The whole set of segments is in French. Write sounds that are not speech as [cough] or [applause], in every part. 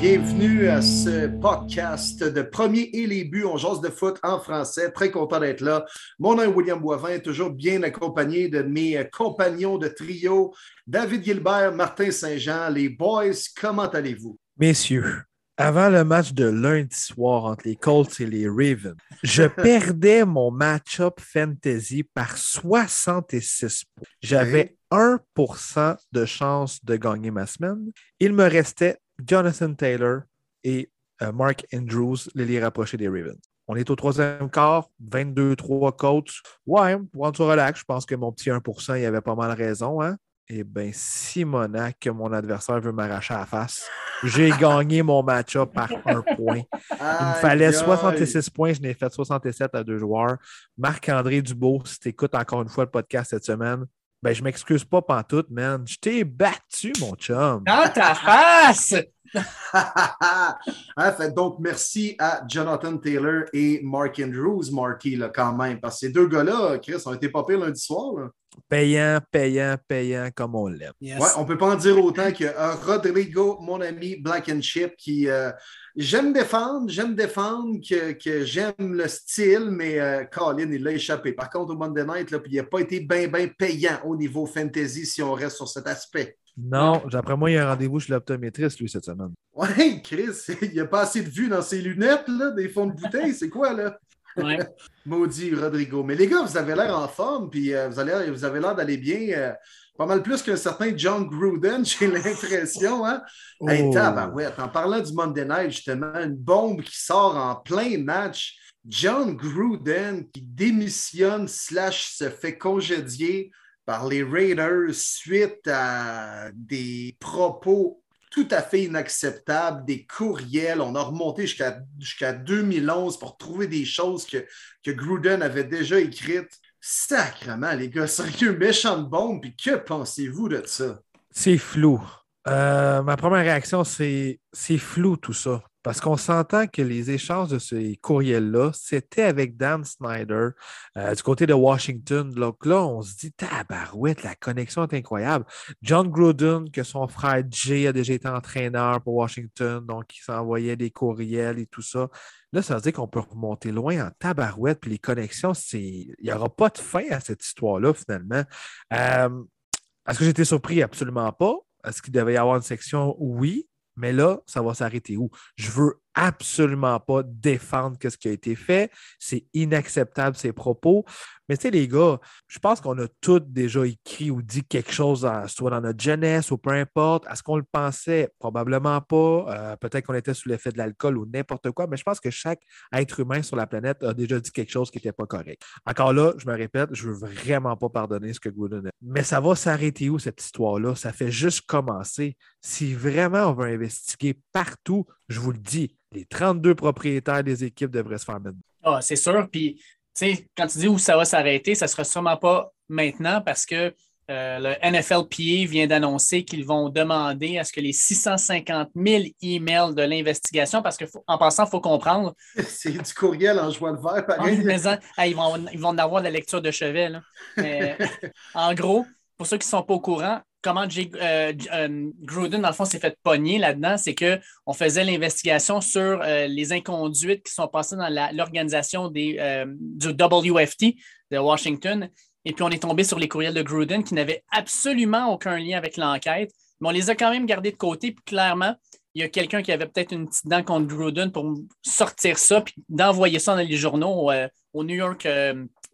Bienvenue à ce podcast de Premier et les buts. On jase de foot en français. Très content d'être là. Mon nom est William Boivin, toujours bien accompagné de mes compagnons de trio, David Gilbert, Martin Saint-Jean. Les boys, comment allez-vous? Messieurs, avant le match de lundi soir entre les Colts et les Ravens, je [laughs] perdais mon match-up fantasy par 66 points. J'avais 1% de chance de gagner ma semaine. Il me restait Jonathan Taylor et euh, Mark Andrews, les rapprochés des Ravens. On est au troisième quart, 22-3 coachs. Ouais, on se relax. Je pense que mon petit 1%, il avait pas mal raison. Hein? Eh bien, Simonac, que mon adversaire veut m'arracher à la face. J'ai [laughs] gagné mon match-up par un point. Il me fallait 66 points, je n'ai fait 67 à deux joueurs. Marc-André Dubois, si tu écoutes encore une fois le podcast cette semaine, ben, je m'excuse pas pantoute, man. Je t'ai battu, mon chum. Dans ta face! [laughs] hein, fait donc, merci à Jonathan Taylor et Mark Andrews, Marky, là, quand même. Parce que ces deux gars-là, Chris, ont été pas pires lundi soir. Là. Payant, payant, payant, comme on l'aime. Ouais, on peut pas en dire autant que euh, Rodrigo, mon ami Black and Chip, qui euh, j'aime défendre, j'aime défendre, que, que j'aime le style, mais euh, Colin, il l'a échappé. Par contre, au Monday Night, là, il n'a pas été bien, bien payant au niveau fantasy si on reste sur cet aspect. Non, d'après moi, il y a un rendez-vous chez l'optométriste, lui, cette semaine. Ouais, Chris, il n'y a pas assez de vue dans ses lunettes, là, des fonds de bouteille, c'est quoi, là? Ouais. [laughs] Maudit Rodrigo. Mais les gars, vous avez l'air en forme, puis euh, vous, allez, vous avez l'air d'aller bien. euh, pas mal plus qu'un certain John Gruden, [laughs] j'ai l'impression. Hein? Hey, Oh. tabarouette, en parlant du Monday Night, justement, une bombe qui sort en plein match. John Gruden qui démissionne slash se fait congédier par les Raiders suite à des propos tout à fait inacceptables, des courriels. On a remonté jusqu'à jusqu'à 2011 pour trouver des choses que, que Gruden avait déjà écrites. Sacrement, les gars, sérieux, méchante bombe. Puis que pensez-vous de ça? C'est flou. Euh, ma première réaction, c'est c'est flou tout ça. Parce qu'on s'entend que les échanges de ces courriels-là, c'était avec Dan Snyder euh, du côté de Washington. Donc là, on se dit, tabarouette, la connexion est incroyable. John Gruden, que son frère Jay a déjà été entraîneur pour Washington, donc il s'envoyait des courriels et tout ça. Là, ça veut dire qu'on peut remonter loin en tabarouette, puis les connexions. Il n'y aura pas de fin à cette histoire-là, finalement. Euh, Est-ce que j'étais surpris? Absolument pas. Est-ce qu'il devait y avoir une section? Oui. Mais là, ça va s'arrêter où? Je veux absolument pas défendre ce qui a été fait. C'est inacceptable, ces propos. Mais tu sais, les gars, je pense qu'on a tous déjà écrit ou dit quelque chose, soit dans notre jeunesse ou peu importe. Est-ce qu'on le pensait? Probablement pas. Euh, Peut-être qu'on était sous l'effet de l'alcool ou n'importe quoi, mais je pense que chaque être humain sur la planète a déjà dit quelque chose qui n'était pas correct. Encore là, je me répète, je veux vraiment pas pardonner ce que Gruden a. Mais ça va s'arrêter où cette histoire-là? Ça fait juste commencer. Si vraiment on veut investiguer partout, je vous le dis, les 32 propriétaires des équipes devraient se faire mettre. Ah, c'est sûr. Puis, tu sais, quand tu dis où ça va s'arrêter, ça ne sera sûrement pas maintenant parce que euh, le NFLPA vient d'annoncer qu'ils vont demander à ce que les 650 000 emails de l'investigation, parce qu'en passant, il faut comprendre, [laughs] C'est du courriel en joie le vert, en pareil. maison, ah, ils, vont, ils vont en avoir de la lecture de chevet. là. Mais, [laughs] en gros, pour ceux qui ne sont pas au courant, comment Jay, euh, euh, Gruden, dans le fond, s'est fait pogner là-dedans, c'est qu'on faisait l'investigation sur euh, les inconduites qui sont passées dans l'organisation du WFT de Washington. Et puis, on est tombé sur les courriels de Gruden qui n'avaient absolument aucun lien avec l'enquête, mais on les a quand même gardés de côté. Puis, clairement, il y a quelqu'un qui avait peut-être une petite dent contre Gruden pour sortir ça, puis d'envoyer ça dans les journaux au New York.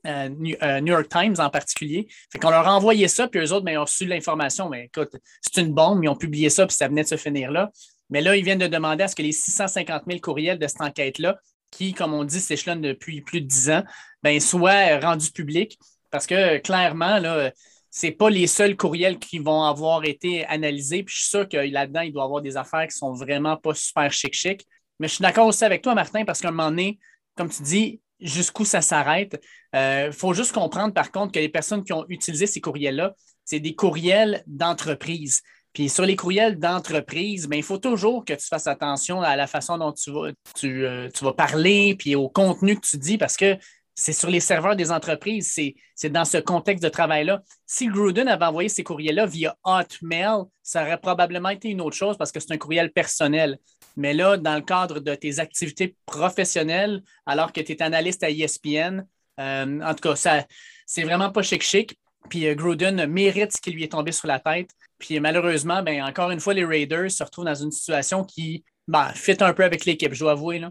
Euh, euh, New, York Times en particulier. Fait qu'on leur a envoyé ça, puis eux autres, ben, ils ont reçu l'information. Mais écoute, c'est une bombe, ils ont publié ça, puis ça venait de se finir là. Mais là, ils viennent de demander à ce que les 650 000 courriels de cette enquête-là, qui, comme on dit, s'échelonnent depuis plus de 10 ans, ben, soient rendus publics. Parce que clairement, là, c'est pas les seuls courriels qui vont avoir été analysés. Puis je suis sûr que là-dedans, il doit y avoir des affaires qui sont vraiment pas super chic-chic. Mais je suis d'accord aussi avec toi, Martin, parce qu'à un moment donné, comme tu dis, jusqu'où ça s'arrête. Il euh, faut juste comprendre, par contre, que les personnes qui ont utilisé ces courriels-là, c'est des courriels d'entreprise. Puis sur les courriels d'entreprise, ben, il faut toujours que tu fasses attention à la façon dont tu vas, euh, tu vas parler, puis au contenu que tu dis, parce que c'est sur les serveurs des entreprises. C'est dans ce contexte de travail-là. Si Gruden avait envoyé ces courriels-là via Hotmail, ça aurait probablement été une autre chose parce que c'est un courriel personnel. Mais là, dans le cadre de tes activités professionnelles, alors que tu es analyste à ESPN, euh, en tout cas, c'est vraiment pas chic-chic. Puis euh, Gruden mérite ce qui lui est tombé sur la tête. Puis malheureusement, ben, encore une fois, les Raiders se retrouvent dans une situation qui ben, fit un peu avec l'équipe, je dois avouer.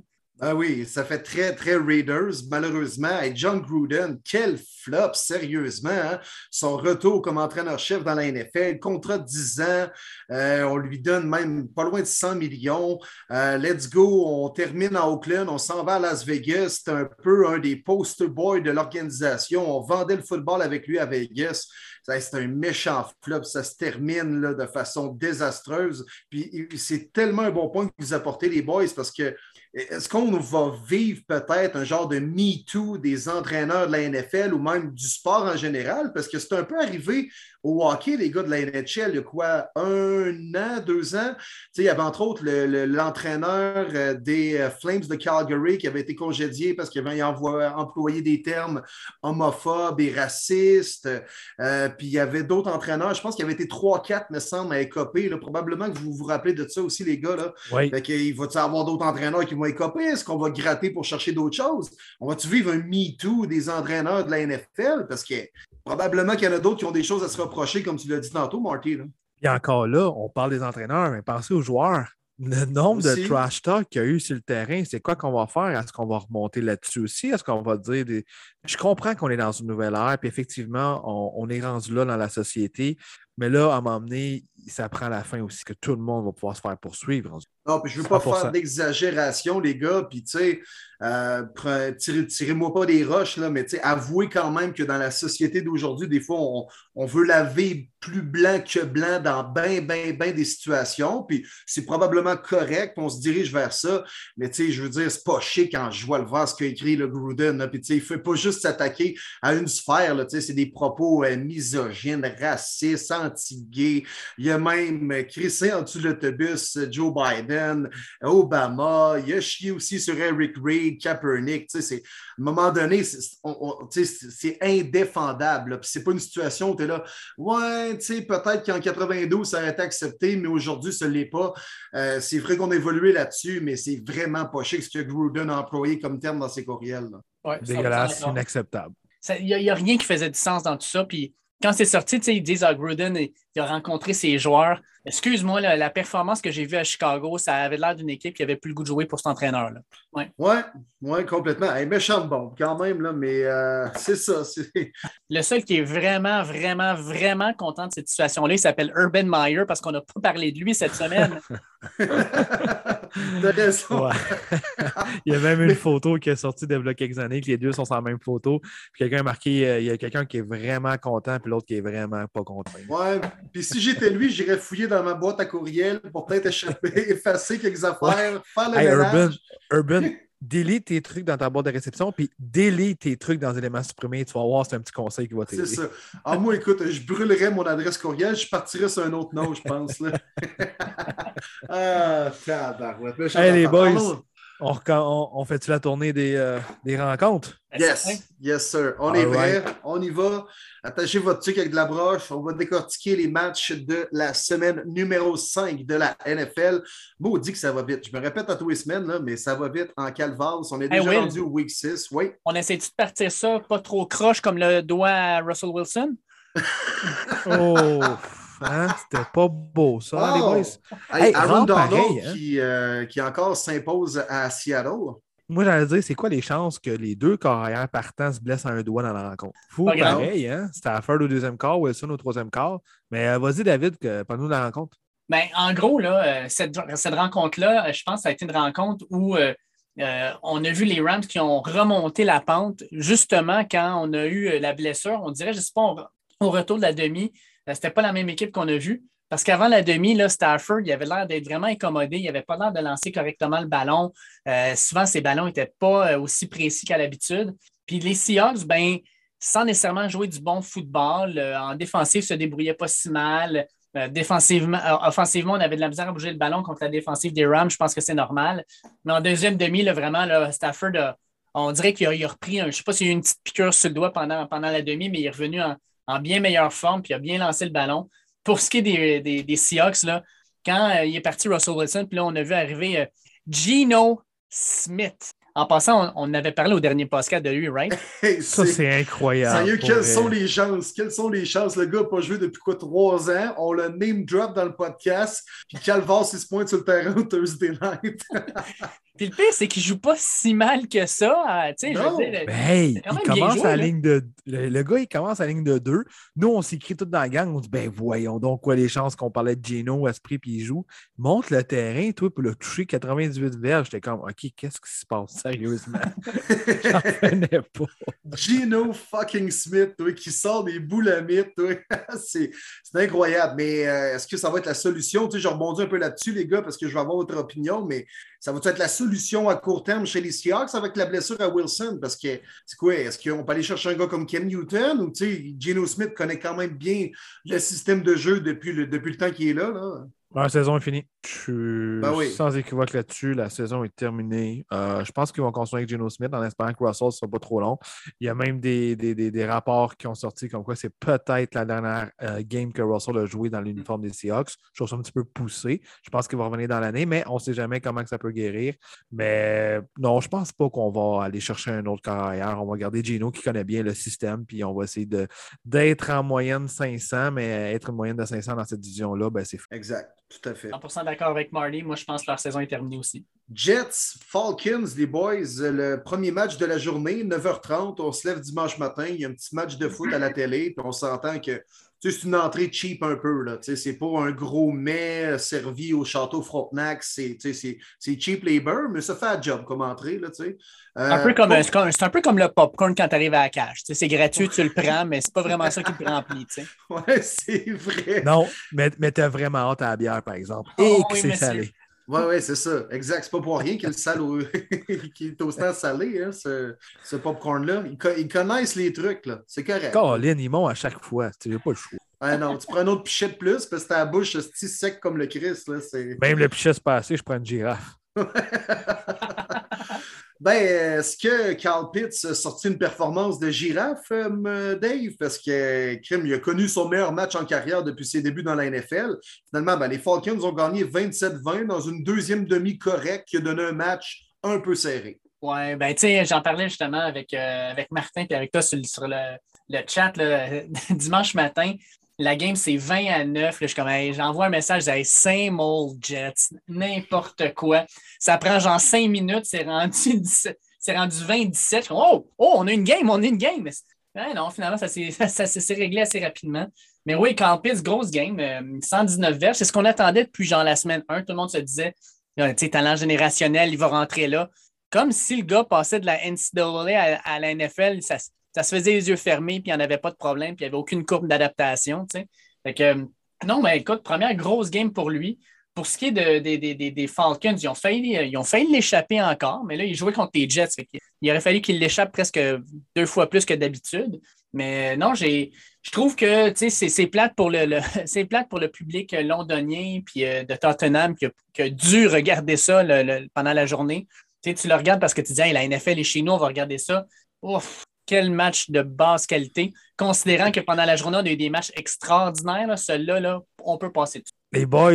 Ah oui, ça fait très, très Raiders, malheureusement. Et John Gruden, quel flop, sérieusement. Hein? Son retour comme entraîneur-chef dans la NFL, contrat de 10 ans, euh, on lui donne même pas loin de 100 millions. Euh, let's go, on termine à Oakland, on s'en va à Las Vegas. C'est un peu un des poster boys de l'organisation. On vendait le football avec lui à Vegas. C'est un méchant flop. Ça se termine de façon désastreuse. Puis c'est tellement un bon point que vous apportez, les boys, parce que est-ce qu'on va vivre peut-être un genre de Me Too des entraîneurs de la NFL ou même du sport en général? Parce que c'est un peu arrivé au hockey, les gars de la NHL, il y a quoi, un an, deux ans? il y avait entre autres l'entraîneur euh, des euh, Flames de Calgary qui avait été congédié parce qu'il avait employé des termes homophobes et racistes. Euh, puis il y avait d'autres entraîneurs, je pense qu'il y avait été trois, quatre, me semble, à écoper. Probablement que vous vous rappelez de ça aussi, les gars. Là. Oui. Fait il va y avoir d'autres entraîneurs qui vont écoper? Est-ce qu'on va gratter pour chercher d'autres choses? On va-tu vivre un MeToo des entraîneurs de la NFL? Parce que probablement qu'il y en a d'autres qui ont des choses à se reprocher, comme tu l'as dit tantôt, Marty. Et encore là, on parle des entraîneurs, mais pensez aux joueurs. Le nombre de trash talk qu'il y a eu sur le terrain, c'est quoi qu'on va faire? Est-ce qu'on va remonter là-dessus aussi? Est-ce qu'on va dire des... Je comprends qu'on est dans une nouvelle ère, puis effectivement, on, est rendu là dans la société, mais là, à m'emmener, ça prend la fin aussi, que tout le monde va pouvoir se faire poursuivre. Non, puis je ne veux pas faire d'exagération, les gars, puis tu sais, euh, tirez-moi pas des roches, là, mais avouez quand même que dans la société d'aujourd'hui, des fois, on, veut laver plus blanc que blanc dans bien, bien, bien des situations. Puis c'est probablement correct, on se dirige vers ça. Mais tu sais, je veux dire, c'est pas chic quand je vois le voir ce qu'a écrit le Gruden. Puis tu sais, il ne fait pas juste s'attaquer à une sphère. C'est des propos euh, misogynes, racistes, anti-gays. Il y a même crissé en dessous de l'autobus euh, Joe Biden, Obama. Il a chié aussi sur Eric Reid. Kaepernick. À un moment donné, c'est indéfendable. Ce n'est pas une situation où tu es là, ouais, peut-être qu'en 92, ça aurait été accepté, mais aujourd'hui, ce l'est pas. Euh, c'est vrai qu'on a évolué là-dessus, mais c'est vraiment pas chic ce que Gruden a employé comme terme dans ses courriels. Ouais, Dégueulasse, inacceptable. Il n'y a, a, rien qui faisait du sens dans tout ça. Puis quand c'est sorti, ils disent à ah, Gruden, il a rencontré ses joueurs. Excuse-moi, la, performance que j'ai vue à Chicago, ça avait l'air d'une équipe qui avait plus le goût de jouer pour cet entraîneur-là. Oui, ouais, ouais, complètement. Elle est méchante bombe quand même, là, mais euh, c'est ça. [laughs] Le seul qui est vraiment, vraiment, vraiment content de cette situation-là, il s'appelle Urban Meyer parce qu'on n'a pas parlé de lui cette semaine. [laughs] [laughs] il y a même une photo qui est sortie de quelques années, que les deux sont sur la même photo. Puis quelqu'un a marqué, euh, il y a quelqu'un qui est vraiment content, puis l'autre qui est vraiment pas content. Ouais, puis si j'étais lui, j'irais fouiller dans ma boîte à courriel pour peut-être échapper, [laughs] effacer quelques affaires, faire le Urban, Urban, [laughs] delete tes trucs dans ta boîte de réception, puis delete tes trucs dans les éléments supprimés. Tu vas voir, c'est un petit conseil qui va t'aider. C'est ça. Ah, moi, écoute, je brûlerais mon adresse courriel, je partirais sur un autre nom, je pense. Là. [laughs] ah, tabarouette. Hey, les boys, on, on, fait-tu la tournée des, euh, des, rencontres? Yes, yes, sir. On est prêt, on y va. Attachez votre truc avec de la broche. On va décortiquer les matchs de la semaine numéro 5 de la NFL. Bon, on dit que ça va vite. Je me répète à tous les semaines, là, mais ça va vite en calvas. On est déjà rendu au week 6. Oui. On essaie de partir ça pas trop croche comme le doigt Russell Wilson? oh! Hein? C'était pas beau, ça, les boys. Aaron Donald hein? euh, qui, encore s'impose à Seattle. Moi, j'allais dire, c'est quoi les chances que les deux carrières partants se blessent à un doigt dans la rencontre? Fou, pareil, hein? C'était à faire au deuxième quart, Wilson au troisième quart. Mais euh, vas-y, David, pas nous la rencontre. Ben, en gros, là, euh, cette, rencontre-là, je pense que ça a été une rencontre où on a vu les Rams qui ont remonté la pente justement quand on a eu la blessure. On dirait, je ne sais pas, au retour de la demi, c'était pas la même équipe qu'on a vue. Parce qu'avant la demi, là, Stafford, il avait l'air d'être vraiment incommodé. Il n'avait pas l'air de lancer correctement le ballon. Euh, souvent, ces ballons n'étaient pas euh, aussi précis qu'à l'habitude. Puis les Seahawks, ben, sans nécessairement jouer du bon football, en défensive, se débrouillaient pas si mal. défensivement, offensivement, on avait de la misère à bouger le ballon contre la défensive des Rams. Je pense que c'est normal. Mais en deuxième demi, là, vraiment, Stafford on dirait qu'il a, repris, je ne sais pas s'il y a eu une petite piqûre sur le doigt pendant, pendant la demi, mais il est revenu en, bien meilleure forme, puis a bien lancé le ballon. Pour ce qui est des, des, Seahawks, là, quand euh, il est parti Russell Wilson, puis là, on a vu arriver euh, Gino Smith. En passant, on, avait parlé au dernier podcast de lui, right? [laughs] ça, c'est incroyable. Sérieux, quelles sont les chances? Quelles sont les chances? Le gars n'a pas joué depuis quoi, trois ans? On le name drop dans le podcast, puis Calvas, il se pointe sur le terrain Thursday night. [laughs] Puis le pire, c'est qu'il joue pas si mal que ça. Tu sais, je veux dire, hey, il commence à la ligne de. Le, gars, il commence à la ligne de deux. Nous, on s'écrit tout dans la gang. On dit, ben voyons donc quoi les chances qu'on parlait de Gino, Esprit, puis il joue. Monte le terrain, toi, pour le toucher 98 verges. J'étais comme, OK, qu'est-ce qui se passe? Sérieusement? [laughs] J'en connais pas. Gino fucking Smith, toi, qui sort des boulamites, [laughs] c'est incroyable. Mais euh, est-ce que ça va être la solution? Tu sais, je rebondis un peu là-dessus, les gars, parce que je vais avoir votre opinion, mais ça va être la solution à court terme chez les Seahawks avec la blessure à Wilson? Parce que c'est quoi? Est-ce qu'on peut aller chercher un gars comme Ken Newton ou Geno Smith connaît quand même bien le système de jeu depuis le, depuis le temps qu'il est là? là? La saison est finie. Je suis ben sans équivoque là-dessus. La saison est terminée. Euh, je pense qu'ils vont continuer avec Geno Smith en espérant que Russell ne soit pas trop long. Il y a même des, des, rapports qui ont sorti comme quoi c'est peut-être la dernière euh, game que Russell a joué dans l'uniforme des Seahawks. Je trouve ça un petit peu poussé. Je pense qu'il va revenir dans l'année, mais on ne sait jamais comment ça peut guérir. Mais non, je ne pense pas qu'on va aller chercher un autre carrière. On va garder Gino qui connaît bien le système, puis on va essayer d'être en moyenne 500, mais être une moyenne de 500 dans cette division-là, ben, c'est Exact. Tout à fait. 100% d'accord avec Marty. Moi, je pense que leur saison est terminée aussi. Jets, Falcons, les boys, le premier match de la journée, 9h30. On se lève dimanche matin. Il y a un petit match de foot à la télé. Puis on s'entend que c'est une entrée cheap un peu. C'est pas un gros mets servi au château Frontenac. C'est cheap labor, mais ça fait un job comme entrée. Là, euh, un peu comme, C'est un peu comme le popcorn quand tu arrives à la cage. C'est gratuit, tu le prends, mais c'est pas vraiment ça qui te [laughs] remplit. Oui, c'est vrai. Non, mais, mais tu as vraiment hâte à la bière, par exemple. Oh, Et que c'est salé. Oui, oui, c'est ça. Exact. C'est pas pour rien [laughs] qu'il est au stand salé, hein, ce, ce popcorn-là. Ils, connaissent les trucs, là. C'est correct. Colin, ils montent à chaque fois. Tu n'as pas le choix. Ah non, tu prends un autre pichet de plus parce que ta bouche est sec comme le Christ. Là, Même le pichet se passé, je prends une girafe. [laughs] Ben, est-ce que Carl Pitts a sorti une performance de girafe, euh, Dave? Parce que Krim, il a connu son meilleur match en carrière depuis ses débuts dans la NFL. Finalement, ben, les Falcons ont gagné 27-20 dans une deuxième demi correcte qui a donné un match un peu serré. Oui, ben, tu j'en parlais justement avec, euh, avec Martin et avec toi sur, le, le, chat [laughs] dimanche matin. La game, c'est 20 à 9. je comme, j'envoie un message, j'ai same old Jets, n'importe quoi. Ça prend genre 5 minutes, c'est rendu, rendu 20-17. Oh, oh, on a une game, on a une game. Non, finalement, ça [laughs] s'est réglé assez rapidement. Mais oui, Campus, grosse game, 119 euh, verges. C'est ce qu'on attendait depuis genre la semaine 1. Tout le monde se disait, talent générationnel, il va rentrer là. Comme si le gars passait de la NCAA à, à la NFL, ça, ça se faisait les yeux fermés, puis il n'y en avait pas de problème, puis il n'y avait aucune courbe d'adaptation. Que, non, mais écoute, première grosse game pour lui. Pour ce qui est de, des Falcons, ils ont failli, ils ont failli l'échapper encore, mais là, il jouait contre les Jets. il aurait fallu qu'il l'échappe presque deux fois plus que d'habitude. Mais non, j'ai, je trouve que c'est, plate pour le, [laughs] plate pour le public londonien puis euh, de Tottenham qui a, dû regarder ça pendant la journée. tu le regardes parce que tu dis la NFL est chez nous, on va regarder ça. Ouf, quel match de basse qualité, considérant que pendant la journée, on a eu des matchs extraordinaires. Celui-là, là, on peut passer dessus. Les boys,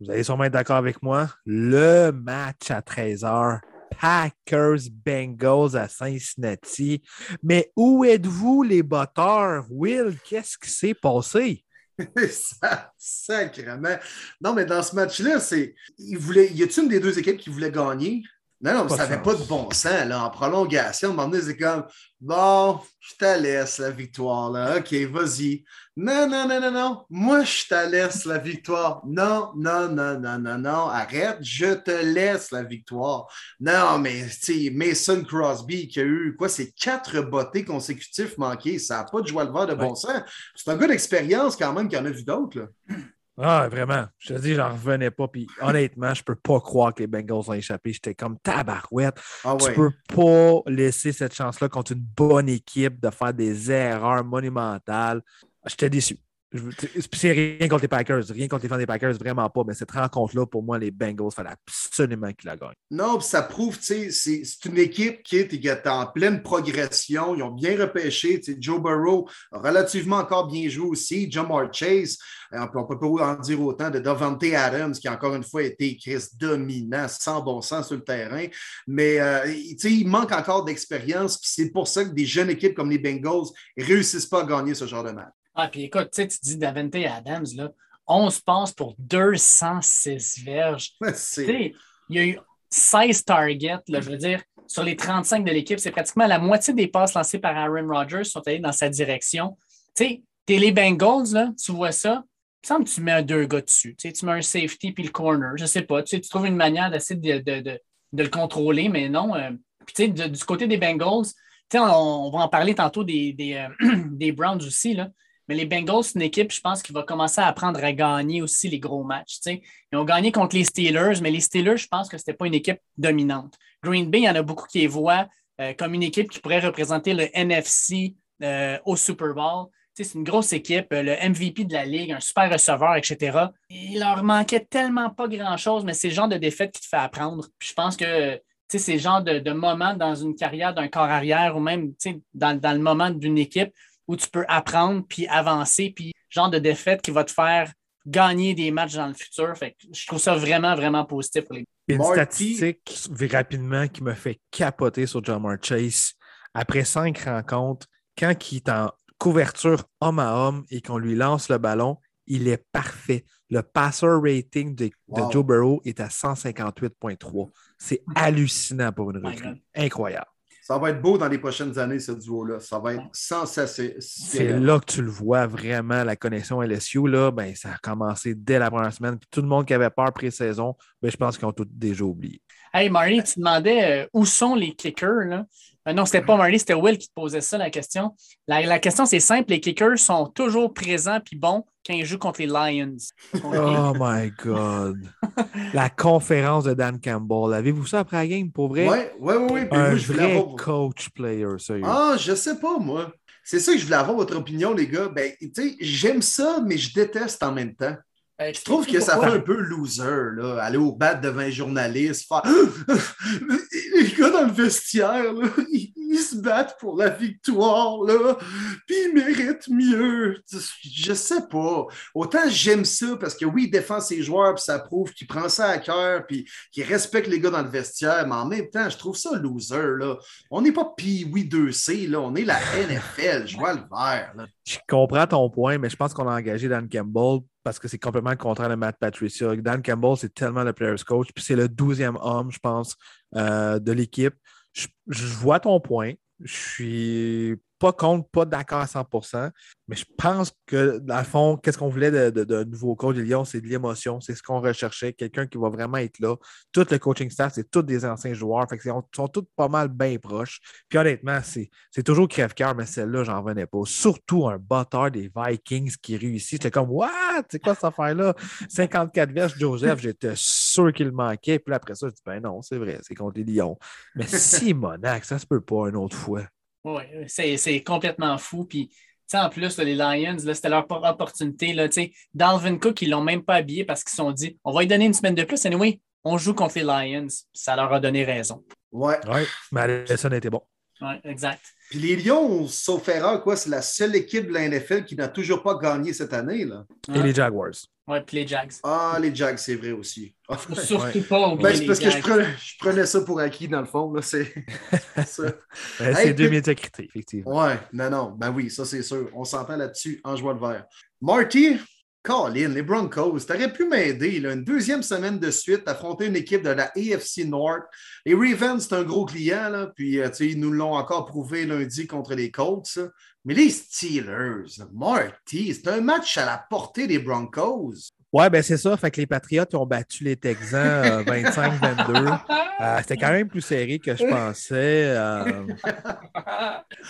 vous allez sûrement être d'accord avec moi. Le match à 13h. Packers Bengals à Cincinnati. Mais où êtes-vous, les batteurs? Will, qu'est-ce qui s'est passé? [laughs] Ça, sacrément. Non, mais dans ce match-là, c'est. Il voulait... Y a-t-il une des deux équipes qui voulait gagner? Non, non, ça n'avait pas de bon sens. Là, en prolongation, à un moment donné, c'est comme Bon, je te laisse la victoire. Là. OK, vas-y. Non, non, non, non, non. Moi, je te laisse la victoire. Non, non, non, non, non, non. Arrête, je te laisse la victoire. Non, mais tu Mason Crosby qui a eu quoi, c'est quatre bottées consécutives manquées. Ça n'a pas de joie de voir de bon sens. C'est un gars d'expérience quand même qui en a vu d'autres. Ah, vraiment. Je te dis, j'en revenais pas. Puis honnêtement, je peux pas croire que les Bengals ont échappé. J'étais comme tabarouette. Ah Tu peux pas laisser cette chance-là contre une bonne équipe de faire des erreurs monumentales. J'étais déçu. C'est rien contre les Packers, rien contre les fans des Packers, vraiment pas. Mais cette rencontre-là, pour moi, les Bengals, il fallait absolument qu'ils la gagnent. Non, ça prouve, tu sais, c'est une équipe qui est, en pleine progression. Ils ont bien repêché. Joe Burrow a relativement encore bien joué aussi. Jamar Chase, on ne peut pas en dire autant de Davante Adams, qui encore une fois a été Chris dominant, sans bon sens sur le terrain. Mais euh, il manque encore d'expérience. C'est pour ça que des jeunes équipes comme les Bengals ne réussissent pas à gagner ce genre de match. Ah, puis écoute, tu dis Davante Adams, là, 11 passes pour 206 verges. il y a eu 16 targets, là, je veux dire, sur les 35 de l'équipe. C'est pratiquement la moitié des passes lancées par Aaron Rodgers sont allées dans sa direction. Tu sais, t'es les Bengals, là, tu vois ça. Il me semble que tu mets un deux gars dessus. Tu, sais, tu mets un safety puis le corner. Je sais pas. Tu, sais, tu trouves une manière d'essayer de, de, de, de, le contrôler, mais non. Euh, puis, tu sais, du côté des Bengals, tu sais, on, on, va en parler tantôt des, des, euh, [clears throat] des Browns aussi. Là. Mais les Bengals, c'est une équipe, je pense, qui va commencer à apprendre à gagner aussi les gros matchs. Ils ont gagné contre les Steelers, mais les Steelers, je pense que ce n'était pas une équipe dominante. Green Bay, il y en a beaucoup qui les voient euh, comme une équipe qui pourrait représenter le NFC euh, au Super Bowl. C'est une grosse équipe, euh, le MVP de la Ligue, un super receveur, etc. Il leur manquait tellement pas grand-chose, mais c'est le genre de défaite qui te fait apprendre. je pense que c'est le genre de, moment dans une carrière d'un corps arrière ou même dans, dans le moment d'une équipe où tu peux apprendre puis avancer, puis genre de défaite qui va te faire gagner des matchs dans le futur. Fait je trouve ça vraiment, vraiment positif pour les. Une statistique rapidement qui me fait capoter sur Jamar Chase. Après cinq rencontres, quand il est en couverture homme à homme et qu'on lui lance le ballon, il est parfait. Le passer rating de, Joe Burrow est à 158,3. C'est hallucinant pour une recrue. Incroyable. Ça va être beau dans les prochaines années, ce duo-là. Ça va être sensationnel. C'est là que tu le vois vraiment, la connexion LSU. Là, ben, ça a commencé dès la première semaine. tout le monde qui avait peur pré-saison, ben, je pense qu'ils ont tout déjà oublié. Hey, Marty, tu demandais euh, où sont les kickers. Là? Euh, non, c'était pas Marty, c'était Will qui te posait ça, la question. La, question, c'est simple. Les kickers sont toujours présents puis bons quand ils jouent contre les Lions. Oh my God. [laughs] la conférence de Dan Campbell. Avez-vous ça après la game, pour vrai? Oui, oui, oui. Un vrai coach player, sérieux. Ah, je sais pas, moi. C'est ça que je voulais avoir votre opinion, les gars. Ben, tu sais, j'aime ça, mais je déteste en même temps. Ben, je trouve que ça fait un peu loser, là, aller au bat devant un journaliste, faire [gasps] les gars dans le vestiaire, là, [laughs] ils, se battent pour la victoire, là, puis ils méritent mieux. Je sais pas. Autant j'aime ça parce que oui, il défend ses joueurs, puis ça prouve qu'il prend ça à cœur, puis qu'il respecte les gars dans le vestiaire, mais en même temps, je trouve ça loser, là. On n'est pas Pee-Wee 2C, là, on est la NFL, je vois le vert, là. Je comprends ton point, mais je pense qu'on a engagé Dan Campbell parce que c'est complètement le contraire de Matt Patricia. Dan Campbell, c'est tellement le player's coach, puis c'est le douzième homme, je pense, euh, de l'équipe. Je, je, vois ton point. Je suis pas contre, pas d'accord à 100% mais je pense que, dans le fond, qu'est-ce qu'on voulait de, de, nouveau coach de Lyon, c'est de l'émotion, c'est ce qu'on recherchait, quelqu'un qui va vraiment être là. Tout le coaching staff, c'est tous des anciens joueurs, fait ils sont tous pas mal bien proches. Puis honnêtement, c'est toujours crève-cœur, mais celle-là, j'en revenais pas. Surtout un batteur des Vikings qui réussit. J'étais comme, what? C'est quoi cette affaire-là? 54 verges, Joseph, j'étais sûr qu'il manquait. Puis après ça, je dis, ben non, c'est vrai, c'est contre les Lions. Mais si Monac, ça se peut pas une autre fois. Oui, c'est complètement fou. Puis, en plus, les Lions, c'était leur opportunité. Là, Dalvin Cook, ils ne l'ont même pas habillé parce qu'ils se sont dit on va lui donner une semaine de plus. Anyway, on joue contre les Lions. Ça leur a donné raison. Ouais. Ouais, mais ça été bon. Oui, exact. Puis les Lions, sauf erreur, quoi, c'est la seule équipe de la NFL qui n'a toujours pas gagné cette année. Là. Et les Jaguars. Oui, puis les Jags. Ah, les Jags, c'est vrai aussi. [laughs] Surtout pas ben, C'est parce que je prenais, ça pour acquis, dans le fond. C'est [laughs] ça. Ben, c'est deux médiocrités, effectivement. Oui, non, non. Ben oui, ça, c'est sûr. On s'entend là-dessus en jouant le vert. Marty, Colin, les Broncos, t'aurais pu m'aider. Une deuxième semaine de suite, affronter une équipe de la AFC North. Les Ravens, c'est un gros client, puis euh, ils nous l'ont encore prouvé lundi contre les Colts. Mais les Steelers, Marty, c'est un match à la portée des Broncos. Ouais, ben c'est ça. Fait que les Patriots ont battu les Texans 25-22. Euh, [laughs] euh, c'était quand même plus serré que je pensais. Euh.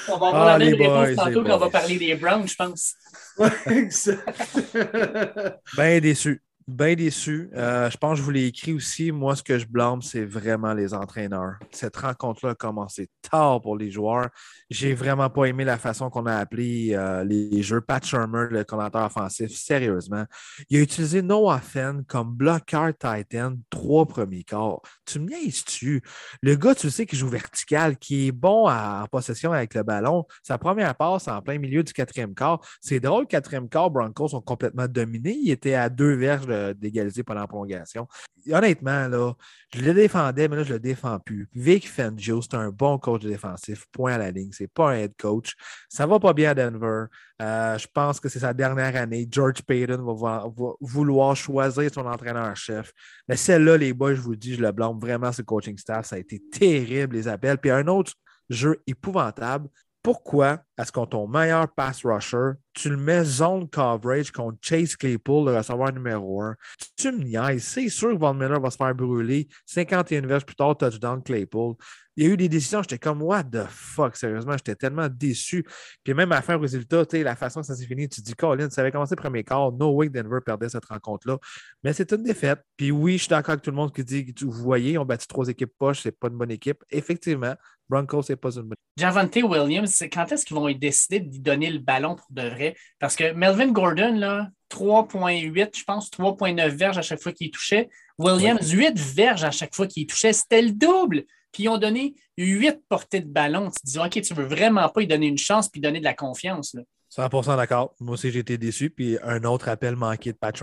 on va avoir ah, la même réponse tantôt quand on va parler des Browns, je pense. exact. ben déçu. Bien déçu. Euh, je pense que je vous l'ai écrit aussi. Moi, ce que je blâme, c'est vraiment les entraîneurs. Cette rencontre-là a commencé tard pour les joueurs. J'ai vraiment pas aimé la façon qu'on a appelé euh, les jeux. Pat Shermer, le commentateur offensif, sérieusement. Il a utilisé Noah Fenn comme blocker Titan trois premiers quarts. Tu me niaises-tu? Le gars, tu sais, qui joue vertical, qui est bon en possession avec le ballon. Sa première passe en plein milieu du quatrième quart. C'est drôle, quatrième quart, Broncos sont complètement dominés. Il était à deux verges de d'égaliser pendant la prolongation. Honnêtement, là, je le défendais, mais là, je le défends plus. Vic Fangio, c'est un bon coach défensif, point à la ligne. C'est pas un head coach. Ça va pas bien à Denver. Euh, je pense que c'est sa dernière année. George Payton va, vouloir choisir son entraîneur-chef. Mais celle-là, les boys, je vous dis, je le blâme vraiment ce coaching staff. Ça a été terrible, les appels. Puis un autre jeu épouvantable, pourquoi est-ce qu'on ton meilleur pass rusher, tu le mets zone coverage contre Chase Claypool, le receveur numéro un? Tu me niaises. C'est sûr que Von Miller va se faire brûler. 51 verges plus tard, touchdown Claypool. Il y a eu des décisions, j'étais comme, what the fuck, sérieusement, j'étais tellement déçu. Puis même à la fin, au résultat, la façon que ça s'est fini, tu te dis, Colin, ça avait commencé le premier quart, no way Denver perdait cette rencontre-là. Mais c'est une défaite. Puis oui, je suis d'accord avec tout le monde qui dit, vous voyez, on battu trois équipes poches, c'est pas une bonne équipe. Effectivement, Broncos, c'est pas une bonne Javante Williams, quand est-ce qu'ils vont décider de lui donner le ballon pour de vrai? Parce que Melvin Gordon, là, 3,8, je pense, 3,9 verges à chaque fois qu'il touchait. Williams, 8 verges à chaque fois qu'il touchait. C'était le double. Puis ils ont donné 8 portées de ballon. Tu te dis, OK, tu veux vraiment pas lui donner une chance puis donner de la confiance. Là. 100% d'accord. Moi aussi, j'ai été déçu. Puis un autre appel manqué de Pat.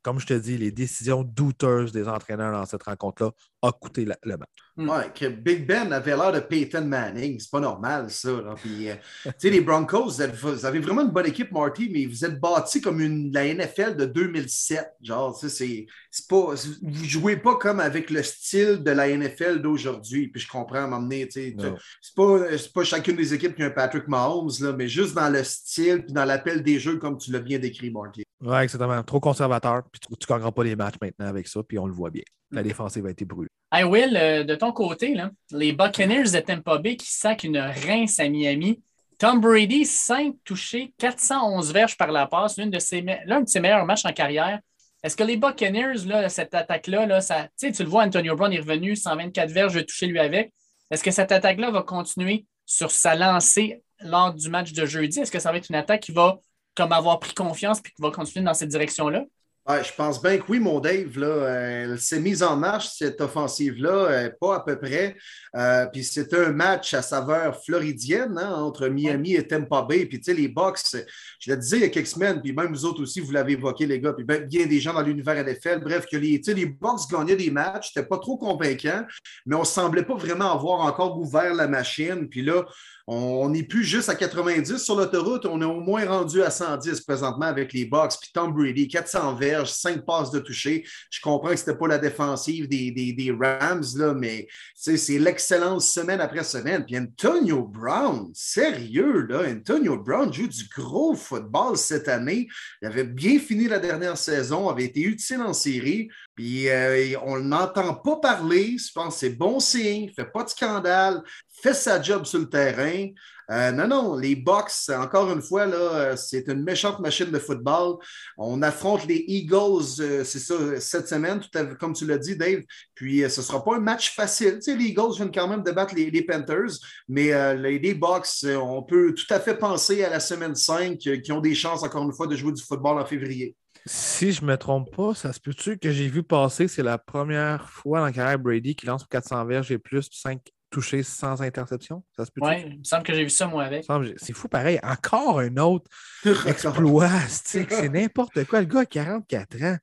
Comme je te dis, les décisions douteuses des entraîneurs dans cette rencontre-là ont coûté le match. Hmm. Ouais, que Big Ben avait l'air de Peyton Manning. C'est pas normal, ça. Puis, euh, tu sais, les Broncos, vous avez vraiment une bonne équipe, Marty, mais vous êtes bâti comme une, la NFL de 2007. Genre, c'est pas. Vous jouez pas comme avec le style de la NFL d'aujourd'hui. Puis je comprends à m'emmener, tu sais. C'est pas, pas chacune des équipes qui a un Patrick Mahomes, là, mais juste dans le style puis dans l'appel des jeux, comme tu l'as bien décrit, Marty. Oui, exactement. Trop conservateur, puis tu ne gagneras pas les matchs maintenant avec ça, puis on le voit bien. La mm. défensive va être brûlée. Hey Will, euh, de ton côté, là, les Buccaneers de Tampa Bay qui sacent une rince à Miami. Tom Brady, 5 touchés, 411 verges par la passe, l'un de, ses, l'un de ses meilleurs matchs en carrière. Est-ce que les Buccaneers, là, cette attaque-là, là, ça, tu le vois, Antonio Brown est revenu, 124 verges touché lui avec. Est-ce que cette attaque-là va continuer sur sa lancée lors du match de jeudi? Est-ce que ça va être une attaque qui va comme avoir pris confiance et qui va continuer dans cette direction-là? je pense bien que oui, mon Dave. Là, euh, elle s'est mise en marche, cette offensive-là, euh, pas à peu près. Euh, puis c'est un match à saveur floridienne hein, entre Miami et Tampa Bay. Puis tu sais, les Bucks, je le disais il y a quelques semaines, puis même vous autres aussi, vous l'avez évoqué, les gars, puis bien, des gens dans l'univers NFL. Bref, que les, les Bucks gagnaient des matchs, c'était pas trop convaincant, mais on semblait pas vraiment avoir encore ouvert la machine. Puis là, on n'est plus juste à 90 sur l'autoroute, on est au moins rendu à 110 présentement avec les Bucks. Puis Tom Brady, 400 verges, 5 passes de toucher. Je comprends que ce n'était pas la défensive des, des, Rams, là, mais c'est l'excellence semaine après semaine. Puis Antonio Brown, sérieux, là, Antonio Brown joue du gros football cette année. Il avait bien fini la dernière saison, avait été utile en série. Puis euh, on n'entend pas parler. Je pense que c'est bon signe. Fait pas de scandale fait sa job sur le terrain. Euh, non, non, les Bucks, encore une fois, là, c'est une méchante machine de football. On affronte les Eagles, euh, c'est ça, cette semaine, comme tu l'as dit, Dave. Puis euh, ce ne sera pas un match facile. Les Eagles viennent quand même de battre les, Panthers, mais les, les, Bucks, on peut tout à fait penser à la semaine 5 qui ont des chances, encore une fois, de jouer du football en février. Si je ne me trompe pas, ça se peut-tu que j'ai vu passer, c'est la première fois dans la carrière Brady qui lance pour 400 verges et plus 5 touché sans interception? Ça se peut Oui, il me semble que j'ai vu ça, moi, avec. C'est fou, pareil. Encore un autre [laughs] exploit. c'est n'importe quoi. Le gars a 44 ans.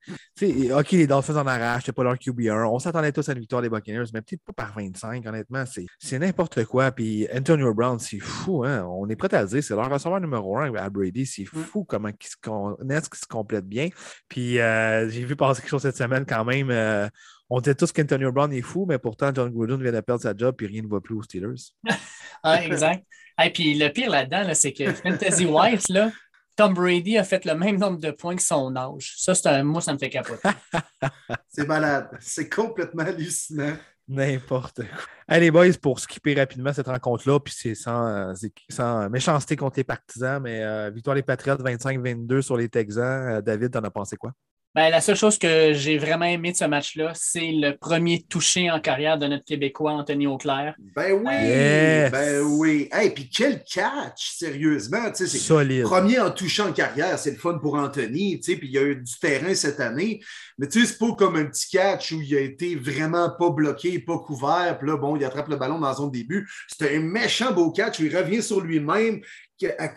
OK, les Dolphins en arrachent, c'est pas leur QB1. On s'attendait tous à une victoire des Buccaneers, mais peut-être pas par 25, honnêtement. C'est n'importe quoi. Puis Antonio Brown, c'est fou. Hein? On est prêt à le dire. C'est leur receveur numéro 1 à Brady. C'est mm. fou comment il se, se complète bien. Puis euh, j'ai vu passer quelque chose cette semaine quand même. Euh, on dit tous qu'Antonio Brown est fou, mais pourtant, John Gruden vient de perdre sa job et rien ne va plus aux Steelers. [laughs] ah, exact. Et puis le pire là-dedans, c'est que [laughs] Fantasy Wise, là, Tom Brady a fait le même nombre de points que son âge. Ça, c'est un, moi, ça me fait capoter. [laughs] c'est malade. C'est complètement hallucinant. N'importe quoi. Allez, boys, pour skipper rapidement cette rencontre-là, puis c'est sans, sans, méchanceté contre les partisans, mais euh, victoire des Patriots 25-22 sur les Texans. Euh, David, t'en as pensé quoi? Ben, la seule chose que j'ai vraiment aimé de ce match-là, c'est le premier touché en carrière de notre Québécois, Anthony Auclair. Ben oui, Yes. ben oui. Hey, puis quel catch, sérieusement. tu sais, c'est Solide. Premier en touchant en carrière, c'est le fun pour Anthony, tu sais, puis il y a eu du terrain cette année. Mais tu sais, c'est pas comme un petit catch où il a été vraiment pas bloqué, pas couvert, puis là, bon, il attrape le ballon dans son début. C'était un méchant beau catch où il revient sur lui-même,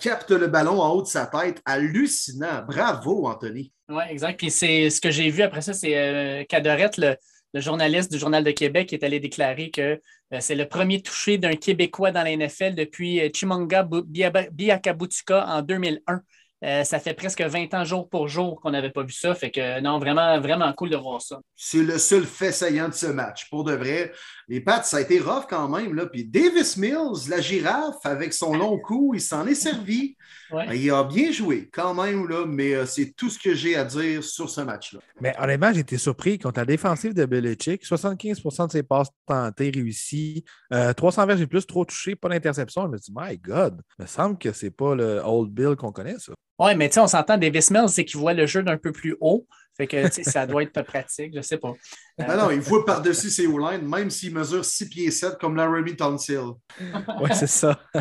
capte le ballon en haut de sa tête. Hallucinant. Bravo, Anthony. Oui, exact. Puis c'est ce que j'ai vu après ça, c'est euh, Cadorette, le, journaliste du Journal de Québec, qui est allé déclarer que euh, c'est le premier touché d'un Québécois dans la NFL depuis euh, Chimanga Bu- Bia- Biakabutuka en 2001. Euh, ça fait presque 20 ans jour pour jour qu'on n'avait pas vu ça. Fait que non, vraiment, vraiment cool de voir ça. C'est le seul fait saillant de ce match. Pour de vrai, les Pats, ça a été rough quand même. Là. Puis Davis Mills, la girafe, avec son long cou, il s'en est servi. Ouais. Il a bien joué quand même, là, mais euh, c'est tout ce que j'ai à dire sur ce match-là. Mais honnêtement, j'ai été surpris contre la défensive de Belichick. 75% de ses passes tentées réussies. Euh, 300 verges et plus, trop touchés, pas d'interception. Je me dis, my God, il me semble que c'est pas le Old Bill qu'on connaît, ça. Oui, mais tu sais, on s'entend, Davis Mills, c'est qu'il voit le jeu d'un peu plus haut. Fait que ça doit être pratique, je sais pas. Ah non, il voit par-dessus ses O-line, même s'il mesure 6 pieds 7 comme Laramie Tonsil. Oui, c'est ça. [laughs]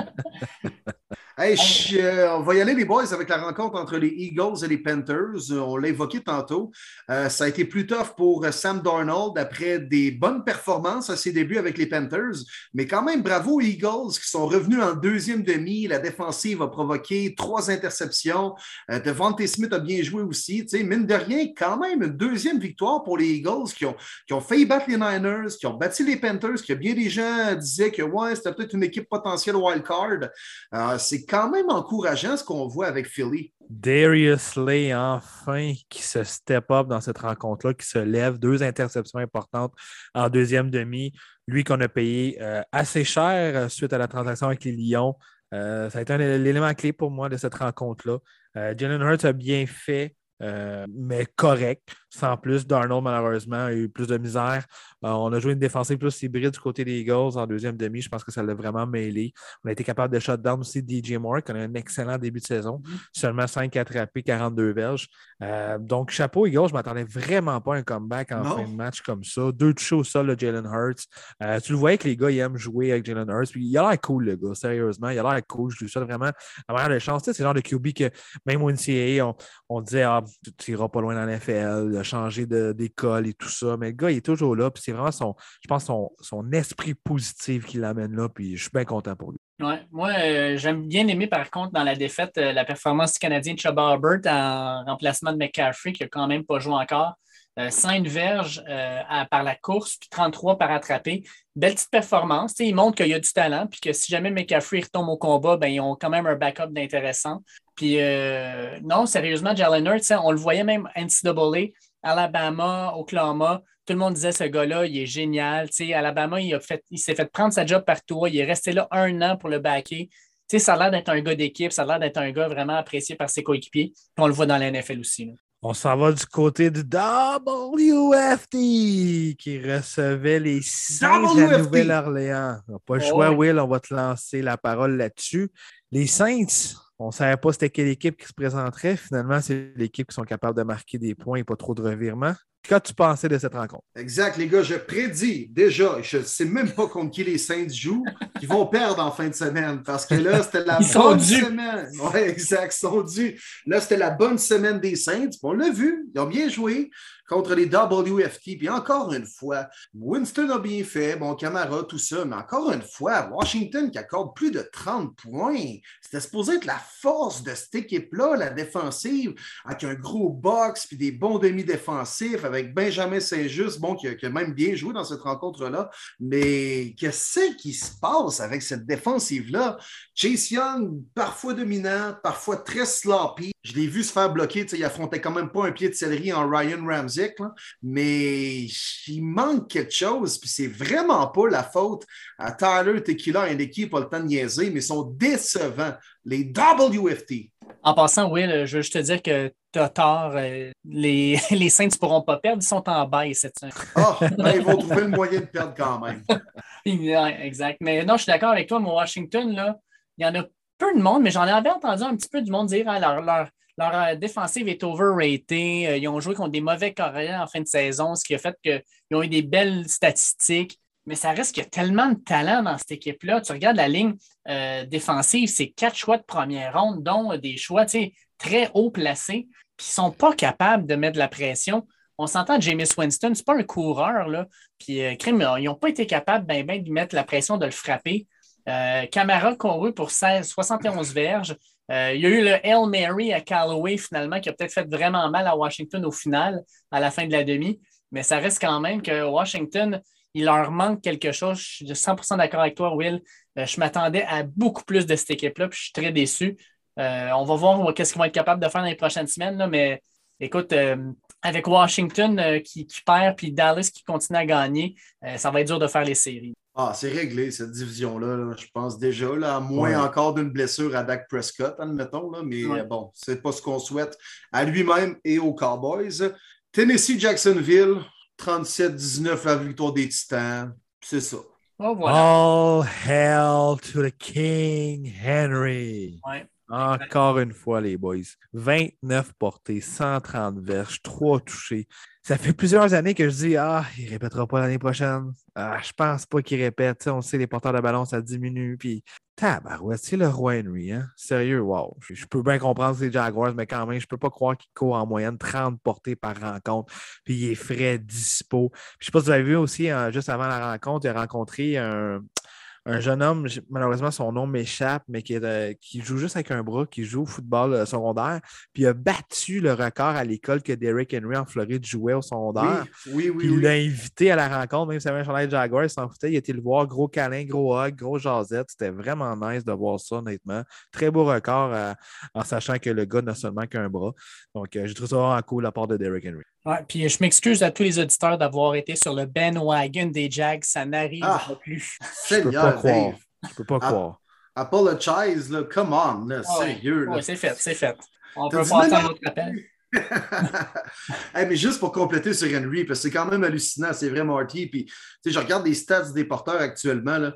Hey, je- euh, on va y aller, les boys, avec la rencontre entre les Eagles et les Panthers. Euh, On l'a évoqué tantôt. Euh, ça a été plus tough pour Sam Darnold après des bonnes performances à ses débuts avec les Panthers. Mais quand même, bravo aux Eagles qui sont revenus en deuxième demi. La défensive a provoqué trois interceptions. Euh, Devontae Smith a bien joué aussi. Tu sais, mine de rien, quand même, une deuxième victoire pour les Eagles qui ont, qui ont failli battre les Niners, qui ont battu les Panthers, que bien des gens disaient que ouais, c'était peut-être une équipe potentielle wild card. Euh, c'est quand même encourageant ce qu'on voit avec Philly. Darius Lay, enfin, qui se step up dans cette rencontre-là, qui se lève. Deux interceptions importantes en deuxième demi. Lui qu'on a payé euh, assez cher euh, suite à la transaction avec les Lions. Ça a été un l'élément clé pour moi de cette rencontre-là. Euh, Jalen Hurts a bien fait, mais correct. Sans plus, Darnold, malheureusement, a eu plus de misère. Euh, on a joué une défensive plus hybride du côté des Eagles en deuxième demi. Je pense que ça l'a vraiment mêlé. On a été capable de shutdown aussi DJ Moore, qui a un excellent début de saison. Seulement 5 attrapés, 42 verges. Euh, donc, chapeau Eagles, je ne m'attendais vraiment pas à un comeback en Non. fin de match comme ça. Deux touchés au sol de Jalen Hurts. Euh, tu le voyais que les gars, ils aiment jouer avec Jalen Hurts. Puis, il a l'air cool, le gars, sérieusement. Il a l'air cool. Je lui souhaite vraiment la meilleure des chances. Tu sais, c'est le genre de QB que même au NCAA, on, on disait, ah, tu n'iras pas loin dans l'NFL, de- d'école et tout ça. Mais le gars, il est toujours là. Puis, c'est vraiment son, je pense, son, son esprit positif qui l'amène là. Puis, je suis bien content pour lui. Ouais. Moi, euh, j'aime bien aimer, par contre, dans la défaite, euh, la performance du Canadien de Chuba Hubbard en remplacement de McCaffrey, qui n'a quand même pas joué encore. Euh, 5 verges euh, par la course, puis 33 par attraper. Belle petite performance. Il montre qu'il y a du talent, puis que si jamais McCaffrey retombe au combat, ben, ils ont quand même un backup d'intéressant. Puis non, sérieusement, Jalen Hurts, hein, on le voyait même NCAA, Alabama, Oklahoma. Tout le monde disait ce gars-là, il est génial. Tu sais, Alabama, il, a fait, il s'est fait prendre sa job par toi. Il est resté là un an pour le backer. Tu sais, ça a l'air d'être un gars d'équipe, ça a l'air d'être un gars vraiment apprécié par ses coéquipiers. On le voit dans la NFL aussi. là. On s'en va du côté du WFT qui recevait les Saints de la WFT. Nouvelle-Orléans. Pas le Oh choix, oui. Will, on va te lancer la parole là-dessus. Les Saints, on ne savait pas c'était quelle équipe qui se présenterait. Finalement, c'est l'équipe qui sont capables de marquer des points et pas trop de revirements. Qu'as-tu pensé de cette rencontre? Exact, les gars, je prédis déjà, je ne sais même pas contre qui les Saints jouent, qu'ils vont perdre en fin de semaine parce que là, c'était la [laughs] Ils sont bonne dus. semaine. Oui, exact, ils sont dus. Là, c'était la bonne semaine des Saints. Puis On l'a vu, ils ont bien joué contre les WFT. Puis encore une fois, Winston a bien fait, bon, Camara, tout ça, mais encore une fois, Washington qui accorde plus de 30 points. C'était supposé être la force de cette équipe-là, la défensive, avec un gros box puis des bons demi-défensifs, avec Benjamin Saint-Just, bon, qui a, même bien joué dans cette rencontre-là. Mais qu'est-ce qui se passe avec cette défensive-là? Chase Young, parfois dominant, parfois très sloppy. Je l'ai vu se faire bloquer. Il affrontait quand même pas un pied de céleri en Ryan là. mais il manque quelque chose. Puis c'est vraiment pas la faute à Tyler Tequila et l'équipe, pas le temps de niaiser, mais ils sont décevants. Les WFT. En passant, Will, je veux juste te dire que tort. euh, Les, [laughs] les Saints ne pourront pas perdre. Ils sont en bail cette semaine. Ah, ben, ils vont trouver le moyen de perdre quand même. [laughs] Exact. Mais non, je suis d'accord avec toi. Moi, Washington, là, il y en a peu de monde, mais j'en avais entendu un petit peu du monde dire hein, leur, leur, leur euh, défensive est overrated. Euh, ils ont joué contre des mauvais Coréens en fin de saison, ce qui a fait qu'ils ont eu des belles statistiques. Mais ça reste qu'il y a tellement de talent dans cette équipe-là. Tu regardes la ligne défensive, c'est quatre choix de première ronde, dont des choix très haut placés, qui ne sont pas capables de mettre de la pression. On s'entend, James Winston, ce n'est pas un coureur, là. Puis, ils n'ont pas été capables ben, ben, de mettre la pression, de le frapper. Camara couru pour 16, 71 verges. Euh, il y a eu le Hail Mary à Callaway finalement qui a peut-être fait vraiment mal à Washington au final, à la fin de la demi. Mais ça reste quand même que Washington, il leur manque quelque chose. Je suis 100% d'accord avec toi, Will. Euh, je m'attendais à beaucoup plus de cette équipe-là, puis je suis très déçu. Euh, on va voir qu'est-ce qu'ils vont être capables de faire dans les prochaines semaines, mais écoute, avec Washington qui, qui, perd, puis Dallas qui continue à gagner, ça va être dur de faire les séries. Ah, c'est réglé, cette division-là, je pense déjà, là, à moins encore d'une blessure à Dak Prescott, admettons, là, mais bon, bon, c'est pas ce qu'on souhaite à lui-même et aux Cowboys. Tennessee-Jacksonville, 37-19, la victoire des Titans, c'est ça. Oh, All hell to the King Henry. Encore une fois, les boys. 29 portées, 130 verges, 3 touchés. Ça fait plusieurs années que je dis Ah, il ne répétera pas l'année prochaine. Ah, je pense pas qu'il répète. on sait, les porteurs de ballon, ça diminue. Puis, tabarouette, c'est le roi Henry. Hein? Sérieux, wow. Je, peux bien comprendre ces Jaguars, mais quand même, je peux pas croire qu'il court en moyenne 30 portées par rencontre. Puis, il est frais, dispo. Puis, je sais pas si vous avez vu aussi, hein, juste avant la rencontre, il a rencontré un un jeune homme, malheureusement, son nom m'échappe, mais qui, euh, qui, joue juste avec un bras, qui joue au football euh, secondaire, puis il a battu le record à l'école que Derrick Henry en Floride jouait au secondaire. Oui, oui, oui. il l'a invité à la rencontre, même si avait un chandail Jaguar, il s'en foutait, il était le voir, gros câlin, gros hug, gros jasette. C'était vraiment nice de voir ça, honnêtement. Très beau record euh, en sachant que le gars n'a seulement qu'un bras. Donc, j'ai trouvé ça vraiment cool la part de Derrick Henry. Ouais, puis je m'excuse à tous les auditeurs d'avoir été sur le bandwagon des Jags. Ça n'arrive ah, plus. Croire. Je peux pas croire. Apologize, là. Come on, là. sérieux. Oui, c'est fait, c'est fait. On peut passer un autre appel. [laughs] mais juste pour compléter sur Henry, parce que c'est quand même hallucinant, c'est vrai, Marty. Puis, je regarde les stats des porteurs actuellement. Là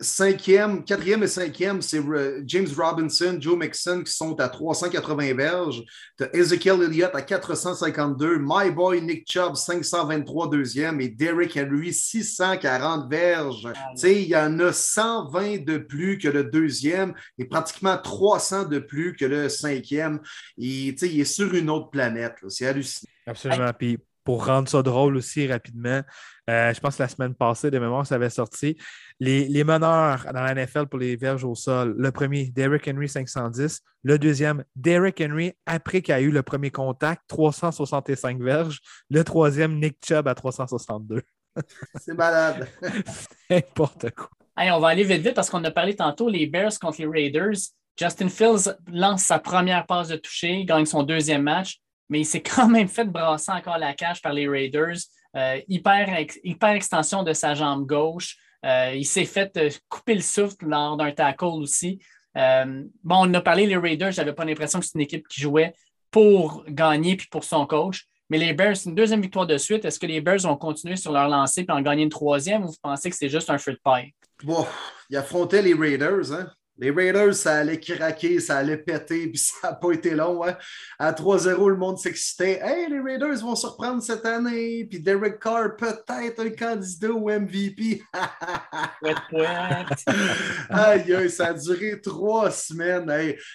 cinquième, quatrième et cinquième, c'est James Robinson, Joe Mixon qui sont à 380 verges. Tu as Ezekiel Elliott à 452. My boy Nick Chubb, 523 deuxième. Et Derrick Henry, 640 verges. Il y en a 120 de plus que le deuxième et pratiquement 300 de plus que le cinquième. Et, il est sur une autre planète. C'est hallucinant. Absolument. Puis pour rendre ça drôle aussi rapidement, euh, je pense que la semaine passée, de mémoire, ça avait sorti. Les, meneurs dans la NFL pour les verges au sol. Le premier, Derrick Henry 510. Le deuxième, Derrick Henry, après qu'il a eu le premier contact, 365 verges. Le troisième, Nick Chubb à 362. [laughs] C'est malade. [laughs] N'importe quoi. on va aller vite vite parce qu'on a parlé tantôt les Bears contre les Raiders. Justin Fields lance sa première passe de toucher, gagne son deuxième match, mais il s'est quand même fait brasser encore la cage par les Raiders. Euh, hyper, hyper extension de sa jambe gauche. Euh, il s'est fait euh, couper le souffle lors d'un tackle aussi. Euh, bon, on a parlé les Raiders, j'avais pas l'impression que c'est une équipe qui jouait pour gagner puis pour son coach. Mais les Bears, une deuxième victoire de suite. Est-ce que les Bears vont continuer sur leur lancée puis en gagner une troisième ou vous pensez que c'est juste un feu de paille? Bon, ils affrontaient les Raiders, hein? Les Raiders, ça allait craquer, ça allait péter, puis [laughs] ça n'a pas été long. Hein? À 3-0, le monde s'excitait. Hey, les Raiders vont se reprendre cette année, puis Derek Carr, peut-être un candidat au MVP. [laughs] aïe, aïe, ça a duré trois semaines.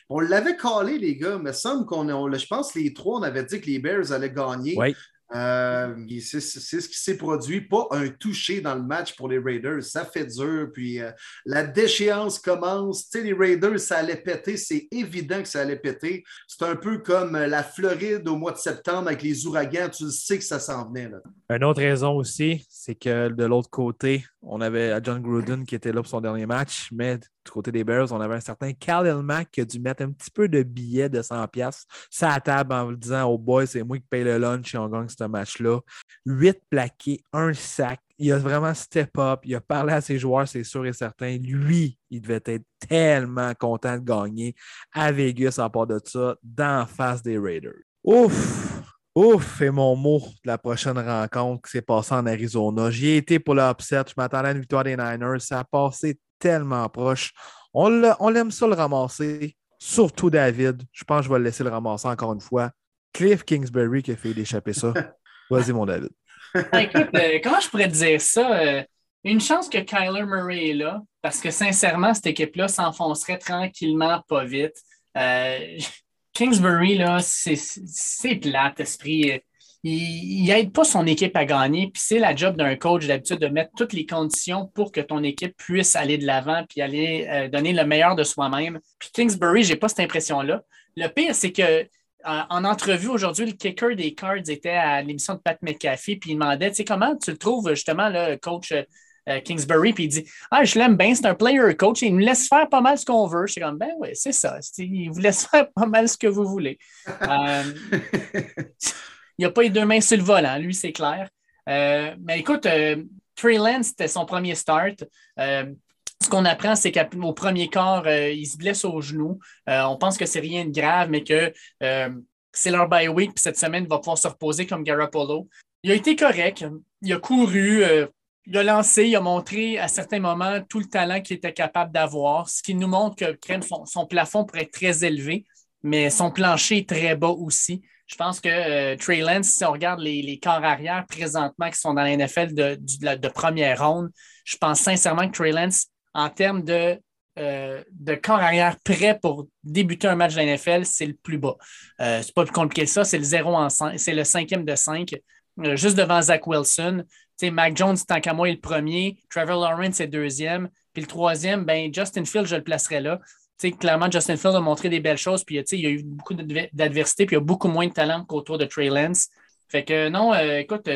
on l'avait collé, les gars, mais semble qu'on je pense que les trois, on avait dit que les Bears allaient gagner. Oui. Euh, c'est ce qui s'est produit. Pas un touché dans le match pour les Raiders. Ça fait dur. Puis euh, la déchéance commence. Tu sais, les Raiders, ça allait péter. C'est évident que ça allait péter. C'est un peu comme euh, la Floride au mois de septembre avec les ouragans. Tu sais que ça s'en venait. Là. Une autre raison aussi, c'est que de l'autre côté, on avait John Gruden qui était là pour son dernier match, mais du côté des Bears, on avait un certain Khalil Mack qui a dû mettre un petit peu de billets de 100$ sur la table en disant oh boy, c'est moi qui paye le lunch et on gagne ce match-là. Huit plaqués, un sac. Il a vraiment step up. Il a parlé à ses joueurs, c'est sûr et certain. Lui, il devait être tellement content de gagner à Vegas en part de ça, d'en face des Raiders. Ouf! Ouf, et mon mot de la prochaine rencontre qui s'est passée en Arizona. J'y ai été pour l'upset. Je m'attendais à une victoire des Niners. Ça a passé tellement proche. On l'aime ça le ramasser. surtout David. Je pense que je vais le laisser le ramasser encore une fois. Cliff Kingsbury qui a fait d'échapper ça. [laughs] Vas-y, mon David. Écoute, euh, comment je pourrais te dire ça? Euh, une chance que Kyler Murray est là, parce que sincèrement, cette équipe-là s'enfoncerait tranquillement, pas vite. Euh, Kingsbury, là, c'est plate, esprit. Il n'aide pas son équipe à gagner, puis c'est la job d'un coach d'habitude de mettre toutes les conditions pour que ton équipe puisse aller de l'avant puis aller donner le meilleur de soi-même. Puis Kingsbury, je n'ai pas cette impression-là. Le pire, c'est que en entrevue aujourd'hui, le kicker des Cards était à l'émission de Pat McAfee, puis il demandait, tu sais, comment tu le trouves justement, le coach euh, Kingsbury, puis il dit, ah, je l'aime bien, c'est un player coach, il nous laisse faire pas mal ce qu'on veut. Je suis comme, ben oui, c'est ça, il vous laisse [laughs] faire pas mal ce que vous voulez. Euh, [laughs] il n'y a pas les deux mains sur le volant, lui, c'est clair. Euh, mais écoute, Trey Lance, c'était son premier start ce qu'on apprend, c'est qu'au premier quart, euh, il se blesse au genou. On pense que c'est rien de grave, mais que c'est leur bye week, puis cette semaine, il va pouvoir se reposer comme Garoppolo. Il a été correct. Il a couru, il a lancé, il a montré à certains moments tout le talent qu'il était capable d'avoir, ce qui nous montre que son, plafond pourrait être très élevé, mais son plancher est très bas aussi. Je pense que Trey Lance, si on regarde les, corps arrière présentement qui sont dans la NFL de, première ronde, je pense sincèrement que Trey Lance en termes de, euh, corps arrière prêt pour débuter un match de la NFL, c'est le plus bas. Euh, c'est pas plus compliqué que ça, c'est le 0 en 5, c'est le cinquième de 5, euh, juste devant Zach Wilson. sais, Mac Jones, tant qu'à moi, est le premier. Trevor Lawrence est deuxième. Puis le troisième, ben, Justin Field, je le placerai là. clairement, Justin Field a montré des belles choses, puis il y a eu beaucoup d'adversité, puis il y a beaucoup moins de talent qu'autour de Trey Lance. Fait que non, écoute,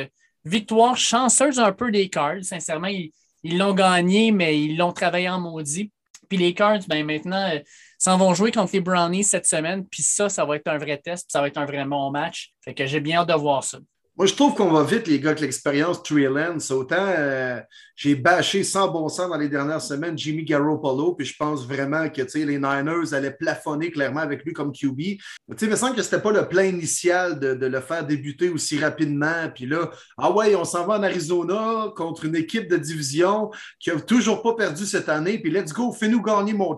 victoire chanceuse un peu des Cards. Sincèrement, il, ils l'ont gagné, mais ils l'ont travaillé en maudit. Puis les Cards, ben maintenant, euh, s'en vont jouer contre les Brownies cette semaine. Puis ça, ça va être un vrai test. Puis ça va être un vrai bon match. Fait que j'ai bien hâte de voir ça. Moi, je trouve qu'on va vite, les gars, avec l'expérience Lance. Autant euh, j'ai bâché sans bon sens dans les dernières semaines Jimmy Garoppolo, puis je pense vraiment que les Niners allaient plafonner clairement avec lui comme QB. il me semble que ce n'était pas le plan initial de, le faire débuter aussi rapidement. Puis là, ah ouais, on s'en va en Arizona contre une équipe de division qui n'a toujours pas perdu cette année. Puis let's go, fais-nous gagner mon.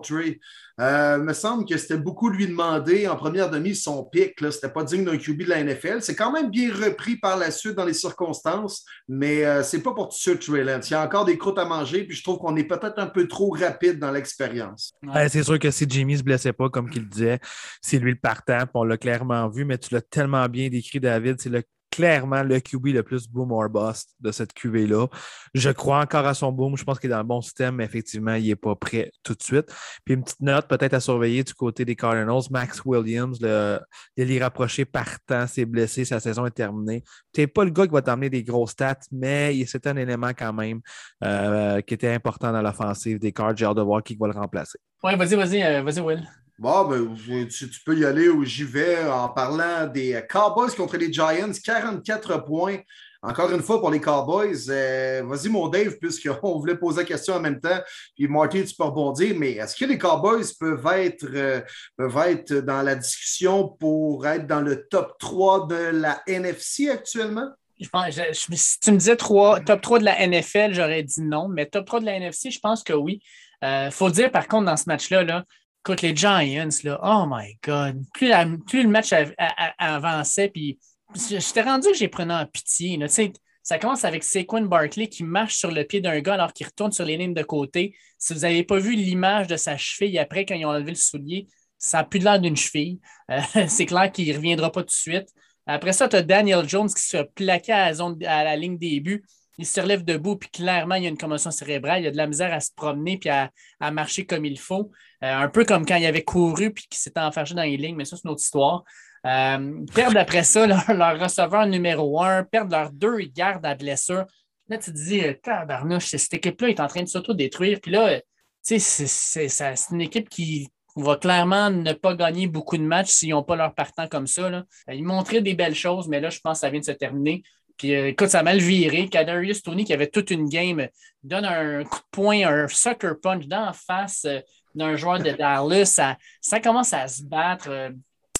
Euh, me semble que c'était beaucoup lui demander en première demi son pic. Ce n'était pas digne d'un QB de la NFL. C'est quand même bien repris par la suite dans les circonstances, mais euh, c'est pas pour tout de suite, Il y a encore des croûtes à manger, puis je trouve qu'on est peut-être un peu trop rapide dans l'expérience. c'est sûr que si Jimmy ne se blessait pas, comme qu'il disait, c'est lui le partant, on l'a clairement vu, mais tu l'as tellement bien décrit, David. C'est clairement le QB le plus boom or bust de cette QB-là. Je crois encore à son boom. Je pense qu'il est dans le bon système, mais effectivement, il n'est pas prêt tout de suite. Puis une petite note peut-être à surveiller du côté des Cardinals. Max Williams, le, il rapproché partant, s'est blessé, sa saison est terminée. Tu n'es pas le gars qui va t'emmener des gros stats, mais c'est un élément quand même euh, qui était important dans l'offensive des Cards. J'ai hâte de voir qui va le remplacer. Oui, vas-y, vas-y, euh, vas-y, Will. Bon, ben, tu, peux y aller où j'y vais en parlant des Cowboys contre les Giants, 44 points. Encore une fois pour les Cowboys. Euh, vas-y, mon Dave, puisqu'on [laughs] voulait poser la question en même temps. Puis, Marty, tu peux rebondir, mais est-ce que les Cowboys peuvent être, euh, peuvent être dans la discussion pour être dans le top 3 de la NFC actuellement? Je pense, si tu me disais top 3 de la NFL, j'aurais dit non, mais top 3 de la NFC, je pense que oui. Il euh, faut dire, par contre, dans ce match-là, là, Écoute, les Giants, là, oh my God. Plus, le match avançait, puis j'étais rendu que j'ai pris en pitié. ça commence avec Saquon Barkley qui marche sur le pied d'un gars alors qu'il retourne sur les lignes de côté. Si vous n'avez pas vu l'image de sa cheville après, quand ils ont enlevé le soulier, ça n'a plus l'air d'une cheville. Euh, [laughs] c'est clair qu'il ne reviendra pas tout de suite. Après ça, tu as Daniel Jones qui se plaquait à la, à la ligne début il se relève debout, puis clairement, il y a une commotion cérébrale. Il y a de la misère à se promener puis à, marcher comme il faut. Euh, un peu comme quand il avait couru puis qu'il s'était enfermé dans les lignes, mais ça, c'est une autre histoire. Euh, perdre après ça [laughs] leur, receveur numéro un, perdre leurs deux gardes à blessure. Là, tu te dis, euh, tabarnouche, cette équipe-là est en train de s'auto-détruire. Puis là, tu sais, c'est une équipe qui va clairement ne pas gagner beaucoup de matchs s'ils n'ont pas leur partant comme ça. Ils montraient des belles choses, mais là, je pense que ça vient de se terminer. Puis euh, écoute, ça a mal viré. Kadarius Tony, qui avait toute une game, donne un coup de poing, un sucker punch dans face euh, d'un joueur de Dallas. Ça, ça commence à se battre. Euh,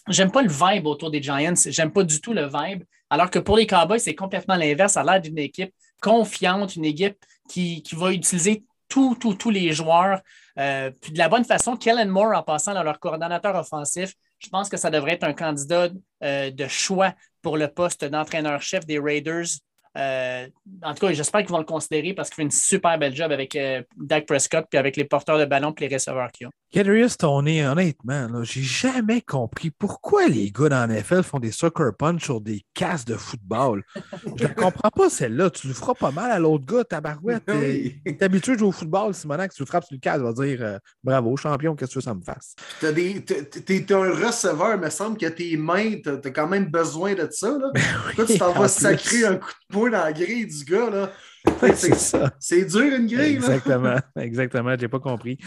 j'aime pas le vibe autour des Giants. J'aime pas du tout le vibe. Alors que pour les Cowboys, c'est complètement l'inverse. Ça a l'air d'une équipe confiante, une équipe qui, qui va utiliser tous, les joueurs. Puis de la bonne façon, Kellen Moore, en passant à leur coordonnateur offensif, je pense que ça devrait être un candidat euh, de choix pour le poste d'entraîneur-chef des Raiders euh, en tout cas, j'espère qu'ils vont le considérer parce qu'il fait une super belle job avec euh, Dak Prescott puis avec les porteurs de ballon et les receveurs qu'il a. Kadarius Tony, honnêtement, j'ai jamais compris pourquoi les gars dans la NFL font des sucker punch sur des casses de football. Je ne comprends pas celle-là. Tu le feras pas mal à l'autre gars, tabarouette. Tu es habitué de jouer au football, Simonac, tu le frappes sur le casse, il va dire euh, bravo, champion, qu'est-ce que tu veux ça me fasse? Tu es, un receveur, il me semble que tes mains, tu as, quand même besoin de ça. Là. Ben tu t'en vas sacrer un coup de poing dans la grille du gars. Là. [laughs] c'est ça. C'est dur une grille. Exactement, [laughs] exactement. Je n'ai pas compris.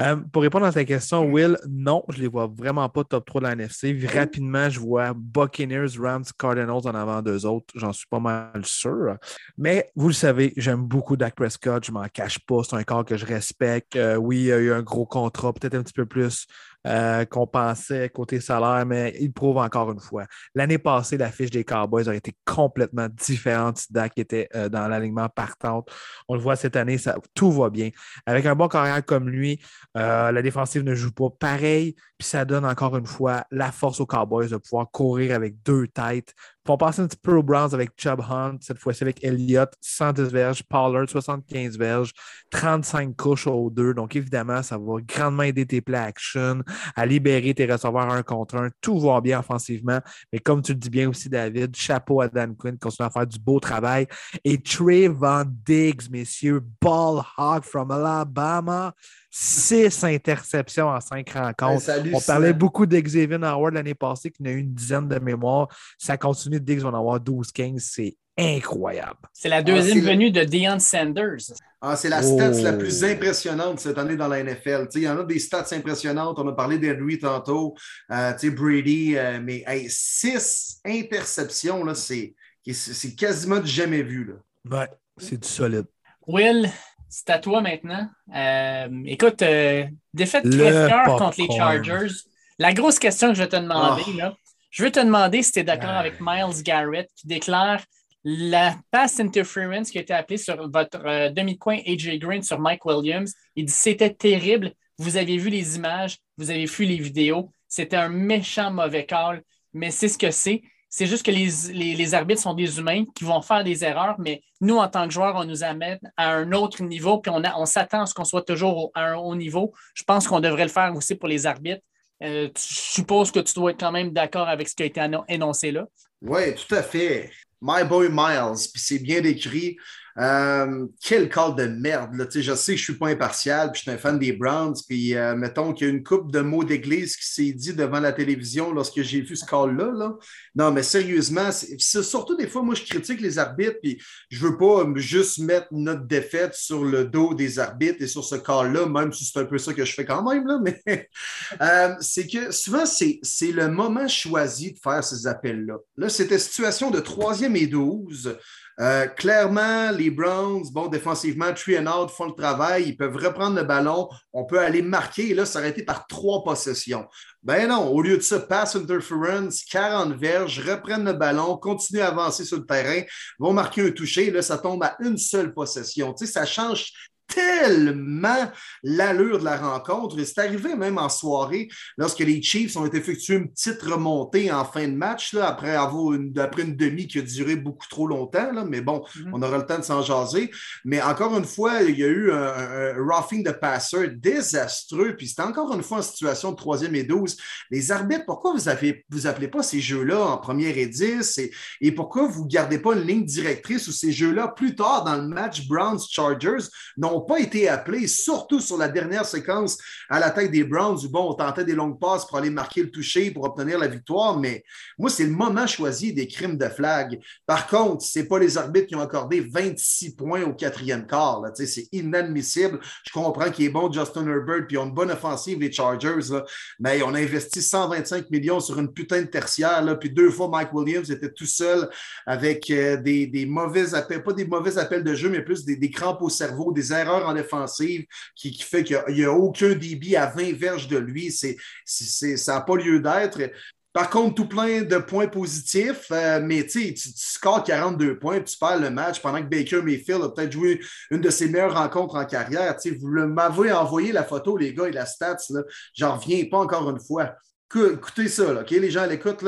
Euh, pour répondre à ta question, Will, non, je ne les vois vraiment pas top 3 de la NFC. Rapidement, je vois Buccaneers, Rams, Cardinals en avant d'eux autres. J'en suis pas mal sûr. Mais vous le savez, j'aime beaucoup Dak Prescott. Je m'en cache pas. C'est un corps que je respecte. Euh, oui, il y a eu un gros contrat, peut-être un petit peu plus euh, qu'on pensait côté salaire, mais il prouve encore une fois. L'année passée, la fiche des Cowboys a été complètement différente si Dak était dans l'alignement partante. On le voit cette année, tout va bien. Avec un bon carrière comme lui, euh, la défensive ne joue pas pareil, puis ça donne encore une fois la force aux Cowboys de pouvoir courir avec deux têtes, on passe un petit peu aux Browns avec Chubb Hunt, cette fois-ci avec Elliott, 110 verges, Pollard, 75 verges, 35 couches aux deux. Donc, évidemment, ça va grandement aider tes play action, à libérer tes receveurs un contre un. Tout va bien offensivement. Mais comme tu le dis bien aussi, David, chapeau à Dan Quinn, continue à faire du beau travail. Et Trey Van Diggs, messieurs, ball hog from Alabama six interceptions en cinq rencontres. on parlait beaucoup d'Xavier Howard l'année passée, qui en a eu une dizaine de mémoires. Ça continue, Diggs va en avoir 12-15. C'est incroyable. C'est la deuxième ah, venue de Deion Sanders. Ah, c'est la stat la plus oh. impressionnante cette année dans la NFL. Il y en a des stats impressionnantes. On a parlé d'Henry tantôt, euh, Brady, euh, mais six interceptions, c'est quasiment jamais vu. Là. Ouais, c'est du solide. Will, c'est à toi maintenant. Euh, écoute, euh, défaite crève contre les Chargers. La grosse question que je vais te demander, ah. je veux te demander si tu es d'accord avec Miles Garrett qui déclare la pass interference qui a été appelée sur votre euh, demi-coin AJ Green sur Mike Williams. Il dit c'était terrible. Vous avez vu les images, vous avez vu les vidéos. C'était un méchant mauvais call, mais c'est ce que c'est. C'est juste que les, arbitres sont des humains qui vont faire des erreurs, mais nous, en tant que joueurs, on nous amène à un autre niveau, puis on, s'attend à ce qu'on soit toujours à un haut niveau. Je pense qu'on devrait le faire aussi pour les arbitres. Euh, suppose que tu dois être quand même d'accord avec ce qui a été énoncé là. Oui, tout à fait. My boy Miles, puis c'est bien décrit. Euh, quel call de merde. Là. Je sais que je ne suis pas impartial, puis je suis un fan des Browns, puis euh, mettons qu'il y a une coupe de mots d'église qui s'est dit devant la télévision lorsque j'ai vu ce call-là. Là. Non, mais sérieusement, c'est surtout des fois, moi, je critique les arbitres, puis je ne veux pas juste mettre notre défaite sur le dos des arbitres et sur ce call-là, même si c'est un peu ça que je fais quand même, là, [laughs] mais euh, c'est que souvent, c'est le moment choisi de faire ces appels-là. Là, c'était situation de troisième et douze. Euh, clairement, les Browns, bon, défensivement, three and out font le travail. Ils peuvent reprendre le ballon. On peut aller marquer et là, s'arrêter par trois possessions. Ben non, au lieu de ça, pass interference, 40 verges, reprennent le ballon, continuent à avancer sur le terrain, vont marquer un toucher. Là, ça tombe à une seule possession. Tu sais, ça change tellement l'allure de la rencontre. C'est arrivé même en soirée, lorsque les Chiefs ont effectué une petite remontée en fin de match, là, après, avoir une, après une demi qui a duré beaucoup trop longtemps. Là, mais bon, mm-hmm. on aura le temps de s'en jaser. Mais encore une fois, il y a eu un, roughing de passeur désastreux. Puis c'était encore une fois en situation de troisième et 12. Les arbitres, pourquoi vous avez, vous appelez pas ces jeux-là en première et 10? Et, et pourquoi vous ne gardez pas une ligne directrice ou ces jeux-là plus tard dans le match Browns-Chargers n'ont pas été appelés, surtout sur la dernière séquence à la des Browns, où bon, on tentait des longues passes pour aller marquer le toucher, pour obtenir la victoire, mais moi, c'est le moment choisi des crimes de flag. Par contre, ce n'est pas les arbitres qui ont accordé 26 points au quatrième quart. C'est inadmissible. Je comprends qu'il est bon, Justin Herbert, puis ils ont une bonne offensive, les Chargers, mais on a investi 125 millions sur une putain de tertiaire, là, puis deux fois Mike Williams était tout seul avec euh, des, mauvais appels, pas des mauvais appels de jeu, mais plus des, des crampes au cerveau, des erreurs en défensive qui, fait qu'il n'y a, aucun débit à 20 verges de lui. C'est, ça n'a pas lieu d'être. Par contre, tout plein de points positifs, euh, mais tu, tu scores 42 points, tu perds le match pendant que Baker Mayfield a peut-être joué une de ses meilleures rencontres en carrière. Vous m'avez envoyé la photo, les gars, et la stats. J'en reviens pas encore une fois. Écoutez ça, OK? Les gens l'écoutent.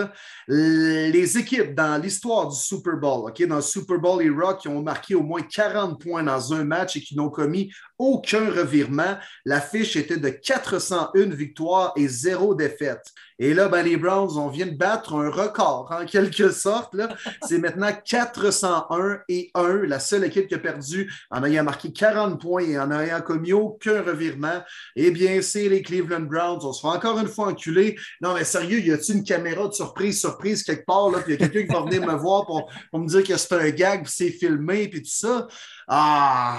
Les équipes dans l'histoire du Super Bowl? Dans le Super Bowl era, qui ont marqué au moins 40 points dans un match et qui n'ont commis aucun revirement, la fiche était de 401 victoires et zéro défaite. Et là, ben, les Browns, on vient de battre un record, en quelque sorte. C'est maintenant 401 et 1, la seule équipe qui a perdu en ayant marqué 40 points et en ayant commis aucun revirement. Eh bien, c'est les Cleveland Browns. On se fait encore une fois enculer. Non, mais sérieux, y a-t-il une caméra de surprise, surprise quelque part, là, puis y a quelqu'un qui va venir me voir pour, pour me dire que c'est un gag, puis c'est filmé, puis tout ça? Ah,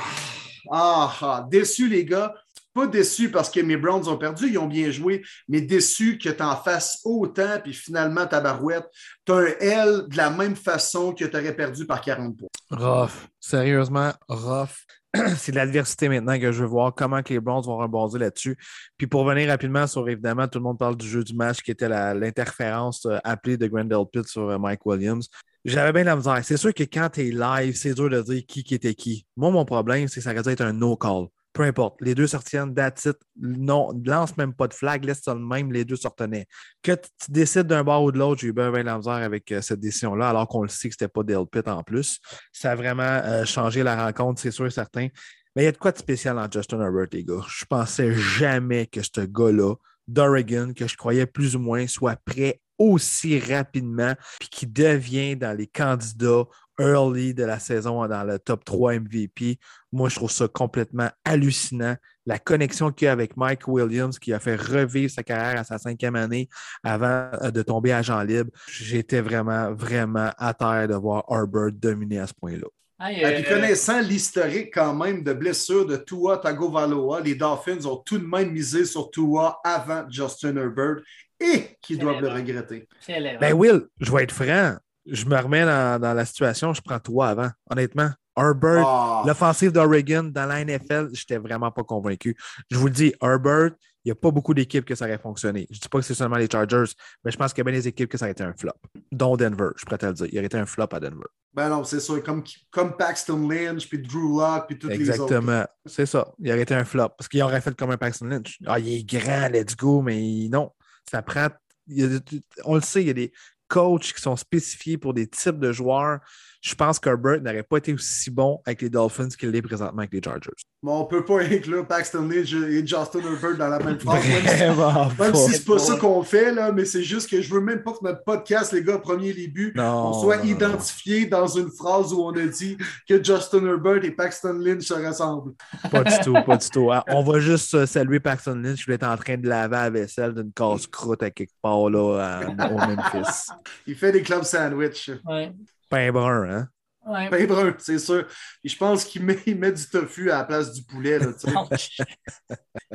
ah, ah, déçu, les gars pas déçu parce que mes Browns ont perdu, ils ont bien joué, mais déçu que tu en fasses autant, puis finalement, ta barouette, tu as un L de la même façon que tu aurais perdu par 40 points. Rough. Sérieusement, rough. [clears throat] C'est l'adversité maintenant que je veux voir comment que les Browns vont rebondir là-dessus. Puis pour venir rapidement sur, évidemment, tout le monde parle du jeu du match qui était l'interférence euh, appelée de Grendel Pitt sur euh, Mike Williams. J'avais bien la misère. C'est sûr que quand tu es live, c'est dur de dire qui, était qui. Moi, mon problème, c'est que ça aurait dû être un no-call peu importe. Les deux sortiennent, that's it. Non, lance même pas de flag, laisse ça le même, les deux sortenaient. Que tu décides d'un bord ou de l'autre, j'ai eu bien, bien la misère avec euh, cette décision-là, alors qu'on le sait que c'était pas Dale Pitt en plus. Ça a vraiment euh, changé la rencontre, c'est sûr et certain. Mais il y a de quoi de spécial en Justin Herbert, les gars. Je pensais jamais que ce gars-là, d'Oregon, que je croyais plus ou moins, soit prêt aussi rapidement, puis qui devient dans les candidats early de la saison dans le top 3 MVP. Moi, je trouve ça complètement hallucinant. La connexion qu'il y a avec Mike Williams, qui a fait revivre sa carrière à sa cinquième année avant euh, de tomber à Jean libre. J'étais vraiment, vraiment à terre de voir Herbert dominer à ce point-là. Euh, connaissant l'historique quand même de blessures de Tua Tagovailoa, les Dolphins ont tout de même misé sur Tua avant Justin Herbert et qui doivent le regretter. Ben Will, je vais être franc je me remets dans, la situation, je prends toi avant, honnêtement. Herbert, ah. l'offensive d'Oregon dans la NFL, je n'étais vraiment pas convaincu. Je vous le dis, Herbert, il n'y a pas beaucoup d'équipes que ça aurait fonctionné. Je ne dis pas que c'est seulement les Chargers, mais je pense qu'il y a bien des équipes que ça aurait été un flop, dont Denver, je pourrais te le dire. Il aurait été un flop à Denver. Ben non, c'est sûr, comme, comme Paxton Lynch, puis Drew Locke, puis toutes les autres. Exactement, c'est ça. Il aurait été un flop, parce qu'il aurait fait comme un Paxton Lynch. Ah, il est grand, let's go, mais non, ça prend on le sait, il y a des coachs qui sont spécifiés pour des types de joueurs. Je pense qu'Herbert n'aurait pas été aussi bon avec les Dolphins qu'il l'est présentement avec les Chargers. on ne peut pas inclure Paxton Lynch et Justin Herbert dans la même phrase. Même si, ce n'est pas ça qu'on fait, là, mais c'est juste que je veux même pas que notre podcast, les gars, premier début, on soit identifié dans une phrase où on a dit que Justin Herbert et Paxton Lynch se ressemblent. Pas du tout, pas du tout. Ah, on va juste euh, saluer Paxton Lynch qui est en train de laver la vaisselle d'une casse-croûte à quelque part là, au Memphis. [laughs] Il fait des club sandwich. Ouais. Pain brun, hein? Ouais. Pain brun, c'est sûr. Et je pense qu'il met, met, du tofu à la place du poulet. Là, [laughs]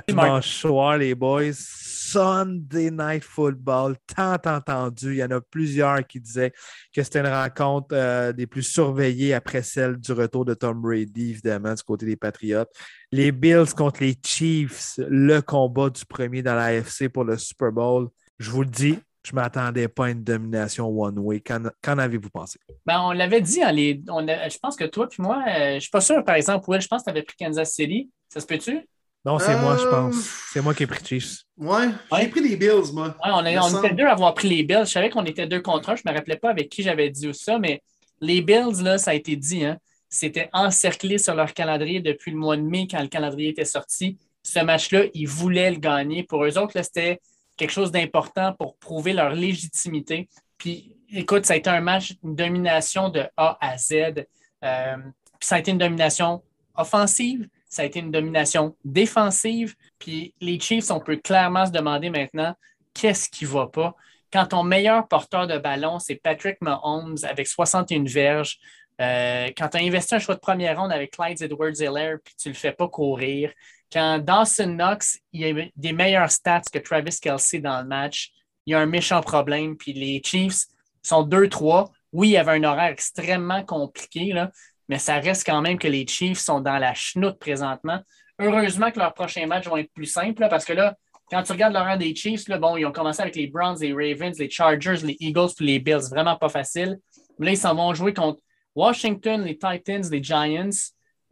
Dimanche soir, les boys, Sunday Night Football, tant entendu. Il y en a plusieurs qui disaient que c'était une rencontre euh, des plus surveillées après celle du retour de Tom Brady, évidemment, du côté des Patriots. Les Bills contre les Chiefs, le combat du premier dans la AFC pour le Super Bowl. Je vous le dis, je ne m'attendais pas à une domination one-way. Qu'en, avez-vous pensé? Ben, on l'avait dit, hein, je pense que toi puis moi, euh, je ne suis pas sûr, par exemple, Will, je pense que tu avais pris Kansas City. Ça se peut-tu? Non, c'est moi, je pense. Euh, c'est moi qui ai pris Chiefs. Ouais, j'ai pris les Bills, moi. Ouais, on, était deux à avoir pris les Bills. Je savais qu'on était deux contre un. Je ne me rappelais pas avec qui j'avais dit ça, mais les Bills, là, ça a été dit, hein, c'était encerclé sur leur calendrier depuis le mois de mai quand le calendrier était sorti. Ce match-là, ils voulaient le gagner. Pour eux autres, c'était quelque chose d'important pour prouver leur légitimité. Puis, écoute, ça a été un match, une domination de A à Z. Euh, puis ça a été une domination offensive, ça a été une domination défensive. Puis les Chiefs, on peut clairement se demander maintenant qu'est-ce qui ne va pas? Quand ton meilleur porteur de ballon, c'est Patrick Mahomes avec 61 verges, euh, quand tu as investi un choix de première ronde avec Clyde Edwards-Helaire, puis tu ne le fais pas courir, quand Dawson Knox, il a des meilleurs stats que Travis Kelsey dans le match, il y a un méchant problème. Puis les Chiefs sont 2-3. Oui, il y avait un horaire extrêmement compliqué, là, mais ça reste quand même que les Chiefs sont dans la chenoute présentement. Heureusement que leurs prochains matchs vont être plus simples parce que là, quand tu regardes l'horaire des Chiefs, là, bon, ils ont commencé avec les Browns, les Ravens, les Chargers, les Eagles, puis les Bills. Vraiment pas facile. Là, ils s'en vont jouer contre Washington, les Titans, les Giants.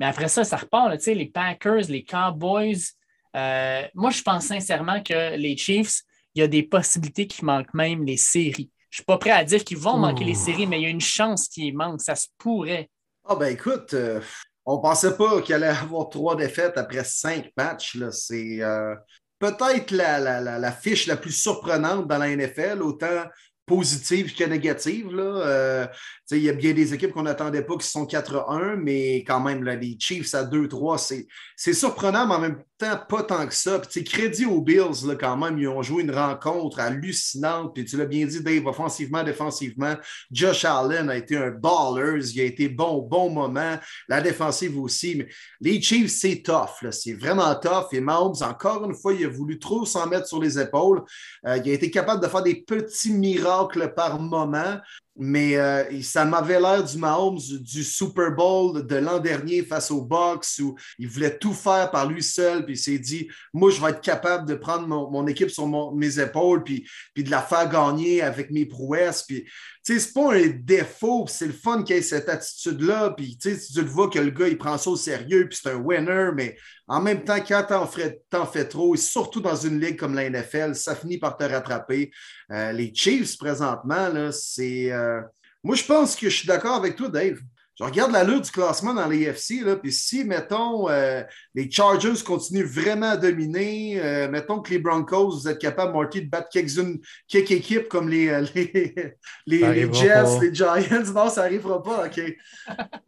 Mais après ça, ça repart, là, les Packers, les Cowboys. Euh, moi, je pense sincèrement que les Chiefs, il y a des possibilités qui manquent même les séries. Je ne suis pas prêt à dire qu'ils vont manquer les séries, mais il y a une chance qu'ils manquent. Ça se pourrait. Ah, ben écoute, euh, on ne pensait pas qu'il allait avoir trois défaites après cinq matchs. C'est euh, peut-être la, la, fiche la plus surprenante dans la NFL, autant positive que négative. Là. Euh, il y a bien des équipes qu'on n'attendait pas qui sont 4-1, mais quand même, là, les Chiefs à 2-3, c'est surprenant, mais en même temps, pas tant que ça. Puis, crédit aux Bills, là, quand même, ils ont joué une rencontre hallucinante. Puis tu l'as bien dit, Dave, offensivement, défensivement. Josh Allen a été un baller, il a été bon bon moment. La défensive aussi. Mais les Chiefs, c'est tough. C'est vraiment tough. Et Mahomes, encore une fois, il a voulu trop s'en mettre sur les épaules. Euh, il a été capable de faire des petits miracles par moment mais euh, ça m'avait l'air du Mahomes du Super Bowl de l'an dernier face aux Bucks où il voulait tout faire par lui seul, puis il s'est dit Moi, je vais être capable de prendre mon, équipe sur mes épaules, puis, de la faire gagner avec mes prouesses. Puis c'est pas un défaut, c'est le fun qu'il ait cette attitude-là. Puis, tu le vois que le gars, il prend ça au sérieux, puis c'est un winner, mais en même temps, quand t'en fais, fais trop, surtout dans une ligue comme la NFL, ça finit par te rattraper. Euh, les Chiefs, présentement, c'est. Euh, moi, je pense que je suis d'accord avec toi, Dave je regarde la lutte du classement dans les FC, puis si, mettons, euh, les Chargers continuent vraiment à dominer, euh, mettons que les Broncos, vous êtes capable, Marty, de battre quelques, équipes comme les, euh, les, [laughs] Jets, les Giants, [laughs] non, ça n'arrivera pas, OK.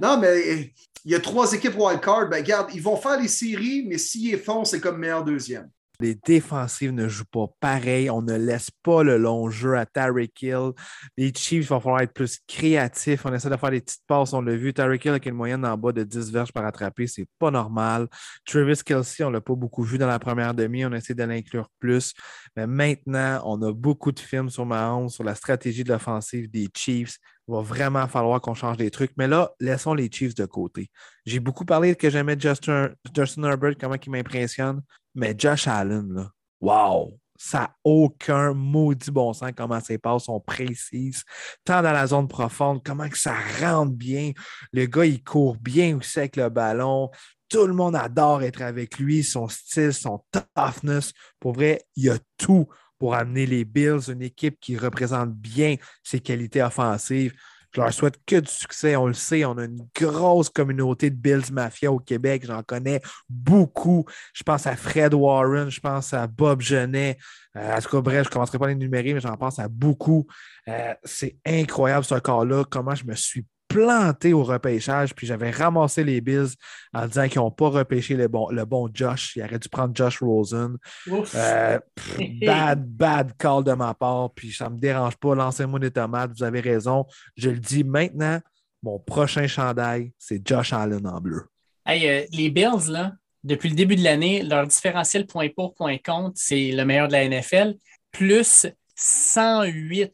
non, mais il y a trois équipes wildcard, ben regarde, ils vont faire les séries, mais s'ils font, c'est comme meilleur deuxième. Les défensives ne jouent pas pareil. On ne laisse pas le long jeu à Tyreek Hill. Les Chiefs vont falloir être plus créatifs. On essaie de faire des petites passes. On l'a vu. Tyreek Hill avec une moyenne en bas de 10 verges par attraper. C'est pas normal. Travis Kelsey, on l'a pas beaucoup vu dans la première demi. On essaie de l'inclure plus. Mais maintenant, on a beaucoup de films sur Mahomes, sur la stratégie de l'offensive des Chiefs. Il va vraiment falloir qu'on change des trucs. Mais là, laissons les Chiefs de côté. J'ai beaucoup parlé que j'aimais Justin, Justin Herbert, comment il m'impressionne. Mais Josh Allen, là, wow! Ça n'a aucun maudit bon sens comment ses passes sont précises. Tant dans la zone profonde, comment que ça rentre bien. Le gars, il court bien aussi avec le ballon. Tout le monde adore être avec lui, son style, son toughness. Pour vrai, il y a tout pour amener les Bills, une équipe qui représente bien ses qualités offensives. Je leur souhaite que du succès. On le sait, on a une grosse communauté de Bills Mafia au Québec. J'en connais beaucoup. Je pense à Fred Warren, je pense à Bob Genet. Euh, en tout cas, bref, je ne commencerai pas à les numérer, mais j'en pense à beaucoup. Euh, c'est incroyable ce cas-là, comment je me suis planté au repêchage, puis j'avais ramassé les Bills en disant qu'ils n'ont pas repêché le bon, le bon Josh. Il aurait dû prendre Josh Rosen. Euh, [laughs] bad, bad call de ma part, puis ça ne me dérange pas. Lancez-moi des tomates, vous avez raison. Je le dis maintenant, mon prochain chandail, c'est Josh Allen en bleu. Hey, euh, les Bills, là, depuis le début de l'année, leur différentiel point pour, point contre, c'est le meilleur de la NFL, plus 108.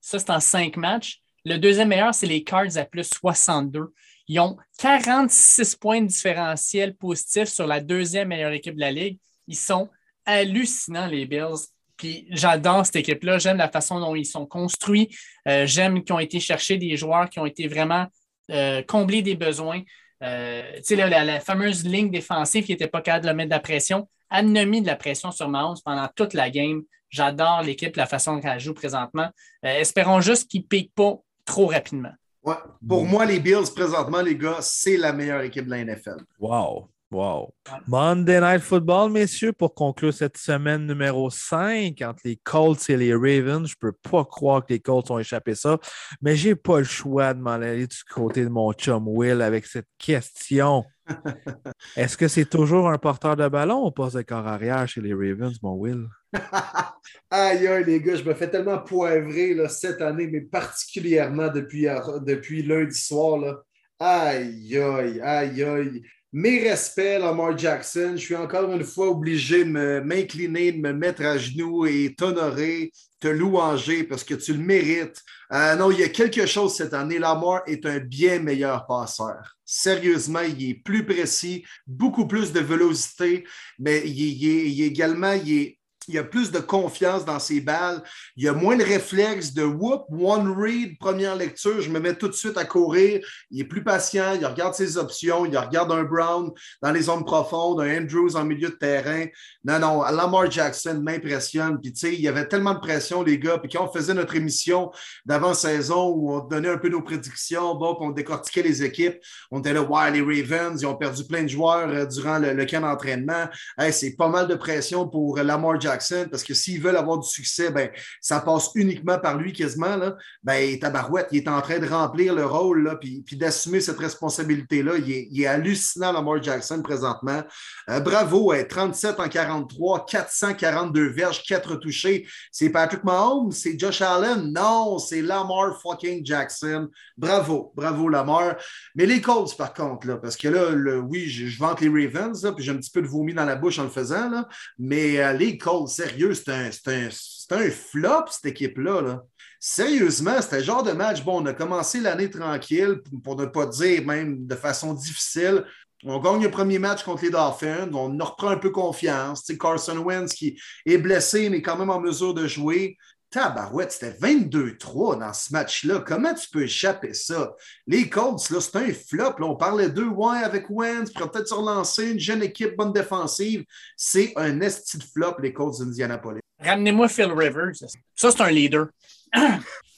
Ça, c'est en cinq matchs. Le deuxième meilleur, c'est les Cards à plus 62. Ils ont 46 points de différentiel positif sur la deuxième meilleure équipe de la Ligue. Ils sont hallucinants, les Bills. Puis j'adore cette équipe-là. J'aime la façon dont ils sont construits. Euh, j'aime qu'ils ont été chercher des joueurs qui ont été vraiment euh, comblés des besoins. Euh, tu sais, la, fameuse ligne défensive qui n'était pas capable de mettre de la pression, a mis de la pression sur Mahomes pendant toute la game. J'adore l'équipe, la façon qu'elle joue présentement. espérons juste qu'ils ne piquent pas trop rapidement. Ouais. Pour moi, les Bills, présentement, les gars, c'est la meilleure équipe de la NFL. Wow. Wow. Monday Night Football, messieurs, pour conclure cette semaine numéro 5 entre les Colts et les Ravens. Je ne peux pas croire que les Colts ont échappé ça, mais je n'ai pas le choix de m'en aller du côté de mon chum Will avec cette question. [laughs] Est-ce que c'est toujours un porteur de ballon ou poste de corps arrière chez les Ravens, mon Will? [laughs] aïe, aïe, les gars, je me fais tellement poivrer là, cette année, mais particulièrement depuis, depuis lundi soir. Là. Aïe, aïe, aïe, aïe. Mes respects, Lamar Jackson. Je suis encore une fois obligé de m'incliner, de me mettre à genoux et t'honorer, te louanger parce que tu le mérites. Euh, non, il y a quelque chose cette année. Lamar est un bien meilleur passeur. Sérieusement, il est plus précis, beaucoup plus de vélocité, mais il est, également, il est il y a plus de confiance dans ses balles. Il y a moins de réflexe de whoop, one read, première lecture, je me mets tout de suite à courir. Il est plus patient, il regarde ses options, il regarde un Brown dans les zones profondes, un Andrews en milieu de terrain. Non, non, Lamar Jackson m'impressionne. Puis, tu sais, il y avait tellement de pression, les gars. Puis, quand on faisait notre émission d'avant-saison où on donnait un peu nos prédictions, bon, on décortiquait les équipes, on était là, ouais, les Ravens, ils ont perdu plein de joueurs euh, durant le, camp d'entraînement. c'est pas mal de pression pour Lamar Jackson parce que s'ils veulent avoir du succès, ben, ça passe uniquement par lui quasiment. Là. Ben, Tabarouette, il est en train de remplir le rôle là, puis, puis d'assumer cette responsabilité-là. Il est, hallucinant, Lamar Jackson, présentement. Euh, bravo, 37 en 43, 442 verges, 4 touchés. C'est Patrick Mahomes, c'est Josh Allen? Non, c'est Lamar fucking Jackson. Bravo, bravo Lamar. Mais les Colts, par contre, là, parce que là, le, oui, je, vante les Ravens, puis j'ai un petit peu de vomi dans la bouche en le faisant, là, mais euh, les Colts, sérieux, c'est un, flop, cette équipe-là. Sérieusement, c'était le genre de match. Bon, on a commencé l'année tranquille, pour ne pas dire même de façon difficile. On gagne le premier match contre les Dolphins, on reprend un peu confiance. Carson Wentz qui est blessé, mais quand même en mesure de jouer. Tabarouette, c'était 22-3 dans ce match-là. Comment tu peux échapper ça? Les Colts, là, c'est un flop. On parlait d'eux, ouais, avec Wentz, puis peut-être relancer, une jeune équipe, bonne défensive. C'est un esti de flop, les Colts d'Indianapolis. Ramenez-moi Phil Rivers. Ça, c'est un leader. [coughs]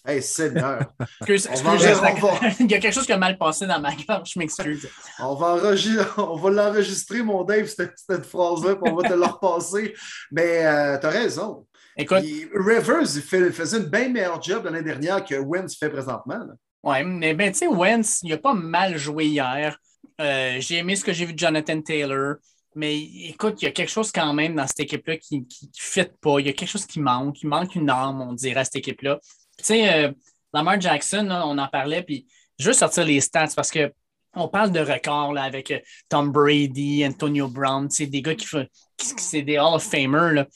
Hey, Seigneur. excuse, [laughs] Il y a quelque chose qui a mal passé dans ma gorge, je m'excuse. On va, [laughs] on va l'enregistrer, mon Dave, cette, cette phrase-là, puis on va te la repasser. Mais euh, tu as raison. Écoute. Rivers il faisait une bien meilleure job l'année dernière que Wentz fait présentement. Oui, mais ben, tu sais, Wentz, il a pas mal joué hier. Euh, j'ai aimé ce que j'ai vu de Jonathan Taylor. Mais écoute, il y a quelque chose quand même dans cette équipe-là qui ne fit pas. Il y a quelque chose qui manque. Il manque une arme, on dirait, à cette équipe-là. Tu sais, euh, Lamar Jackson, on en parlait, puis je veux sortir les stats parce que on parle de records là, avec euh, Tom Brady, Antonio Brown, c'est des gars qui font, c'est des Hall of Famers. Là.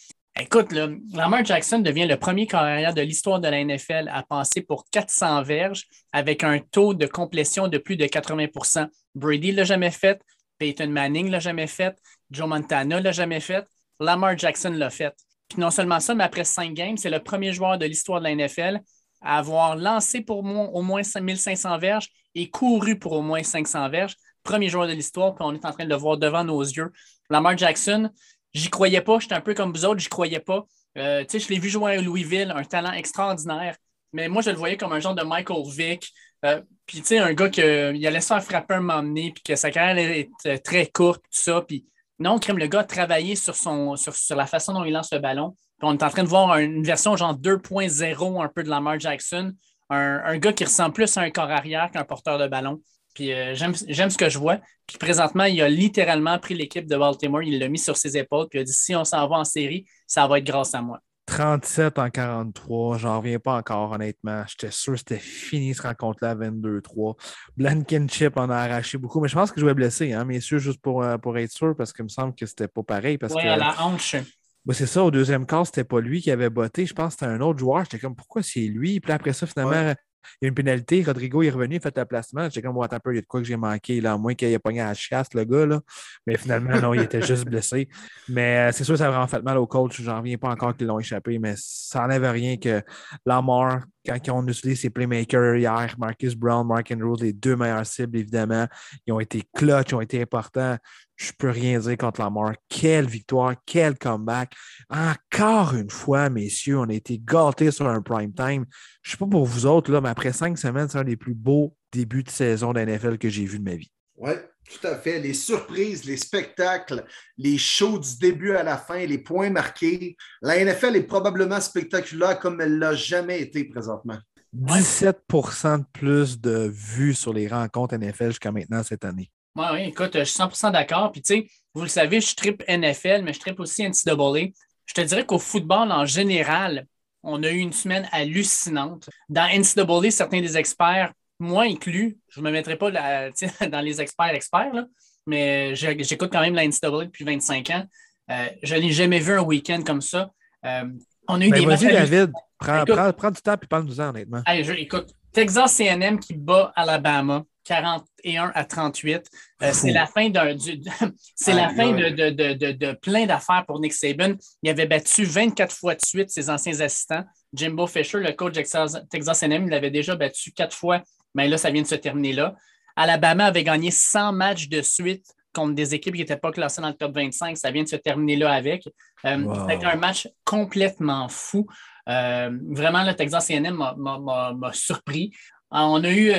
Écoute, Lamar Jackson devient le premier carrière de l'histoire de la NFL à passer pour 400 verges avec un taux de complétion de plus de 80% Brady l'a jamais fait, Peyton Manning l'a jamais fait, Joe Montana l'a jamais fait, Lamar Jackson l'a fait. Puis non seulement ça, mais après cinq games, c'est le premier joueur de l'histoire de la NFL à avoir lancé pour au moins 1500 verges et couru pour au moins 500 verges. Premier joueur de l'histoire, puis on est en train de le voir devant nos yeux. Lamar Jackson, J'y croyais pas. J'étais un peu comme vous autres, j'y croyais pas. Euh, je l'ai vu jouer à Louisville, un talent extraordinaire. Mais moi, je le voyais comme un genre de Michael Vick. Euh, puis, tu sais, un gars qui allait se faire frapper un moment donné, puis que sa carrière est très courte, tout ça. Puis, non, crème, le gars a travaillé sur, son, sur, la façon dont il lance le ballon. Puis, on est en train de voir une version genre 2.0 un peu de Lamar Jackson. Un, un, gars qui ressemble plus à un corps arrière qu'un porteur de ballon. Puis euh, j'aime ce que je vois. Puis présentement, il a littéralement pris l'équipe de Baltimore, il l'a mis sur ses épaules, puis il a dit si on s'en va en série, ça va être grâce à moi. 37 en 43, j'en reviens pas encore, honnêtement. J'étais sûr que c'était fini ce rencontre-là 22-3. Blankenship en a arraché beaucoup, mais je pense que je vais blesser, hein, messieurs, juste pour, euh, pour être sûr, parce qu'il me semble que c'était pas pareil. Oui, à la hanche. c'est ça, au deuxième quart, c'était pas lui qui avait botté. Je pense que c'était un autre joueur. J'étais comme, pourquoi c'est lui? Puis après ça, finalement, il y a une pénalité. Rodrigo est revenu, il fait le placement. J'étais comme, attends un peu, il y a de quoi que j'ai manqué, là, à moins qu'il ait pogné à la chasse, le gars. Là. Mais finalement, non, il était juste blessé. Mais euh, c'est sûr, ça a vraiment fait mal au coach. J'en reviens pas encore qu'ils l'ont échappé, mais ça n'enlève rien que Lamar, quand on utilise ses playmakers hier, Marcus Brown, Mark Andrews, les deux meilleures cibles, évidemment, ils ont été clutch, ils ont été importants. Je peux rien dire contre Lamar. Quelle victoire, quel comeback. Encore une fois, messieurs, on a été gâtés sur un prime time. Je ne sais pas pour vous autres, là, mais après cinq semaines, c'est un des plus beaux débuts de saison d'NFL que j'ai vu de ma vie. Oui, tout à fait. Les surprises, les spectacles, les shows du début à la fin, les points marqués. La NFL est probablement spectaculaire comme elle ne l'a jamais été présentement. 17% de plus de vues sur les rencontres NFL jusqu'à maintenant cette année. Oui, écoute, je suis 100% d'accord. Puis, tu sais, vous le savez, je tripe NFL, mais je tripe aussi NCAA. Je te dirais qu'au football en général, on a eu une semaine hallucinante. Dans NCAA, certains des experts, moi inclus, je ne me mettrai pas [laughs] dans les experts experts, mais j'écoute quand même la NCAA depuis 25 ans. Euh, je n'ai jamais vu un week-end comme ça. Euh, on a eu ben, des matchs. David, prends, du temps et parle-nous-en, honnêtement. écoute, Texas CM qui bat Alabama. 41 à 38. Euh, c'est la fin d'un [laughs] c'est la fin de, plein d'affaires pour Nick Saban. Il avait battu 24 fois de suite ses anciens assistants. Jimbo Fisher, le coach Texas, Texas A&M, il l'avait déjà battu quatre fois, mais là, ça vient de se terminer là. Alabama avait gagné 100 matchs de suite contre des équipes qui n'étaient pas classées dans le top 25. Ça vient de se terminer là avec. Euh, C'était un match complètement fou. Euh, vraiment, le Texas A&M m'a surpris. Euh, on a eu,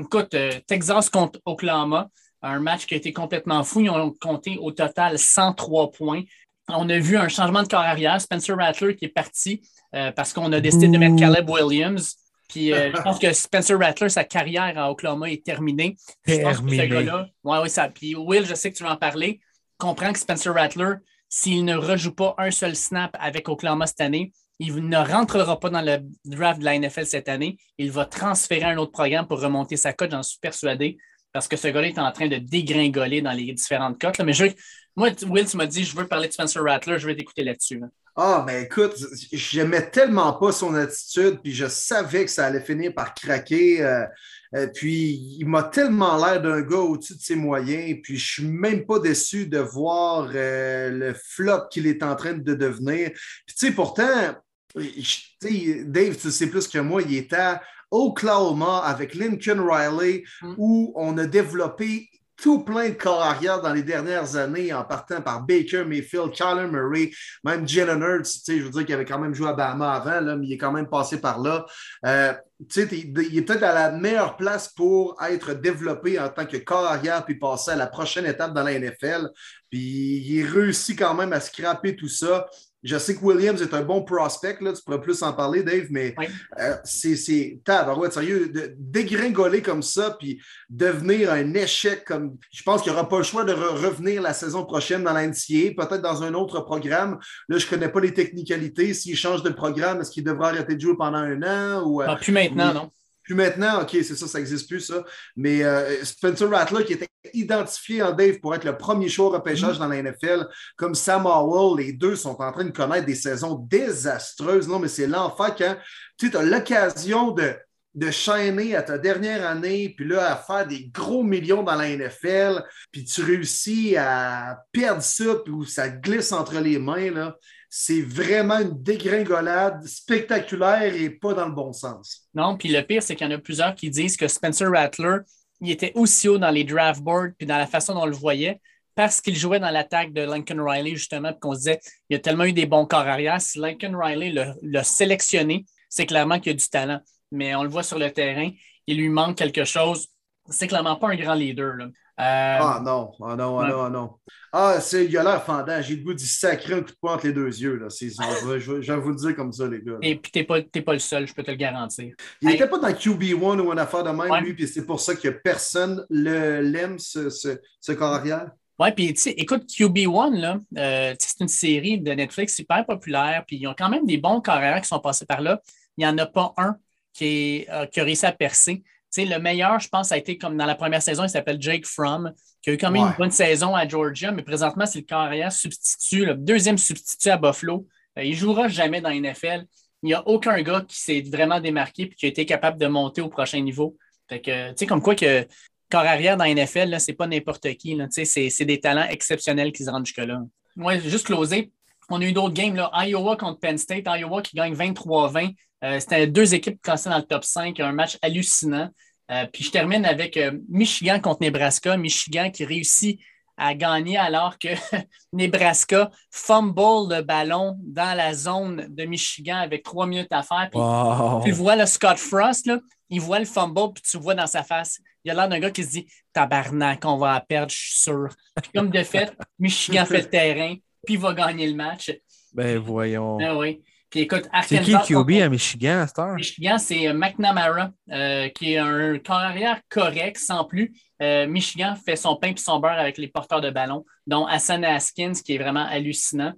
écoute, Texas contre Oklahoma, un match qui a été complètement fou. Ils ont compté au total 103 points. On a vu un changement de corps arrière. Spencer Rattler qui est parti parce qu'on a décidé de mettre Caleb Williams. Puis euh, [laughs] je pense que Spencer Rattler, sa carrière à Oklahoma est terminée. Terminée. ce gars-là, ouais, ouais, ça. Puis Will, je sais que tu vas en parler, comprends que Spencer Rattler, s'il ne rejoue pas un seul snap avec Oklahoma cette année, il ne rentrera pas dans le draft de la NFL cette année. Il va transférer un autre programme pour remonter sa cote, j'en suis persuadé, parce que ce gars-là est en train de dégringoler dans les différentes cotes. Mais je, moi, Will, tu dit, je veux parler de Spencer Rattler, je vais t'écouter là-dessus. Ah, mais écoute, j'aimais tellement pas son attitude, puis je savais que ça allait finir par craquer. Euh, euh, puis il m'a tellement l'air d'un gars au-dessus de ses moyens, puis je suis même pas déçu de voir euh, le flop qu'il est en train de devenir. Puis tu sais, pourtant, Dave, tu sais plus que moi, il était à Oklahoma avec Lincoln Riley, mm. où on a développé tout plein de corps arrière dans les dernières années, en partant par Baker Mayfield, Kyler Murray, même Jalen Hurts, je veux dire qu'il avait quand même joué à Bahama avant, là, mais il est quand même passé par là. Euh, il est peut-être à la meilleure place pour être développé en tant que corps arrière puis passer à la prochaine étape dans la NFL. Puis il réussit quand même à scraper tout ça. Je sais que Williams est un bon prospect, là, tu pourrais plus en parler, Dave, mais euh, c'est ouais, sérieux, de dégringoler comme ça, puis devenir un échec comme. Je pense qu'il n'y aura pas le choix de revenir la saison prochaine dans l'NCA, peut-être dans un autre programme. Là, je ne connais pas les technicalités. S'il change de programme, est-ce qu'il devra arrêter de jouer pendant un an? Ou, ah, plus maintenant, non. Plus maintenant, OK, c'est ça, ça n'existe plus, ça. Mais euh, Spencer Rattler, qui était identifié en Dave pour être le premier choix repêchage mm-hmm. dans la NFL, comme Sam Howell, les deux sont en train de connaître des saisons désastreuses. Non, mais c'est l'enfer quand tu as l'occasion de, de chaîner à ta dernière année, puis là, à faire des gros millions dans la NFL, puis tu réussis à perdre ça, puis où ça glisse entre les mains, là c'est vraiment une dégringolade spectaculaire et pas dans le bon sens. Non, puis le pire, c'est qu'il y en a plusieurs qui disent que Spencer Rattler, il était aussi haut dans les draft boards puis dans la façon dont on le voyait parce qu'il jouait dans l'attaque de Lincoln Riley, justement, puis qu'on se disait, il a tellement eu des bons corps arrière. Si Lincoln Riley l'a sélectionné, c'est clairement qu'il a du talent. Mais on le voit sur le terrain, il lui manque quelque chose. C'est clairement pas un grand leader. Euh, ah non, ah non, ah non, ah non. Ah, c'est, il a l'air fendant. J'ai le goût d'y sacrer un coup de poing entre les deux yeux. Là. je, vais vous le dire comme ça, les gars. Et puis, t'es pas, pas le seul, je peux te le garantir. Il n'était pas dans QB1 ou une affaire de même, lui, puis c'est pour ça que personne le, l'aime, ce, ce, corps arrière? Oui, puis tu sais, écoute, QB1, là, euh, c'est une série de Netflix super populaire, puis ils ont quand même des bons carrières qui sont passés par là. Il n'y en a pas un qui, est, euh, qui a réussi à percer le meilleur, je pense, a été comme dans la première saison, il s'appelle Jake Fromm, qui a eu quand même une bonne saison à Georgia, mais présentement, c'est le carrière substitut, le deuxième substitut à Buffalo. Euh, il ne jouera jamais dans NFL. Il n'y a aucun gars qui s'est vraiment démarqué et qui a été capable de monter au prochain niveau. Fait que, tu sais, comme quoi que corps arrière dans NFL, ce n'est pas n'importe qui. C'est des talents exceptionnels qui se rendent jusque-là. Moi, juste closer, on a eu d'autres games. Là. Iowa contre Penn State. Iowa qui gagne 23-20. Euh, c'était deux équipes classées dans le top 5. Un match hallucinant. Euh, puis je termine avec euh, Michigan contre Nebraska. Michigan qui réussit à gagner alors que [laughs] Nebraska fumble le ballon dans la zone de Michigan avec trois minutes à faire. Puis Tu vois le Scott Frost, là, il voit le fumble, puis tu vois dans sa face. Il y a l'air d'un gars qui se dit Tabarnak, on va perdre, je suis sûr. Puis comme de fait, Michigan [laughs] fait le terrain, puis il va gagner le match. Ben voyons. Ah oui. Puis écoute, C'est qui QB à Michigan à cette heure? Michigan, c'est euh, McNamara, euh, qui est un carrière correct, sans plus. Euh, Michigan fait son pain et son beurre avec les porteurs de ballon, dont Hassan Haskins, qui est vraiment hallucinant.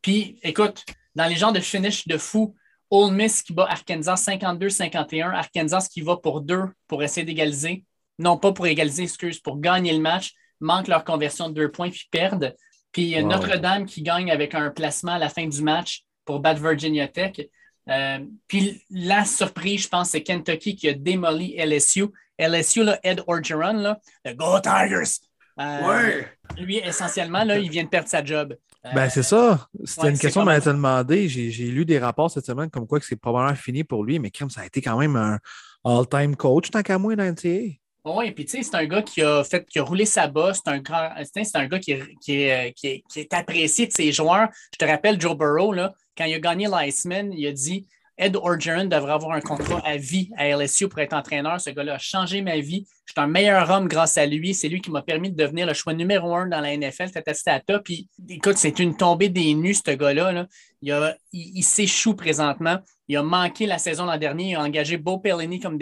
puis écoute, dans les genres de finish de fou, Ole Miss qui bat Arkansas 52-51, Arkansas qui va pour deux pour essayer d'égaliser. Non, pas pour égaliser, excuse, pour gagner le match, manque leur conversion de deux points puis perdent. Puis Notre-Dame qui gagne avec un placement à la fin du match pour battre Virginia Tech. Euh, puis la surprise, je pense, c'est Kentucky qui a démoli LSU. LSU, là, Ed Orgeron, là, le Go Tigers! Euh, lui, essentiellement, là, il vient de perdre sa job. Ben, c'est ça. C'était une question que m'avait demandé. J'ai lu des rapports cette semaine comme quoi que c'est probablement fini pour lui, mais crème, ça a été quand même un all-time coach tant qu'à moi dans NCAA. Oui, puis tu sais, c'est un gars qui a fait, qui a roulé sa bosse. C'est un, c'est un gars qui est, qui, est, qui, est, apprécié de ses joueurs. Je te rappelle, Joe Burrow, là, quand il a gagné l'Iceman, il a dit Ed Orgeron devrait avoir un contrat à vie à LSU pour être entraîneur. Ce gars-là a changé ma vie. Je suis un meilleur homme grâce à lui. C'est lui qui m'a permis de devenir le choix numéro un dans la NFL, cet top. Puis, écoute, c'est une tombée des nues, ce gars-là. Il, s'échoue présentement. Il a manqué la saison l'an dernier. Il a engagé Bo Pelini comme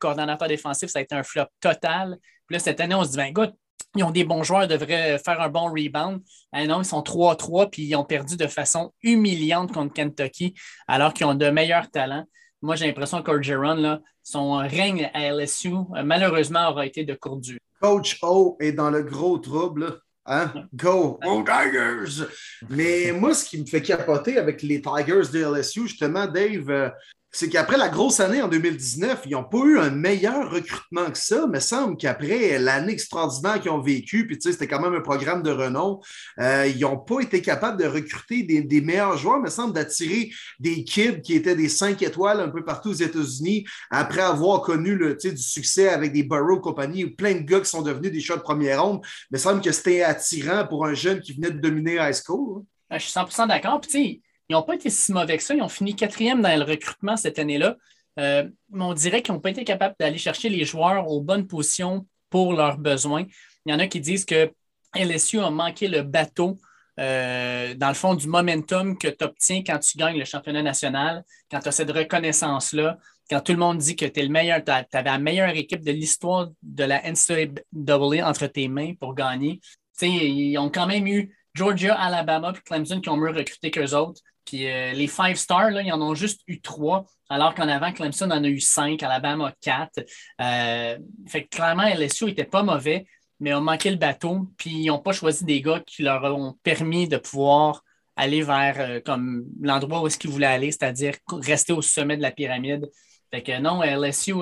coordonnateur défensif. Ça a été un flop total. Puis là, cette année, on se dit, ben, écoute, ils ont des bons joueurs, ils devraient faire un bon rebound. Ah non, ils sont 3-3, puis ils ont perdu de façon humiliante contre Kentucky, alors qu'ils ont de meilleurs talents. Moi, j'ai l'impression qu'Orgeron, son règne à LSU, euh, malheureusement, aura été de courte durée. Coach O est dans le gros trouble. Hein? Go! Go Tigers! Mais moi, ce qui me fait capoter avec les Tigers de LSU, justement, Dave, euh, c'est qu'après la grosse année en 2019, ils n'ont pas eu un meilleur recrutement que ça. Mais semble qu'après l'année extraordinaire qu'ils ont vécue, puis tu sais, c'était quand même un programme de renom, euh, ils n'ont pas été capables de recruter des, meilleurs joueurs, mais semble d'attirer des kids qui étaient des cinq étoiles un peu partout aux États-Unis après avoir connu le, du succès avec des Burrow compagnie ou plein de gars qui sont devenus des choix de première ronde. Mais semble que c'était attirant pour un jeune qui venait de dominer high school. Hein. Je suis 100% d'accord. Puis tu sais, ils n'ont pas été si mauvais que ça. Ils ont fini quatrième dans le recrutement cette année-là. Euh, mais on dirait qu'ils n'ont pas été capables d'aller chercher les joueurs aux bonnes positions pour leurs besoins. Il y en a qui disent que LSU a manqué le bateau, euh, dans le fond, du momentum que tu obtiens quand tu gagnes le championnat national, quand tu as cette reconnaissance-là, quand tout le monde dit que tu es le meilleur, tu avais la meilleure équipe de l'histoire de la NCAA entre tes mains pour gagner. ils ont quand même eu Georgia, Alabama puis Clemson qui ont mieux recruté qu'eux autres. Puis euh, les five stars, là, ils en ont juste eu trois, alors qu'en avant, Clemson en a eu cinq, Alabama quatre. Euh, fait que clairement, LSU n'était pas mauvais, mais ont manqué le bateau, puis ils n'ont pas choisi des gars qui leur ont permis de pouvoir aller vers euh, comme l'endroit où est-ce qu'ils voulaient aller, c'est-à-dire rester au sommet de la pyramide. Fait que non, LSU,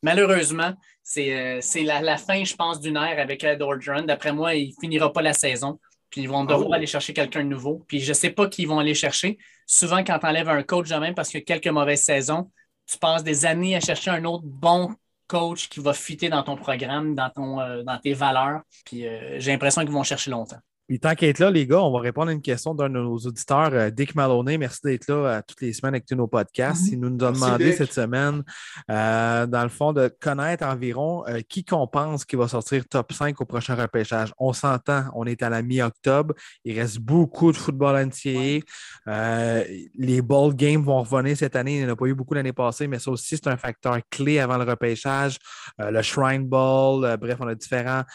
malheureusement, c'est la, fin, je pense, d'une ère avec Ed Orgeron. D'après moi, il finira pas la saison. Puis ils vont devoir oh. aller chercher quelqu'un de nouveau. Puis je ne sais pas qui ils vont aller chercher. Souvent, quand tu enlèves un coach de même parce qu'il y a quelques mauvaises saisons, tu passes des années à chercher un autre bon coach qui va fitter dans ton programme, dans, ton, euh, dans tes valeurs. Puis euh, j'ai l'impression qu'ils vont chercher longtemps. Puis tant qu'être là, les gars, on va répondre à une question d'un de nos auditeurs, euh, Dick Maloney. Merci d'être là euh, toutes les semaines avec tous nos podcasts. Mhm. Il nous, a demandé cette semaine, euh, dans le fond, de connaître environ qui qu'on pense qui va sortir top 5 au prochain repêchage. On s'entend, on est à la mi-octobre. Il reste beaucoup de football entier. les ball games vont revenir cette année. Il n'y en a pas eu beaucoup l'année passée, mais ça aussi, c'est un facteur clé avant le repêchage. le Shrine Ball, bref, on a différentes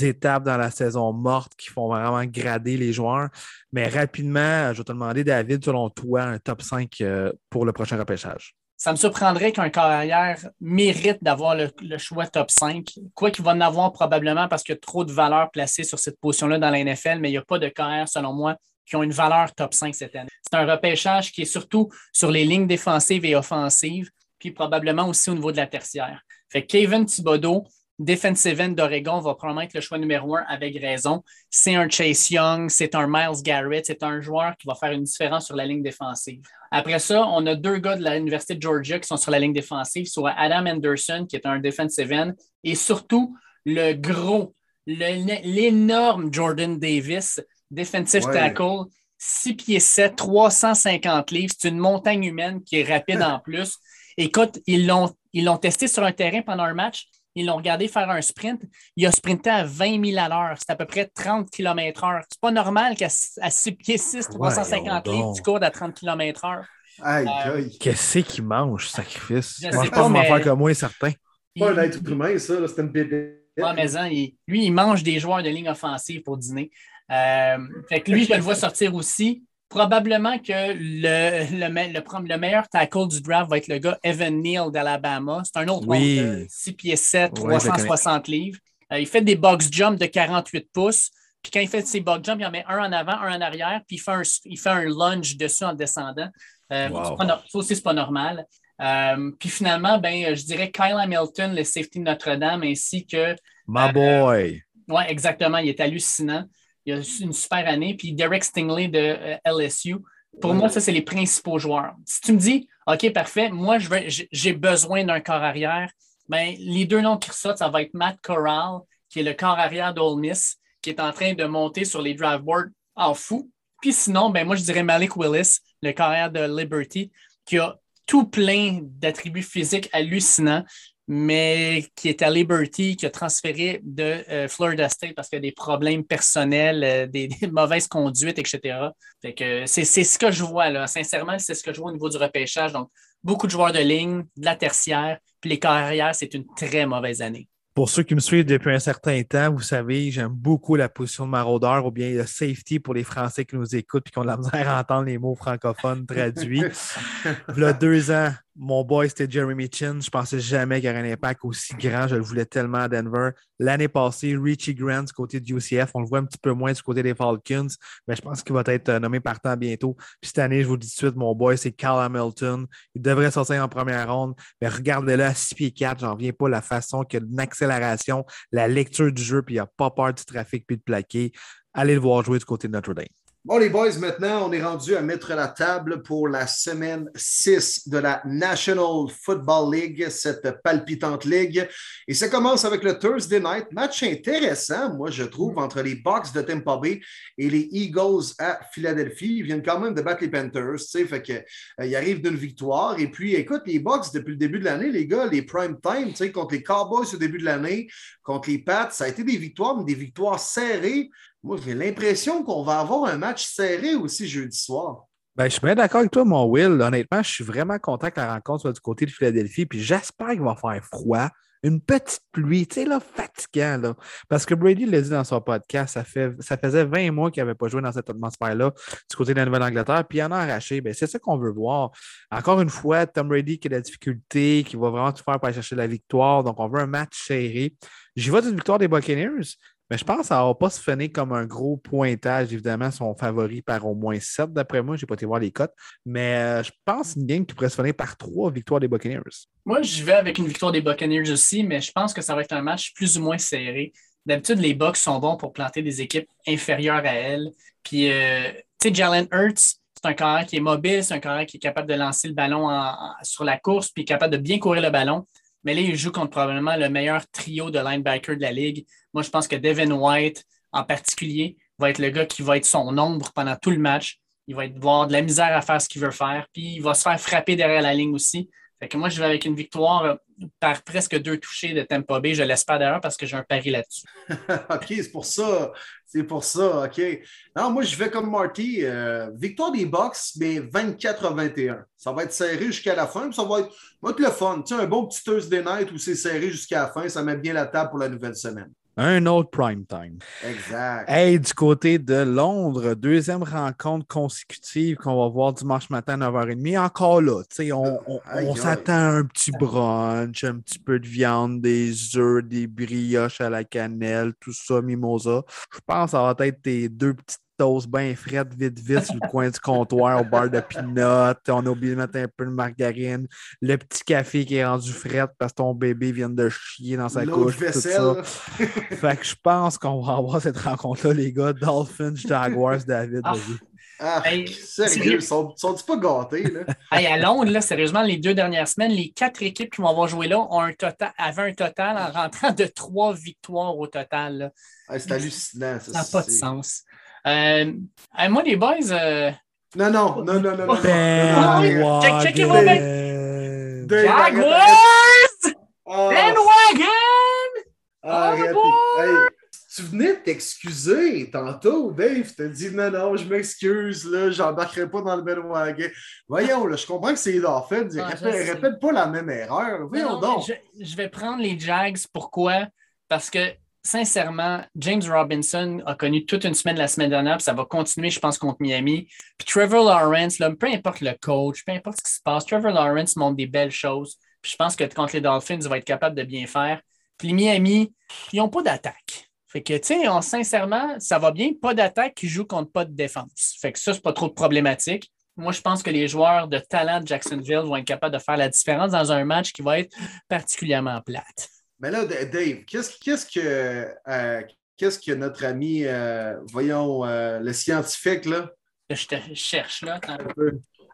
étapes dans la saison morte qui font vraiment grader les joueurs. Mais rapidement, je vais te demander, David, selon toi, un top 5 euh, pour le prochain repêchage. Ça me surprendrait qu'un carrière mérite d'avoir le, choix top 5. Quoi qu'il va en avoir probablement parce qu'il y a trop de valeurs placées sur cette position-là dans la NFL, mais il n'y a pas de carrière, selon moi, qui ont une valeur top 5 cette année. C'est un repêchage qui est surtout sur les lignes défensives et offensives, puis probablement aussi au niveau de la tertiaire. Fait que Kevin Thibodeau, defensive end d'Oregon va probablement être le choix numéro un avec raison. C'est un Chase Young, c'est un Miles Garrett, c'est un joueur qui va faire une différence sur la ligne défensive. Après ça, on a deux gars de l'Université de Georgia qui sont sur la ligne défensive, soit Adam Anderson, qui est un defensive end, et surtout le gros, l'énorme Jordan Davis, defensive tackle, 6 pieds 7, 350 livres. C'est une montagne humaine qui est rapide [laughs] en plus. Écoute, ils l'ont, ils l'ont testé sur un terrain pendant un match. Ils l'ont regardé faire un sprint. Il a sprinté à 20 000 à l'heure. C'est à peu près 30 km/h. C'est pas normal qu'à 6 pieds 6, 350 livres, tu cours à 30 km/h. Euh, Qu'est-ce qu'il mange, sacrifice? Je ne sais pas, mais... faire comme moi, certain. Pas un être humain, ça. C'est une bébé. mais hein, lui, il mange des joueurs de ligne offensive pour dîner. Euh, fait que lui, je le vois sortir aussi probablement que le, le, meilleur tackle du draft va être le gars Evan Neal d'Alabama. C'est un autre oui. 6 pieds 7, 360 livres. Euh, il fait des box jumps de 48 pouces. Puis quand il fait ses bug jumps, il en met un en avant, un en arrière, puis il fait un, il fait un lunge dessus en descendant. Euh, ça aussi, c'est pas normal. Euh, puis finalement, ben, je dirais Kyle Hamilton, le safety de Notre-Dame, ainsi que. My boy! Oui, exactement. Il est hallucinant. Il a une super année. Puis Derek Stingley de LSU. Pour moi, ça, c'est les principaux joueurs. Si tu me dis, OK, parfait, moi, j'ai besoin d'un corps arrière, ben, les deux noms qui ressortent, ça va être Matt Corral, qui est le corps arrière d'Ole Miss, qui est en train de monter sur les drive boards en fou. Puis sinon, ben, moi, je dirais Malik Willis, le corps arrière de Liberty, qui a tout plein d'attributs physiques hallucinants mais qui est à Liberty, qui a transféré de euh, Florida State parce qu'il y a des problèmes personnels, euh, des, [laughs] mauvaises conduites, etc. c'est, ce que je vois, là. Sincèrement, c'est ce que je vois au niveau du repêchage. Donc, beaucoup de joueurs de ligne, de la tertiaire, puis les carrières, c'est une très mauvaise année. Pour ceux qui me suivent depuis un certain temps, vous savez, j'aime beaucoup la position de maraudeur ou bien le safety pour les Français qui nous écoutent et qui ont de la misère à entendre les mots francophones traduits. Il y a deux ans, mon boy, c'était Jeremy Chin. Je pensais jamais qu'il y aurait un impact aussi grand. Je le voulais tellement à Denver. L'année passée, Richie Grant du côté du UCF. On le voit un petit peu moins du côté des Falcons, mais je pense qu'il va être euh, nommé partant bientôt. Puis cette année, je vous dis tout de suite, mon boy, c'est Cal Hamilton. Il devrait sortir en première ronde, mais regardez-le à 6 pieds 4. J'en viens pas la façon qu'il y a une la lecture du jeu, puis il n'y a pas peur du trafic puis de plaquer. Allez le voir jouer du côté de Notre Dame. Bon, les boys, maintenant, on est rendu à mettre la table pour la semaine 6 de la National Football League, cette palpitante ligue. Et ça commence avec le Thursday night. Match intéressant, moi, je trouve, mm. entre les Bucks de Tampa Bay et les Eagles à Philadelphie. Ils viennent quand même de battre les Panthers, tu sais, fait qu'ils euh, arrivent d'une victoire. Et puis, écoute, les Bucks, depuis le début de l'année, les gars, les prime time, tu sais, contre les Cowboys au début de l'année, contre les Pats, ça a été des victoires, mais des victoires serrées. Moi, j'ai l'impression qu'on va avoir un match serré aussi jeudi soir. Ben, je suis bien d'accord avec toi, mon Will. Honnêtement, je suis vraiment content que la rencontre soit du côté de Philadelphie. Puis j'espère qu'il va faire froid. Une petite pluie, tu sais, là, fatigant, là. Parce que Brady l'a dit dans son podcast, ça, fait, ça faisait 20 mois qu'il n'avait pas joué dans cette atmosphère-là du côté de la Nouvelle-Angleterre, puis il en a arraché. Ben, c'est ça qu'on veut voir. Encore une fois, Tom Brady qui a la difficulté, qui va vraiment tout faire pour aller chercher la victoire. Donc, on veut un match serré. J'y vais d'une victoire des Buccaneers, mais je pense que ça va pas se finir comme un gros pointage. Évidemment, son favori par au moins 7, d'après moi. Je n'ai pas été voir les cotes. Mais euh, je pense une game qui pourrait se finir par trois victoires des Buccaneers. Moi, je vais avec une victoire des Buccaneers aussi, mais je pense que ça va être un match plus ou moins serré. D'habitude, les Bucks sont bons pour planter des équipes inférieures à elles. Puis, euh, tu sais, Jalen Hurts, c'est un carré qui est mobile, c'est un carré qui est capable de lancer le ballon sur la course, puis capable de bien courir le ballon. Mais là, il joue contre probablement le meilleur trio de linebackers de la ligue. Moi, je pense que Devin White, en particulier, va être le gars qui va être son ombre pendant tout le match. Il va avoir de la misère à faire ce qu'il veut faire, puis il va se faire frapper derrière la ligne aussi. Fait que moi, je vais avec une victoire euh, par presque deux touchés de Tampa Bay. Je l'espère d'ailleurs parce que j'ai un pari là-dessus. [laughs] OK, c'est pour ça. C'est pour ça, OK. Non, moi, je vais comme Marty. Euh, victoire des Bucks, mais 24 à 21. Ça va être serré jusqu'à la fin, ça va être, va être le fun. Tu sais, un bon petit Thursday night où c'est serré jusqu'à la fin, ça met bien la table pour la nouvelle semaine. Un autre prime time. Exact. Hey, du côté de Londres, deuxième rencontre consécutive qu'on va voir dimanche matin à 9h30. Encore là, on, on, on s'attend à un petit brunch, un petit peu de viande, des œufs, des brioches à la cannelle, tout ça, mimosa. Je pense que ça va être tes deux petites toast bien frette, vite, vite, sur le coin du comptoir, au bar de pinot. On a oublié de mettre un peu de margarine. Le petit café qui est rendu frette parce que ton bébé vient de chier dans sa couche. Tout ça. fait que je pense qu'on va avoir cette rencontre-là, les gars. Dolphins, Jaguars, David. Ah. Ah, sérieux, ils sont, sont pas gâtés? Là? à Londres, là, sérieusement, les deux dernières semaines, les quatre équipes qui vont avoir joué là ont un total, avaient un total en rentrant de trois victoires au total. c'est hallucinant. Ça n'a pas de sens. Euh, moi, les boys. Euh... Non, non, non, non, non. non, non. Check, checkez vos Jaguars! Ben Wagon! Oh, tu venais t'excuser tantôt, Dave. Tu dit non, non, je m'excuse, là, j'embarquerai pas dans le bandwagon. Voyons, là, je comprends que c'est Dolphins. Ah, répète, répète pas la même erreur. Voyons donc. Je, je, vais prendre les Jags. Pourquoi? Parce que sincèrement, James Robinson a connu toute une semaine la semaine dernière, puis ça va continuer, je pense, contre Miami. Puis Trevor Lawrence, là, peu importe le coach, peu importe ce qui se passe, Trevor Lawrence montre des belles choses. Puis je pense que contre les Dolphins, il va être capable de bien faire. Puis les Miami, ils n'ont pas d'attaque. Fait que, tu sais, sincèrement, ça va bien. Pas d'attaque qui joue contre pas de défense. Fait que ça, c'est pas trop problématique. Moi, je pense que les joueurs de talent de Jacksonville vont être capables de faire la différence dans un match qui va être particulièrement plate. Mais là, Dave, qu'est-ce qu'est-ce que, euh, qu'est-ce que notre ami, euh, voyons, euh, le scientifique, là, Je te cherche là.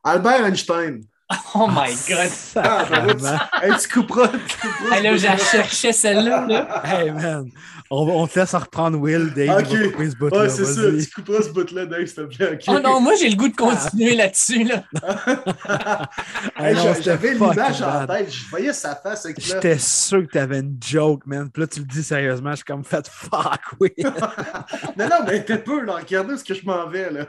Albert Einstein. [laughs] Oh my God! Ah, ben oui, Sacrément. tu, hey, tu couperas. Tu couperas Hey, là, bout-là. cherchais celle-là. là. Hey man, on, te laisse en reprendre Will, Dave. Ok. il va couper ce bout-là. Ouais, c'est ça. Tu couperas ce bout-là, Dave, s'il te plaît. Oh non, moi, j'ai le goût de continuer là-dessus. Là. [laughs] Hey, Hey, non, J'avais l'image en tête. Je voyais sa face avec. J'étais sûr que t'avais une joke, man. Puis là, tu le dis sérieusement, je suis comme fait fuck, oui. [laughs] Non, non, mais t'es peu, là. Regardez ce que je m'en vais, là.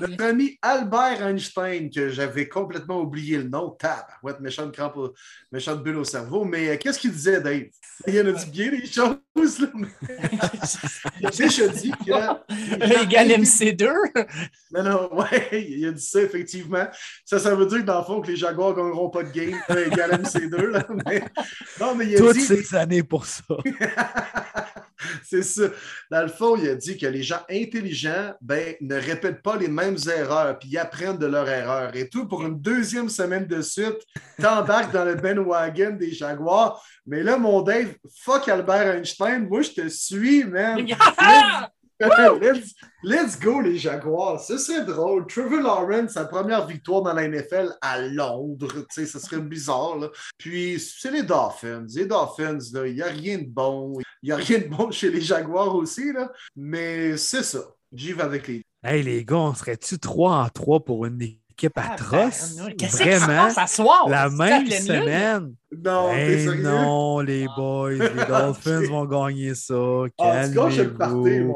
Notre ami Albert Einstein, que j'avais complètement oublié le nom, tab, ouais, méchante crampe, au- méchante bulle au cerveau. Mais euh, qu'est-ce qu'il disait, Dave? Il y en a dit bien des choses, là? [laughs] mais- déjà dit que. Égale MC2. Non, non, ouais, il a dit ça, effectivement. Ça, ça veut dire que dans le fond, que les Jaguars ne gagneront pas de game E égale MC2, là. Mais, non, mais il a Toutes dit. ces années pour ça. [laughs] [laughs] C'est ça. Dans le fond, il a dit que les gens intelligents ben, ne répètent pas les mêmes erreurs, puis ils apprennent de leurs erreurs. Et tout pour une deuxième semaine de suite, t'embarques dans le bandwagon des Jaguars. Mais là, mon Dave, fuck Albert Einstein, moi je te suis, man. [laughs] let's, let's go, les Jaguars. Ce serait drôle. Trevor Lawrence, sa première victoire dans la NFL à Londres. Tu sais, ce serait bizarre. Là. Puis, c'est les Dolphins. Les Dolphins, il n'y a rien de bon. Il n'y a rien de bon chez les Jaguars aussi. Là. Mais c'est ça. J'y vais avec les. Hey, les gars, on serait-tu 3 en 3 pour une équipe atroce? Ah, ben, se Vraiment? passe à soir? La même semaine. Non, Hey, sérieux? non, les Ah. boys, les [laughs] Dolphins vont gagner ça. Ah, gâches le.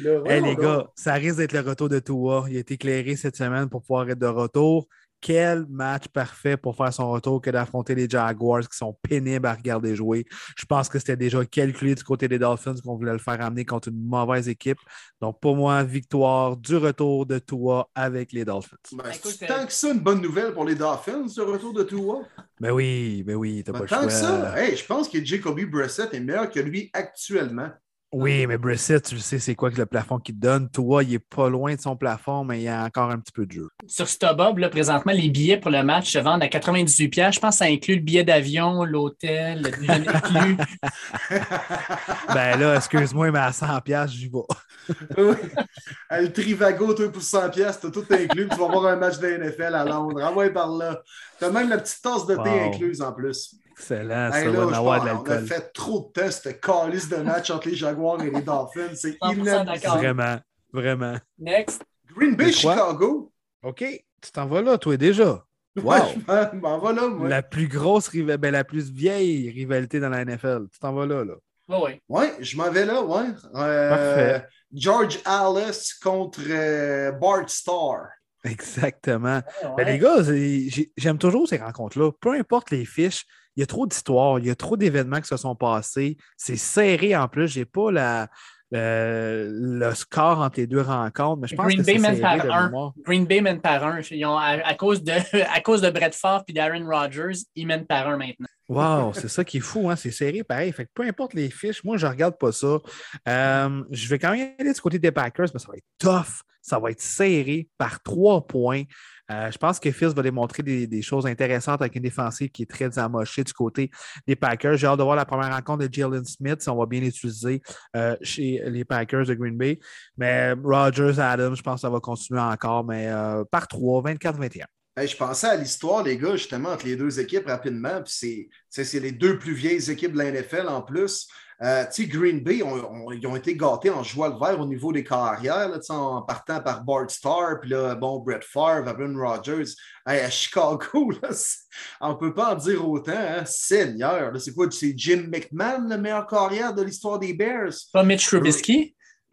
Là. Hey, les gars, ça risque d'être le retour de Tua. Il a été éclairé cette semaine pour pouvoir être de retour. Quel match parfait pour faire son retour que d'affronter les Jaguars qui sont pénibles à regarder jouer. Je pense que c'était déjà calculé du côté des Dolphins qu'on voulait le faire amener contre une mauvaise équipe. Donc, pour moi, victoire du retour de Tua avec les Dolphins. Ben, Écoute, tant que ça, une bonne nouvelle pour les Dolphins, ce retour de Tua. Mais oui, mais oui, t'as Ben, pas le tant choix. que ça, hey, je pense que Jacoby Brissett est meilleur que lui actuellement. Oui, mais Brissett, tu sais, c'est quoi que le plafond qu'il te donne? Tua, il est pas loin de son plafond, mais il y a encore un petit peu de jeu. Sur StubHub, là, présentement, les billets pour le match se vendent à 98$. piastres. Je pense que ça inclut le billet d'avion, l'hôtel, le déjeuner inclus. [laughs] [laughs] Ben là, excuse-moi, mais à 100$, piastres, j'y vais. Oui. Le Trivago, toi, pour 100 pièces, t'as tout inclus. Tu vas voir un match de NFL à Londres. Ah ouais, par là. T'as même la petite tasse de thé Wow. incluse en plus. Excellent, Hey, ça là, va avoir de pense, on a l'alcool. fait trop de tests, calice de match entre les Jaguars et les Dolphins. C'est 100% inadmissible. Vraiment, vraiment. Next. Green Bay? Chicago. OK, tu t'en vas là, toi, déjà. Wow. Ouais, je m'en- m'en va là, moi. La plus grosse rivalité, ben, la plus vieille rivalité dans la NFL. Tu t'en vas là, là. Oui, oui. Ouais, je m'en vais là, ouais. Euh, Parfait. George Alice contre euh, Bart Starr. Exactement. Ouais, Ben, les gars, j'aime toujours ces rencontres-là. Peu importe les fiches, il y a trop d'histoires, il y a trop d'événements qui se sont passés. C'est serré en plus. J'ai pas la, le, le score entre les deux rencontres, mais je pense Green que Bay mène par de un. mémoire. Green Bay mène par un. Ils ont, à, à cause de, [laughs] à cause de Brett Favre et d'Aaron Rodgers, ils mènent par un maintenant. Wow, c'est ça qui est fou, hein? c'est serré pareil. Fait que peu importe les fiches, moi je regarde pas ça. Euh, je vais quand même aller du côté des Packers, mais ça va être tough, ça va être serré par trois points. Euh, je pense que Fils va démontrer des, des choses intéressantes avec une défensive qui est très amochée du côté des Packers. J'ai hâte de voir la première rencontre de Jalen Smith, si on va bien l'utiliser euh, chez les Packers de Green Bay. Mais Rogers, Adams, je pense que ça va continuer encore, mais euh, par 3, 24-21. Hey, je pensais à l'histoire, les gars, justement, entre les deux équipes rapidement. C'est les deux plus vieilles équipes de la NFL en plus. Euh, tu sais, Green Bay, on- on- ils ont été gâtés en jouant le vert au niveau des carrières, là, tu sais, en partant par Bart Starr, puis là, bon, Brett Favre, Aaron Rodgers. Hey, à Chicago, [laughs] là, on ne peut pas en dire autant, hein? Seigneur, c'est quoi? C'est Jim McMahon, le meilleur carrière de l'histoire des Bears? Pas Mitch Trubisky? [laughs]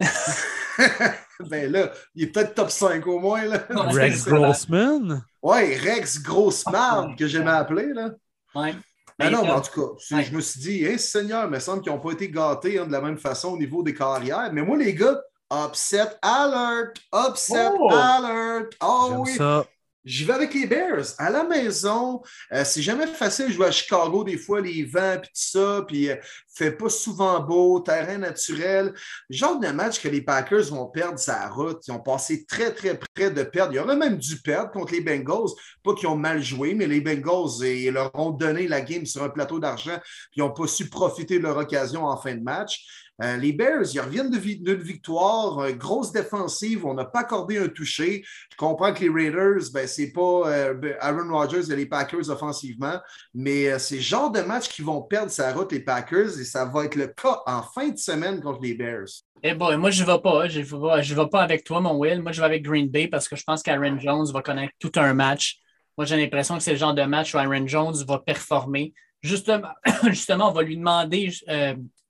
ben là, il est peut-être top 5 au moins, là. [laughs] Rex. Grossman? Ouais, Rex Grosse Marde, que j'aimais appeler, là. Ouais. Ben Mais, non, mais en tout cas, ouais. je me suis dit, hein, Seigneur, il me semble qu'ils n'ont pas été gâtés hein, de la même façon au niveau des carrières. Mais moi, les gars, upset alert! Upset Oh! alert! Oh oui! ça. J'y vais avec les Bears. À la maison, euh, c'est jamais facile de jouer à Chicago, des fois, les vents, puis tout ça, puis euh, fait pas souvent beau, terrain naturel. Genre de match que les Packers vont perdre sa route. Ils ont passé très, très près de perdre. Ils auraient même dû perdre contre les Bengals. Pas qu'ils ont mal joué, mais les Bengals, ils leur ont donné la game sur un plateau d'argent, puis ils n'ont pas su profiter de leur occasion en fin de match. Euh, les Bears, ils reviennent d'une victoire, euh, grosse défensive, on n'a pas accordé un toucher. Je comprends que les Raiders, ben, c'est pas euh, Aaron Rodgers et les Packers offensivement, mais c'est le genre de match qui vont perdre sa route, les Packers, et ça va être le cas en fin de semaine contre les Bears. Eh bon, moi, je ne vais pas. Je ne vais, pas avec toi, mon Will. Moi, je vais avec Green Bay parce que je pense qu'Aaron Jones va connaître tout un match. Moi, j'ai l'impression que c'est le genre de match où Aaron Jones va performer. Justement, [coughs] justement on va lui demander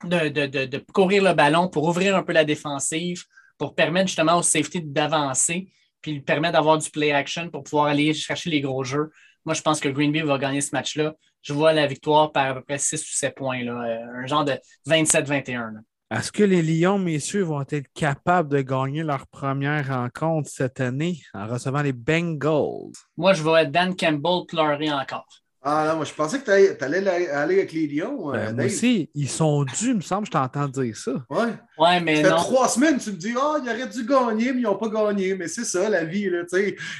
de, courir le ballon pour ouvrir un peu la défensive, pour permettre justement au safety d'avancer, puis lui permettre d'avoir du play action pour pouvoir aller chercher les gros jeux. Moi, je pense que Green Bay va gagner ce match-là. Je vois la victoire par à peu près 6 ou 7 points, là, euh, un genre de 27-21. Est-ce que les Lions, messieurs, vont être capables de gagner leur première rencontre cette année en recevant les Bengals? Moi, je vais être Dan Campbell pleurer encore. Ah non, moi je pensais que tu allais aller avec les Lions. Euh, ben, moi aussi, ils sont dus, il me semble, je t'entends dire ça. Ouais. Ouais, mais ça fait trois semaines, tu me dis, ah, oh, ils auraient dû gagner, mais ils n'ont pas gagné. Mais c'est ça, la vie. Là,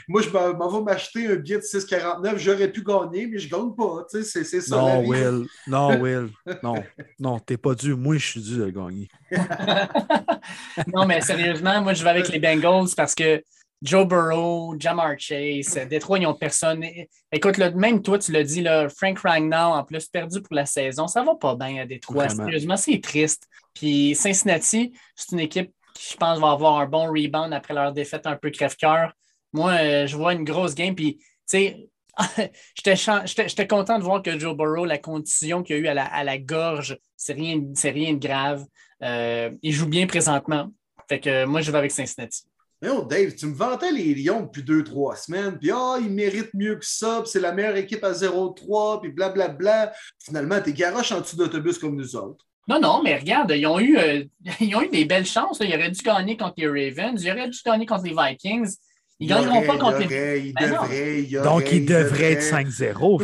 moi, je m'en vais m'acheter un billet de 6,49. J'aurais pu gagner, mais je ne gagne pas. C'est ça. Non, la vie. Will. Non, [laughs] Will. Non, non, t'es pas dû. Moi, je suis dû de gagner. [laughs] non, mais sérieusement, moi, je vais avec les Bengals parce que Joe Burrow, Jamar Chase, Détroit, ils n'ont personne. Écoute, même toi, tu l'as dit, là, Frank Ragnow, en plus, perdu pour la saison. Ça ne va pas bien à Détroit. Sérieusement, c'est triste. Puis Cincinnati, c'est une équipe qui, je pense, va avoir un bon rebound après leur défaite un peu crève-cœur. Moi, euh, je vois une grosse game. Puis, tu sais, [laughs] j'étais content de voir que Joe Burrow, la condition qu'il a eu à la, gorge, c'est rien, rien de grave. Euh, il joue bien présentement. Fait que moi, je vais avec Cincinnati. Non, Dave, tu me vantais les Lions depuis deux, trois semaines, puis ah, ils méritent mieux que ça, puis c'est la meilleure équipe à 0-3, puis blablabla. Finalement, t'es garoche en dessous d'autobus comme nous autres. Non, non, mais regarde, ils ont eu, euh, [laughs] ils ont eu des belles chances. Ils auraient dû gagner contre les Ravens, ils auraient dû gagner contre les Vikings. Ils ne gagneront pas contre les. Ils ben devraient, ils Donc, ils devraient être 5-0.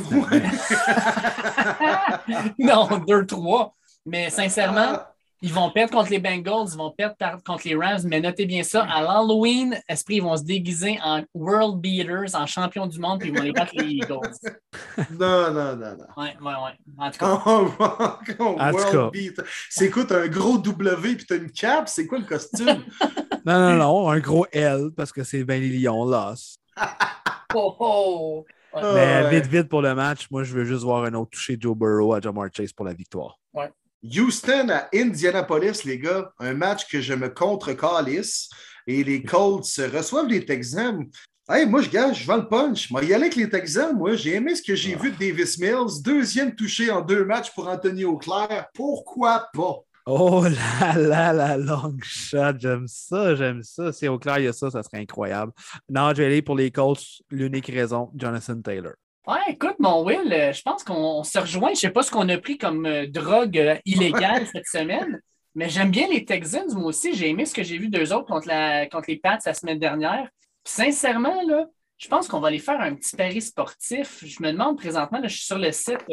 [laughs] [laughs] non, 2-3. Mais sincèrement, ah. Ils vont perdre contre les Bengals, ils vont perdre contre les Rams, mais notez bien ça, à l'Halloween, Esprit, ils vont se déguiser en World Beaters, en champion du monde, puis ils vont les battre les Eagles. [laughs] Non, non, non, non. Ouais, ouais, ouais. En tout cas. [laughs] World Beater. C'est quoi, t'as un gros W puis t'as une cape? C'est quoi le costume? [laughs] non, non, non, un gros L parce que c'est ben les Lions, là. oh, oh. Mais vite, vite pour le match, moi, je veux juste voir un autre toucher Joe Burrow à Jamar Chase pour la victoire. Ouais. Houston à Indianapolis, les gars, un match que je me contre-calisse. Et les Colts reçoivent les Texans. Hey, moi, je gage, je vends le punch. Moi, y aller avec les Texans, moi, j'ai aimé ce que j'ai vu de Davis Mills. Deuxième touché en deux matchs pour Anthony Auclair. Pourquoi pas? Oh là là, la long shot, j'aime ça, j'aime ça. Si Auclair il y a ça, ça serait incroyable. Non, je vais aller pour les Colts, l'unique raison, Jonathan Taylor. Ouais, écoute, mon Will, euh, je pense qu'on se rejoint. Je ne sais pas ce qu'on a pris comme euh, drogue euh, illégale cette semaine, mais j'aime bien les Texans. Moi aussi, j'ai aimé ce que j'ai vu d'eux autres contre, la, contre les Pats la semaine dernière. sincèrement, là, je pense qu'on va aller faire un petit pari sportif. Je me demande présentement, je suis sur le site,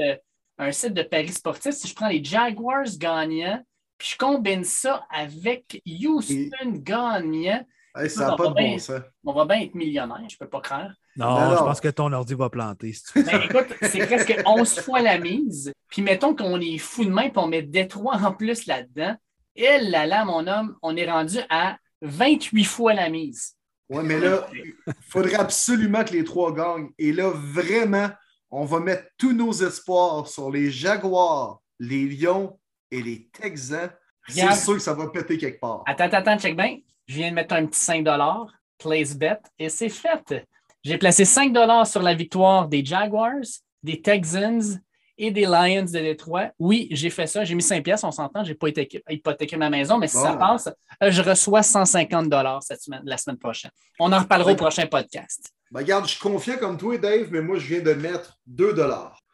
un site de paris sportif, si je prends les Jaguars gagnants, puis je combine ça avec Houston gagnant. ça n'a pas de bon ça. On va bien être millionnaire, je ne peux pas croire. Non, je pense que ton ordi va planter. Ben, écoute, c'est presque 11 fois la mise. Puis mettons qu'on est fou de main et on met Détroit en plus là-dedans. Et là, là, mon homme, on est rendu à 28 fois la mise. Oui, mais là, il faudrait absolument que les trois gagnent. Et là, vraiment, on va mettre tous nos espoirs sur les Jaguars, les Lions et les Texans. C'est sûr que ça va péter quelque part. Attends, attends, check bien. Je viens de mettre un petit 5 place bet, et c'est fait. J'ai placé 5 sur la victoire des Jaguars, des Texans et des Lions de Détroit. Oui, j'ai fait ça. J'ai mis 5 pièces, on s'entend. Je n'ai pas hypothéqué ma maison, mais si ça passe, euh, je reçois 150 cette semaine, la semaine prochaine. On en reparlera au prochain podcast. Ben, regarde, je suis confiant comme toi, Dave, mais moi, je viens de mettre 2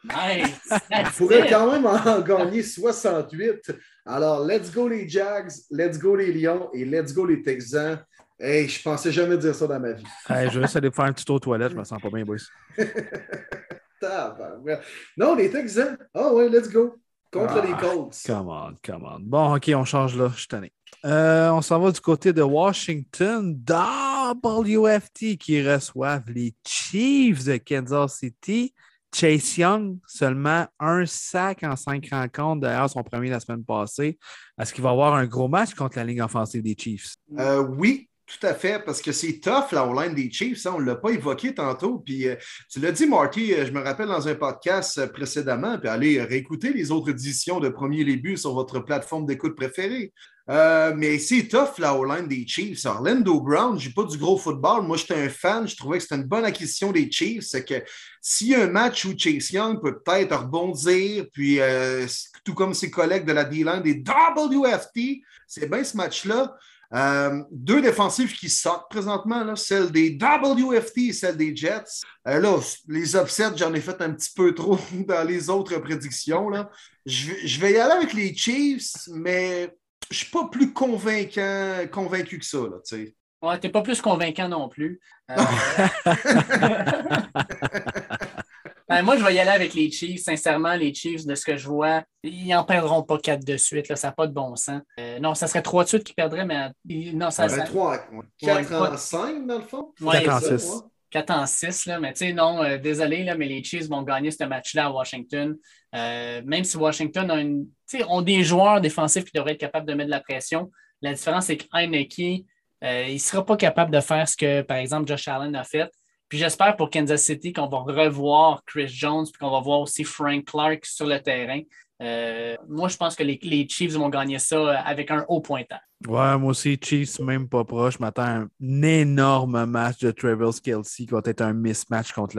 Nice. [laughs] Il pourrait quand même en gagner 68. Alors, let's go les Jags, let's go les Lions et let's go les Texans. Hey, je pensais jamais dire ça dans ma vie. [laughs] Hey, je vais juste aller faire un petit tour aux toilettes, je me sens pas bien, boys. [laughs] non, les Texans. Ah oh, ouais, let's go. Contre ah, les Colts. Come on, come on. Bon, OK, on change là. Je suis tanné. Euh, on s'en va du côté de Washington. WFT qui reçoivent les Chiefs de Kansas City. Chase Young, seulement un sac en cinq rencontres. D'ailleurs, son premier la semaine passée. Est-ce qu'il va avoir un gros match contre la ligne offensive des Chiefs? Euh, oui, tout à fait, parce que c'est tough la line des Chiefs. Hein, on ne l'a pas évoqué tantôt. Puis euh, tu l'as dit, Marty, euh, je me rappelle dans un podcast précédemment, puis allez réécouter les autres éditions de Premier Début sur votre plateforme d'écoute préférée. Euh, mais c'est tough la line des Chiefs. Orlando Brown, je pas du gros football. Moi, j'étais un fan. Je trouvais que c'était une bonne acquisition des Chiefs. C'est que s'il y a un match où Chase Young peut peut-être rebondir, puis euh, tout comme ses collègues de la D-line des WFT, c'est bien ce match-là. Euh, deux défensives qui sortent présentement, là, celle des WFT et celle des Jets. là, les upsets, j'en ai fait un petit peu trop [laughs] dans les autres prédictions. Là. Je, je vais y aller avec les Chiefs, mais je suis pas plus convaincant, convaincu que ça, là, tu. Ouais, t'es pas plus convaincant non plus. Euh, [laughs] [laughs] ben, moi, je vais y aller avec les Chiefs. Sincèrement, les Chiefs, de ce que je vois, ils n'en perdront pas quatre de suite. Là, ça n'a pas de bon sens. Euh, non, ça serait trois de suite qui perdraient, mais non, ça, serait 3, 4 en 5 dans le fond? 4 en 6. 4 en 6, là, mais tu sais, non, euh, désolé, là, mais les Chiefs vont gagner ce match-là à Washington. Euh, même si Washington a une, ont des joueurs défensifs qui devraient être capables de mettre de la pression, la différence, c'est qu'Heineke, euh, il ne sera pas capable de faire ce que, par exemple, Josh Allen a fait. Puis j'espère pour Kansas City qu'on va revoir Chris Jones, puis qu'on va voir aussi Frank Clark sur le terrain. Euh, moi, je pense que les, Chiefs vont gagner ça avec un haut pointage. Ouais, moi aussi, Chiefs, même pas proche. Je m'attends un énorme match de Travis Kelsey qui va être un mismatch contre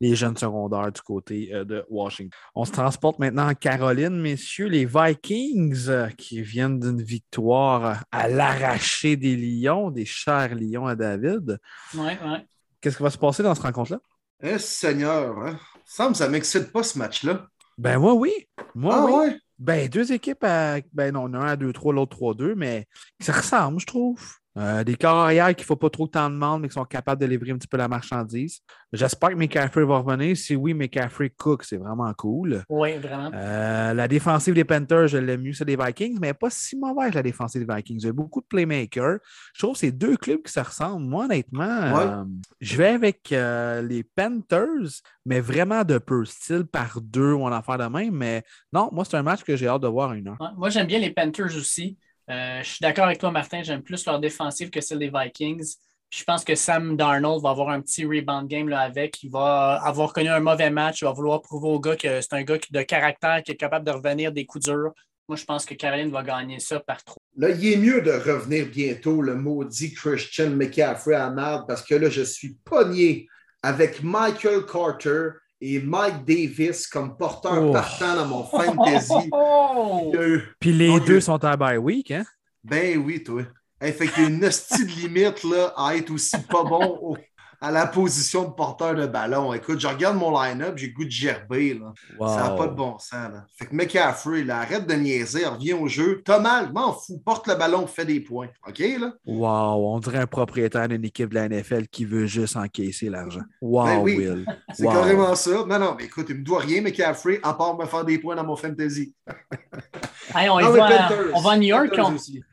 les jeunes secondaires du côté euh, de Washington. On se transporte maintenant en Caroline, messieurs. Les Vikings euh, qui viennent d'une victoire à l'arraché des Lions, des chers Lions à David. Ouais, ouais. Qu'est-ce qui va se passer dans cette rencontre-là? Eh, Seigneur, hein? ça ne m'excite pas ce match-là. Ben moi, oui. Moi, ah, oui. Ouais? Ben, deux équipes à. Ben non, un à 2-3, l'autre 3-2, mais ça ressemble, je trouve. Euh, des carrières qu'il ne faut pas trop de temps de demande, mais qui sont capables de livrer un petit peu la marchandise. J'espère que McCaffrey va revenir. Si oui, McCaffrey cook, c'est vraiment cool. Oui, vraiment. Euh, la défensive des Panthers, je l'aime mieux, c'est des Vikings, mais pas si mauvaise la défensive des Vikings. Il y a beaucoup de playmakers. Je trouve que c'est deux clubs qui se ressemblent. Moi, honnêtement, euh, je vais avec les Panthers, mais vraiment de peu. Style par deux ou en affaire de même. Mais non, moi, c'est un match que j'ai hâte de voir une heure. moi, j'aime bien les Panthers aussi. Euh, je suis d'accord avec toi, Martin. J'aime plus leur défensive que celle des Vikings. Je pense que Sam Darnold va avoir un petit rebound game là, avec. Il va avoir connu un mauvais match. Il va vouloir prouver au gars que c'est un gars de caractère qui est capable de revenir des coups durs. Moi, je pense que Caroline va gagner ça par trop. Là, il est mieux de revenir bientôt, le maudit Christian McCaffrey à merde, parce que là, je suis pogné avec Michael Carter et Mike Davis comme porteur oh. partant dans mon fantasy. [laughs] Puis les deux sont à bye week, hein? Ben oui, toi. Fait qu'il y a une hostie de limite là, à être aussi pas bon à la position de porteur de ballon. Écoute, je regarde mon line-up, j'ai le goût de gerber. Là. Ça n'a pas de bon sens. Là. Fait que McCaffrey, là, arrête de niaiser, revient au jeu. T'as mal, m'en fous, porte le ballon, fais des points. OK, là? Wow, on dirait un propriétaire d'une équipe de la NFL qui veut juste encaisser l'argent. Wow, ben oui. Will. [laughs] C'est carrément ça. Non, non, mais écoute, il me doit rien, McCaffrey, à part me faire des points dans mon fantasy. [laughs] on, va, on, va, à New York.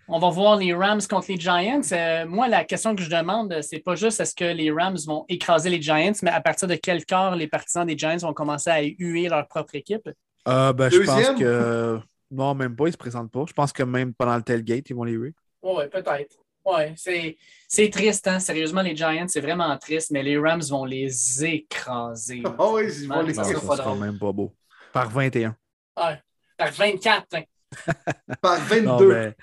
On, va voir les Rams contre les Giants. Euh, moi, la question que je demande, c'est pas juste est-ce que les Rams vont écraser les Giants, mais à partir de quel corps les partisans des Giants vont commencer à huer leur propre équipe? Euh, ben, je pense que. Non, même pas, ils ne se présentent pas. Je pense que même pendant le tailgate, ils vont les huer. Oui, peut-être. Oui, c'est triste, hein? Sérieusement, les Giants, c'est vraiment triste, mais les Rams vont les écraser. [laughs] Ah oui, ils vont les écraser. C'est même pas beau. Par 21. Ouais, par 24. Hein. Par 22.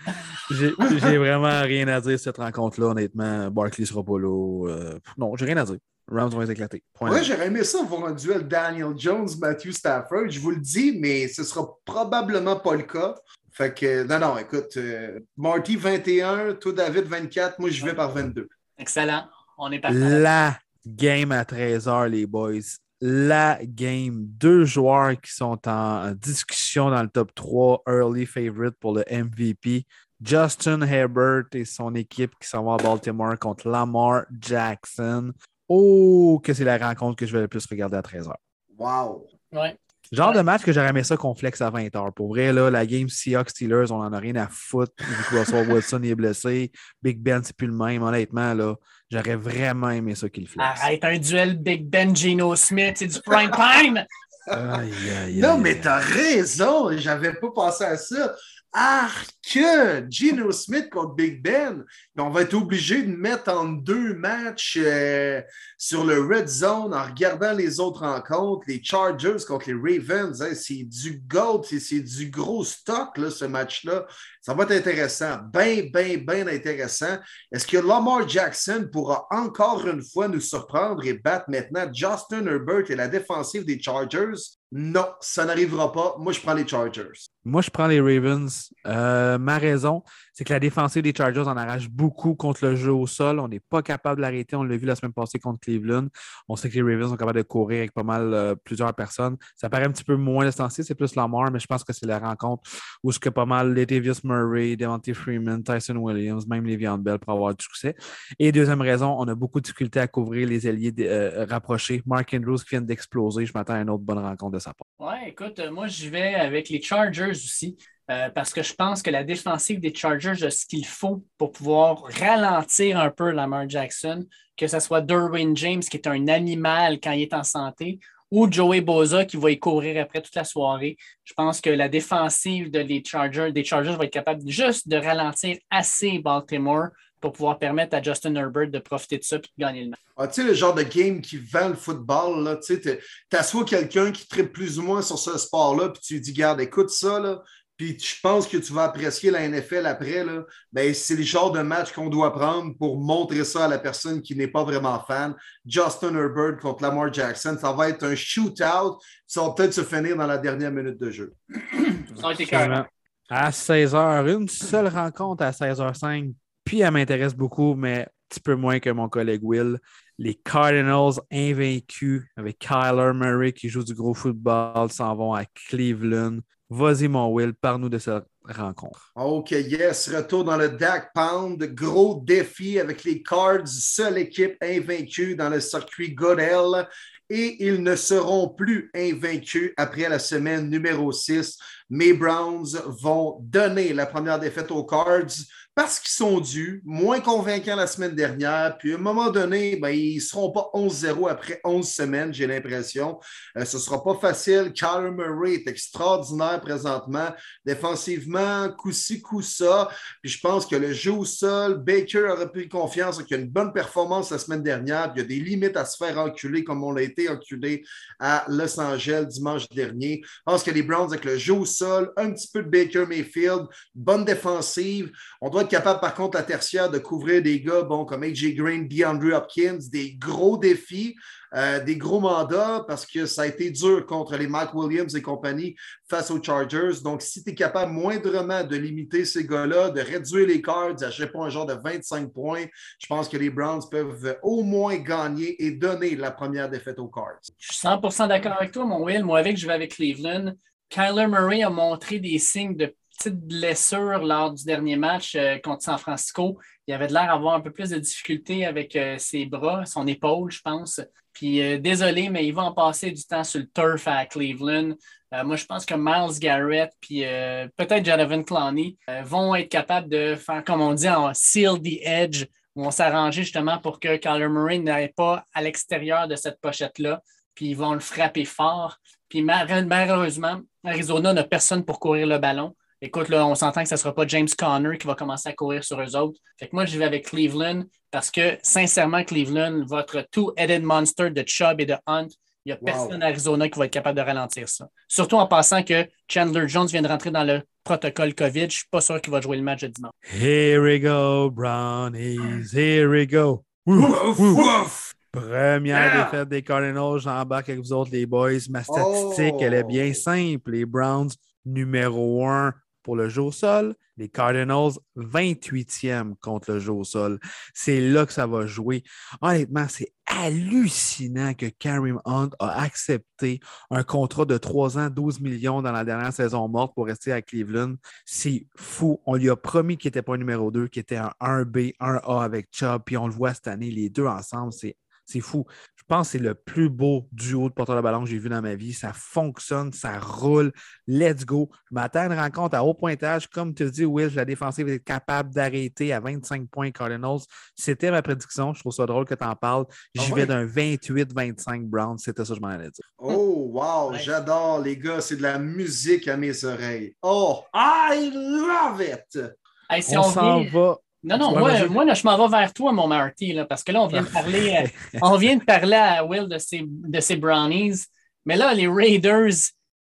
[laughs] j'ai vraiment rien à dire cette rencontre-là, honnêtement. Barkley sera pas là. Euh, non, j'ai rien à dire. Rams vont éclater. Ouais, j'aurais aimé ça voir un duel Daniel Jones, Matthew Stafford. Je vous le dis, mais ce sera probablement pas le cas. Fait que, non, non, écoute, euh, Marty 21, toi David 24, moi je vais par 22. Excellent. On est parti. La game à 13h, les boys la game. Deux joueurs qui sont en discussion dans le top 3 early favorite pour le MVP. Justin Herbert et son équipe qui s'en va à Baltimore contre Lamar Jackson. Oh, que c'est la rencontre que je vais le plus regarder à 13h. Wow! Ouais. Genre de match que j'aurais aimé ça qu'on flex à 20h. Pour vrai, là, la game Seahawks-Steelers, on n'en a rien à foutre. Vu que Russell Wilson est blessé. Big Ben, c'est plus le même. Honnêtement, là, j'aurais vraiment aimé ça qu'il flex. Arrête, un duel Big Ben, Geno Smith, c'est du prime time! Aïe, aïe, Non, aïe, mais t'as raison, j'avais pas pensé à ça. Ah, que Geno Smith contre Big Ben, on va être obligé de mettre en deux matchs euh, sur le Red Zone en regardant les autres rencontres, les Chargers contre les Ravens. hein, c'est du gold, c'est- c'est du gros stock, là, ce match-là. Ça va être intéressant, bien, bien, bien intéressant. Est-ce que Lamar Jackson pourra encore une fois nous surprendre et battre maintenant Justin Herbert et la défensive des Chargers? Non, ça n'arrivera pas. Moi, je prends les Chargers. Moi, je prends les Ravens. Euh, ma raison, c'est que la défensive des Chargers en arrache beaucoup contre le jeu au sol. On n'est pas capable de l'arrêter. On l'a vu la semaine passée contre Cleveland. On sait que les Ravens sont capables de courir avec pas mal euh, plusieurs personnes. Ça paraît un petit peu moins l'essentiel, c'est plus Lamar, mais je pense que c'est la rencontre où ce que pas mal Latavius Murray, Devontae Freeman, Tyson Williams, même Le'Veon Bell pour avoir du succès. Et deuxième raison, on a beaucoup de difficulté à couvrir les alliés euh, rapprochés. Mark Andrews vient d'exploser. Je m'attends à une autre bonne rencontre de sa part. Ouais, écoute, euh, moi, j'y vais avec les Chargers aussi, euh, parce que je pense que la défensive des Chargers a ce qu'il faut pour pouvoir ralentir un peu Lamar Jackson, que ce soit Derwin James, qui est un animal quand il est en santé, ou Joey Boza, qui va y courir après toute la soirée. Je pense que la défensive de les Chargers, des Chargers va être capable juste de ralentir assez Baltimore pour pouvoir permettre à Justin Herbert de profiter de ça et de gagner le match. Ah, tu sais, le genre de game qui vend le football, tu sais, t'assois quelqu'un qui tripe plus ou moins sur ce sport-là, puis tu lui dis, garde, écoute ça, là, puis je pense que tu vas apprécier la NFL après, là, ben, c'est le genre de match qu'on doit prendre pour montrer ça à la personne qui n'est pas vraiment fan. Justin Herbert contre Lamar Jackson, ça va être un shootout, ça va peut-être se finir dans la dernière minute de jeu. Ça a été carré. À 16h, une seule rencontre à 16h05, puis elle m'intéresse beaucoup, mais un petit peu moins que mon collègue Will. Les Cardinals invaincus avec Kyler Murray qui joue du gros football s'en vont à Cleveland. Vas-y, mon Will, parle-nous de cette rencontre. OK, yes, retour dans le DAC Pound. Gros défi avec les Cards, seule équipe invaincue dans le circuit Goodell. Et ils ne seront plus invaincus après la semaine numéro 6. Mes Browns vont donner la première défaite aux Cards parce qu'ils sont dus, moins convaincants la semaine dernière. Puis à un moment donné, ben, ils ne seront pas 11-0 après 11 semaines, j'ai l'impression. Euh, ce ne sera pas facile. Kyler Murray est extraordinaire présentement. Défensivement, coup-ci, coup-ça. Puis je pense que le jeu au sol, Baker aurait pris confiance, qu'il y a une bonne performance la semaine dernière. Puis il y a des limites à se faire enculer comme on l'a été enculé à Los Angeles dimanche dernier. Je pense que les Browns, avec le jeu au sol, un petit peu de Baker Mayfield, bonne défensive. On doit être capable, par contre, à tertiaire, de couvrir des gars bon, comme AJ Green, DeAndre Hopkins, des gros défis. Euh, des gros mandats parce que ça a été dur contre les Mike Williams et compagnie face aux Chargers. Donc, si tu es capable moindrement de limiter ces gars-là, de réduire les cards à, je sais pas, un genre de 25 points, je pense que les Browns peuvent au moins gagner et donner la première défaite aux cards. Je suis 100% d'accord avec toi, mon Will. Moi, avec, je vais avec Cleveland. Kyler Murray a montré des signes de petites blessures lors du dernier match euh, contre San Francisco. Il avait l'air d'avoir un peu plus de difficultés avec euh, ses bras, son épaule, je pense. Puis euh, désolé, mais il va en passer du temps sur le turf à Cleveland. Moi, je pense que Miles Garrett puis peut-être Jonathan Clowney vont être capables de faire, comme on dit, en seal the edge, vont s'arranger justement pour que Kyler Murray n'aille pas à l'extérieur de cette pochette-là. Puis ils vont le frapper fort. Puis malheureusement, Arizona n'a personne pour courir le ballon. Écoute, là, on s'entend que ce ne sera pas James Conner qui va commencer à courir sur eux autres. Fait que moi, je vais avec Cleveland parce que, sincèrement, Cleveland, votre two-headed monster de Chubb et de Hunt, il n'y a personne wow. à Arizona qui va être capable de ralentir ça. Surtout en pensant que Chandler Jones vient de rentrer dans le protocole COVID. Je ne suis pas sûr qu'il va jouer le match de dimanche. Here we go, Brownies. Here we go. Ouf, ouf. Première yeah. défaite des Cardinals. J'embarque avec vous autres, les boys. Ma statistique, oh. elle est bien simple. Les Browns, numéro un pour le jeu au sol. Les Cardinals, 28e contre le jeu au sol. C'est là que ça va jouer. Honnêtement, c'est hallucinant que Karim Hunt a accepté un contrat de 3 ans, 12 millions dans la dernière saison morte pour rester à Cleveland. C'est fou. On lui a promis qu'il n'était pas numéro 2, qu'il était un 1B, 1A avec Chubb, puis on le voit cette année, les deux ensemble, c'est c'est fou. Je pense que c'est le plus beau duo de porteur de ballon que j'ai vu dans ma vie. Ça fonctionne, ça roule. Let's go. Je m'attends à une rencontre à haut pointage. Comme tu dis, Will, la défensive est capable d'arrêter à 25 points Cardinals. C'était ma prédiction. Je trouve ça drôle que tu en parles. J'y Ah vais ouais? d'un 28-25 Browns. C'était ça que je m'en allais dire. Oh, wow, Ouais. j'adore, les gars. C'est de la musique à mes oreilles. Oh, I love it! Hey, si on on s'en va. Non, non, moi, moi là, je m'en vais vers toi, mon Marty, là, parce que là, on vient de parler, euh, [laughs] on vient de parler à Will de ses, de ses brownies. Mais là, les Raiders,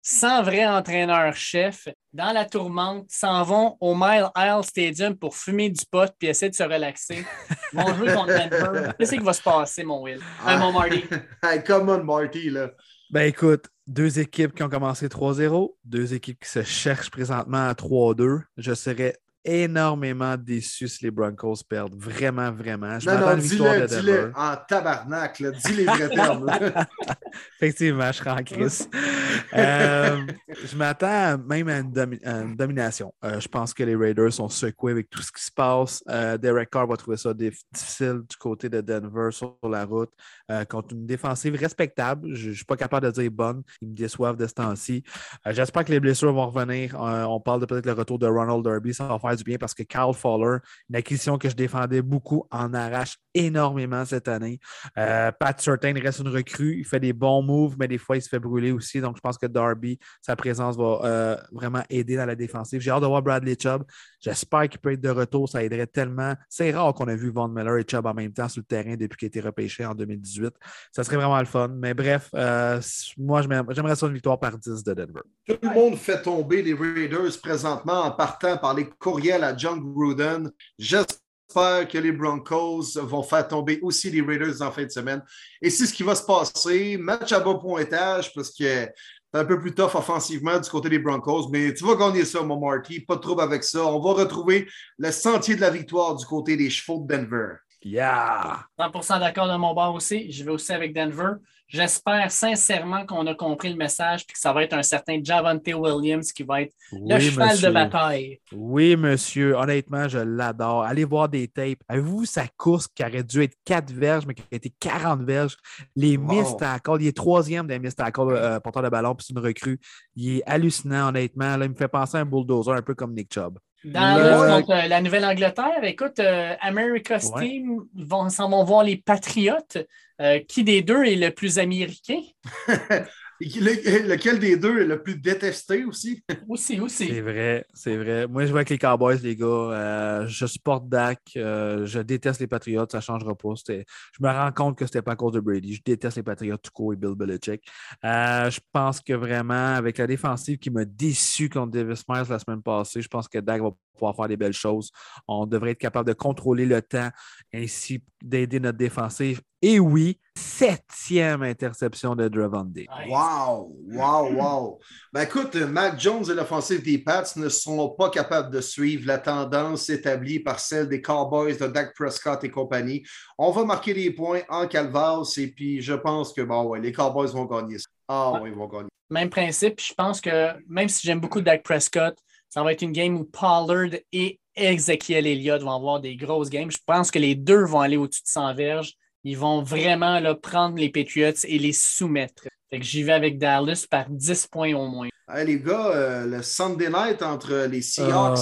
sans vrai entraîneur-chef, dans la tourmente, s'en vont au Mile Isle Stadium pour fumer du pot puis essayer de se relaxer. Ils vont jouer contre Denver. [laughs] Qu'est-ce qui va se passer, mon Will? Ah. Euh, mon Marty. [laughs] Hey, come on, Marty, là. Ben écoute, deux équipes qui ont commencé 3-0, deux équipes qui se cherchent présentement à 3-2. Je serais énormément déçu si les Broncos perdent. Vraiment, vraiment. Je Non, m'attends à non, dis-le, de Denver. dis-le en tabarnak, là. Dis les vrais termes. là. [laughs] Effectivement, je serai en crise. Euh, je m'attends même à une, domi- à une domination. Euh, je pense que les Raiders sont secoués avec tout ce qui se passe. Euh, Derek Carr va trouver ça dif- difficile du côté de Denver sur la route contre une défensive respectable. Je ne suis pas capable de dire bonne. Ils me déçoivent de ce temps-ci. J'espère que les blessures vont revenir. On parle de peut-être le retour de Ronald Derby. Ça va faire du bien parce que Kyle Fowler, une acquisition que je défendais beaucoup, en arrache énormément cette année. Euh, Pat Certain reste une recrue. Il fait des bons moves, mais des fois, il se fait brûler aussi. Donc, je pense que Darby, sa présence va euh, vraiment aider dans la défensive. J'ai hâte de voir Bradley Chubb. J'espère qu'il peut être de retour. Ça aiderait tellement. C'est rare qu'on a vu Von Miller et Chubb en même temps sur le terrain depuis qu'il a été repêché en 2018. Ça serait vraiment le fun. Mais bref, euh, moi, j'aimerais ça une victoire par 10 de Denver. Tout le monde fait tomber les Raiders présentement en partant par les courriels à John Gruden. J'espère que les Broncos vont faire tomber aussi les Raiders en fin de semaine. Et c'est ce qui va se passer. Match à bas pointage parce que c'est un peu plus tough offensivement du côté des Broncos, mais tu vas gagner ça, mon Marty. Pas de trouble avec ça. On va retrouver le sentier de la victoire du côté des chevaux de Denver. Yeah! 100% d'accord de mon bord aussi. Je vais aussi avec Denver. J'espère sincèrement qu'on a compris le message et que ça va être un certain Javante Williams qui va être le cheval monsieur. de bataille. Oui, monsieur. Honnêtement, je l'adore. Allez voir des tapes. Avez-vous sa course qui aurait dû être 4 verges, mais qui a été 40 verges? Les Wow. miss. Il est troisième des miss euh, porteur de ballon, puis c'est une recrue. Il est hallucinant, honnêtement. Là, il me fait penser à un bulldozer, un peu comme Nick Chubb. Dans Le- le, contre euh, la Nouvelle-Angleterre, écoute, euh, America's Ouais. Team vont, s'en vont voir les Patriotes. Euh, qui des deux est le plus américain? [laughs] Le- lequel des deux est le plus détesté aussi? [laughs] Aussi, aussi. C'est vrai, c'est vrai. Moi, je vois avec les Cowboys, les gars. Euh, je supporte Dak. euh, je déteste les Patriots. Ça ne changera pas. Je me rends compte que ce n'était pas à cause de Brady. Je déteste les Patriots tout court et Bill Belichick. Euh, je pense que vraiment, avec la défensive qui m'a déçu contre Davis Myers la semaine passée, je pense que Dak va pouvoir faire des belles choses. On devrait être capable de contrôler le temps ainsi d'aider notre défensive. Et oui, septième interception de Dravon Day. Wow, wow, wow. Ben écoute, Mac Jones et l'offensive des Pats ne sont pas capables de suivre la tendance établie par celle des Cowboys de Dak Prescott et compagnie. On va marquer des points en calvas et puis je pense que bon, ouais, les Cowboys vont gagner ça. Ah oui, ils vont gagner. Même principe. Je pense que même si j'aime beaucoup Dak Prescott, ça va être une game où Pollard et Ezekiel Elliott vont avoir des grosses games. Je pense que les deux vont aller au-dessus de 100 verges. Ils vont vraiment là, prendre les Patriots et les soumettre. Fait que j'y vais avec Dallas par 10 points au moins. Hey, les gars, euh, le Sunday night entre les Seahawks.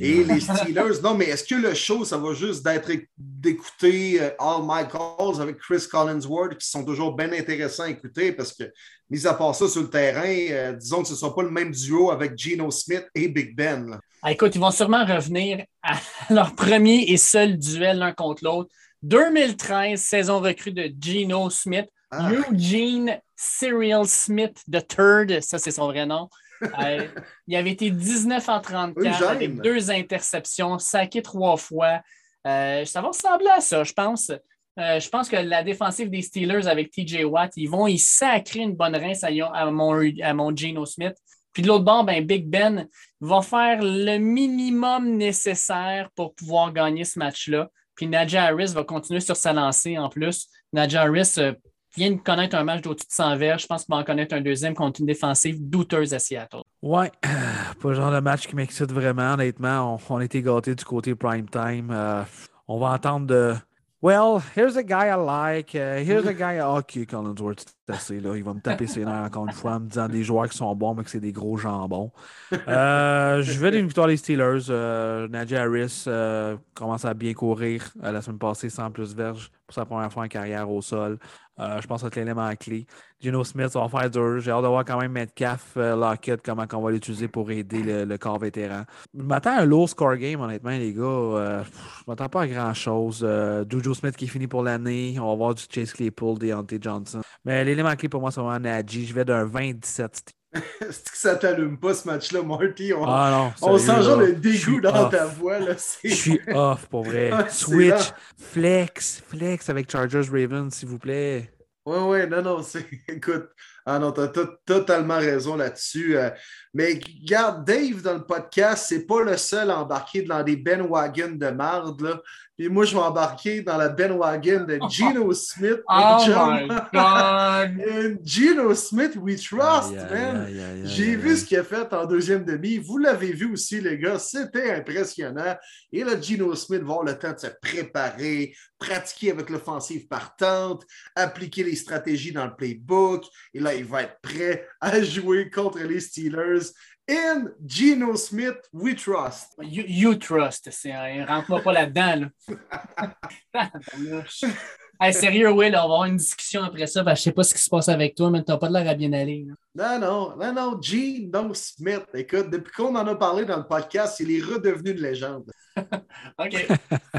Et les Steelers, non, mais est-ce que le show, ça va juste d'être d'écouter euh, All My Calls avec Chris Collinsworth, qui sont toujours bien intéressants à écouter parce que, mis à part ça sur le terrain, euh, disons que ce ne sera pas le même duo avec Geno Smith et Big Ben. Ah, écoute, ils vont sûrement revenir à [laughs] leur premier et seul duel l'un contre l'autre. 2013, saison recrue de Geno Smith. Ah. Eugene Cyril Smith III, ça c'est son vrai nom. [laughs] Euh, il avait été 19 en 34 Eugène. avec deux interceptions, saqué trois fois. Euh, ça va ressembler à ça, je pense. Euh, je pense que la défensive des Steelers avec TJ Watt, ils vont y sacrer une bonne rince à, à mon, à mon Geno Smith. Puis de l'autre bord, ben, Big Ben va faire le minimum nécessaire pour pouvoir gagner ce match-là. Puis Nadja Harris va continuer sur sa lancée en plus. Nadja Harris euh, vient de connaître un match d'au-dessus de 100 verges. Je pense qu'il va en connaître un deuxième contre une défensive douteuse à Seattle. Ouais, [clears throat] pas le genre de match qui m'excite vraiment, honnêtement. On, on été gâtés du côté prime time. Euh, on va entendre de. Well, here's a guy I like. Uh, here's a guy. Ok, Collinsworth, assez. Là. Il va me taper ses nerfs encore une fois en me disant des joueurs qui sont bons, mais que c'est des gros jambons. [laughs] Euh, je vais d'une victoire des Steelers. Euh, Najee Harris euh, commence à bien courir euh, la semaine passée, sans plus verges pour sa première fois en carrière au sol. Je pense que c'est l'élément clé. Gino Smith, ça va faire dur. J'ai hâte de voir quand même Metcalf, Lockett, comment on va l'utiliser pour aider le, le, corps vétéran. Je m'attends à un low score game, honnêtement, les gars. Je m'attends pas à grand-chose. Euh, Juju Smith qui finit pour l'année. On va voir du Chase Claypool, Deontay Johnson. Mais l'élément clé pour moi, c'est vraiment Najee. Je vais d'un 20-17. C'est que ça t'allume pas ce match-là, Marty. On, ah non, on sent genre le dégoût dans off. ta voix. Là. Je suis [laughs] off pour vrai. Switch, flex, flex avec Chargers Ravens, s'il vous plaît. Oui, oui, non, non, c'est. [laughs] Écoute, ah non, t'as totalement raison là-dessus. Euh, mais regarde, Dave, dans le podcast, c'est pas le seul à embarquer dans des Wagon de marde, là. Puis moi, je vais embarquer dans la Ben Wagon de [laughs] Geno Smith. Oh my God! [laughs] Geno Smith, we trust, man. J'ai vu ce qu'il a fait en deuxième demi. Vous l'avez vu aussi, les gars. C'était impressionnant. Et là, Geno Smith va avoir le temps de se préparer, pratiquer avec l'offensive partante, appliquer les stratégies dans le playbook. Et là, il va être prêt à jouer contre les Steelers. In Geno Smith, we trust. You, you trust. Hein, rentre-moi pas là-dedans. Là. [laughs] hey, sérieux, Will, on va avoir une discussion après ça. Parce que je sais pas ce qui se passe avec toi, mais tu n'as pas de l'air à bien aller. Là. Non, non, non, non. Geno Smith, écoute, depuis qu'on en a parlé dans le podcast, il est redevenu une légende. [laughs] OK.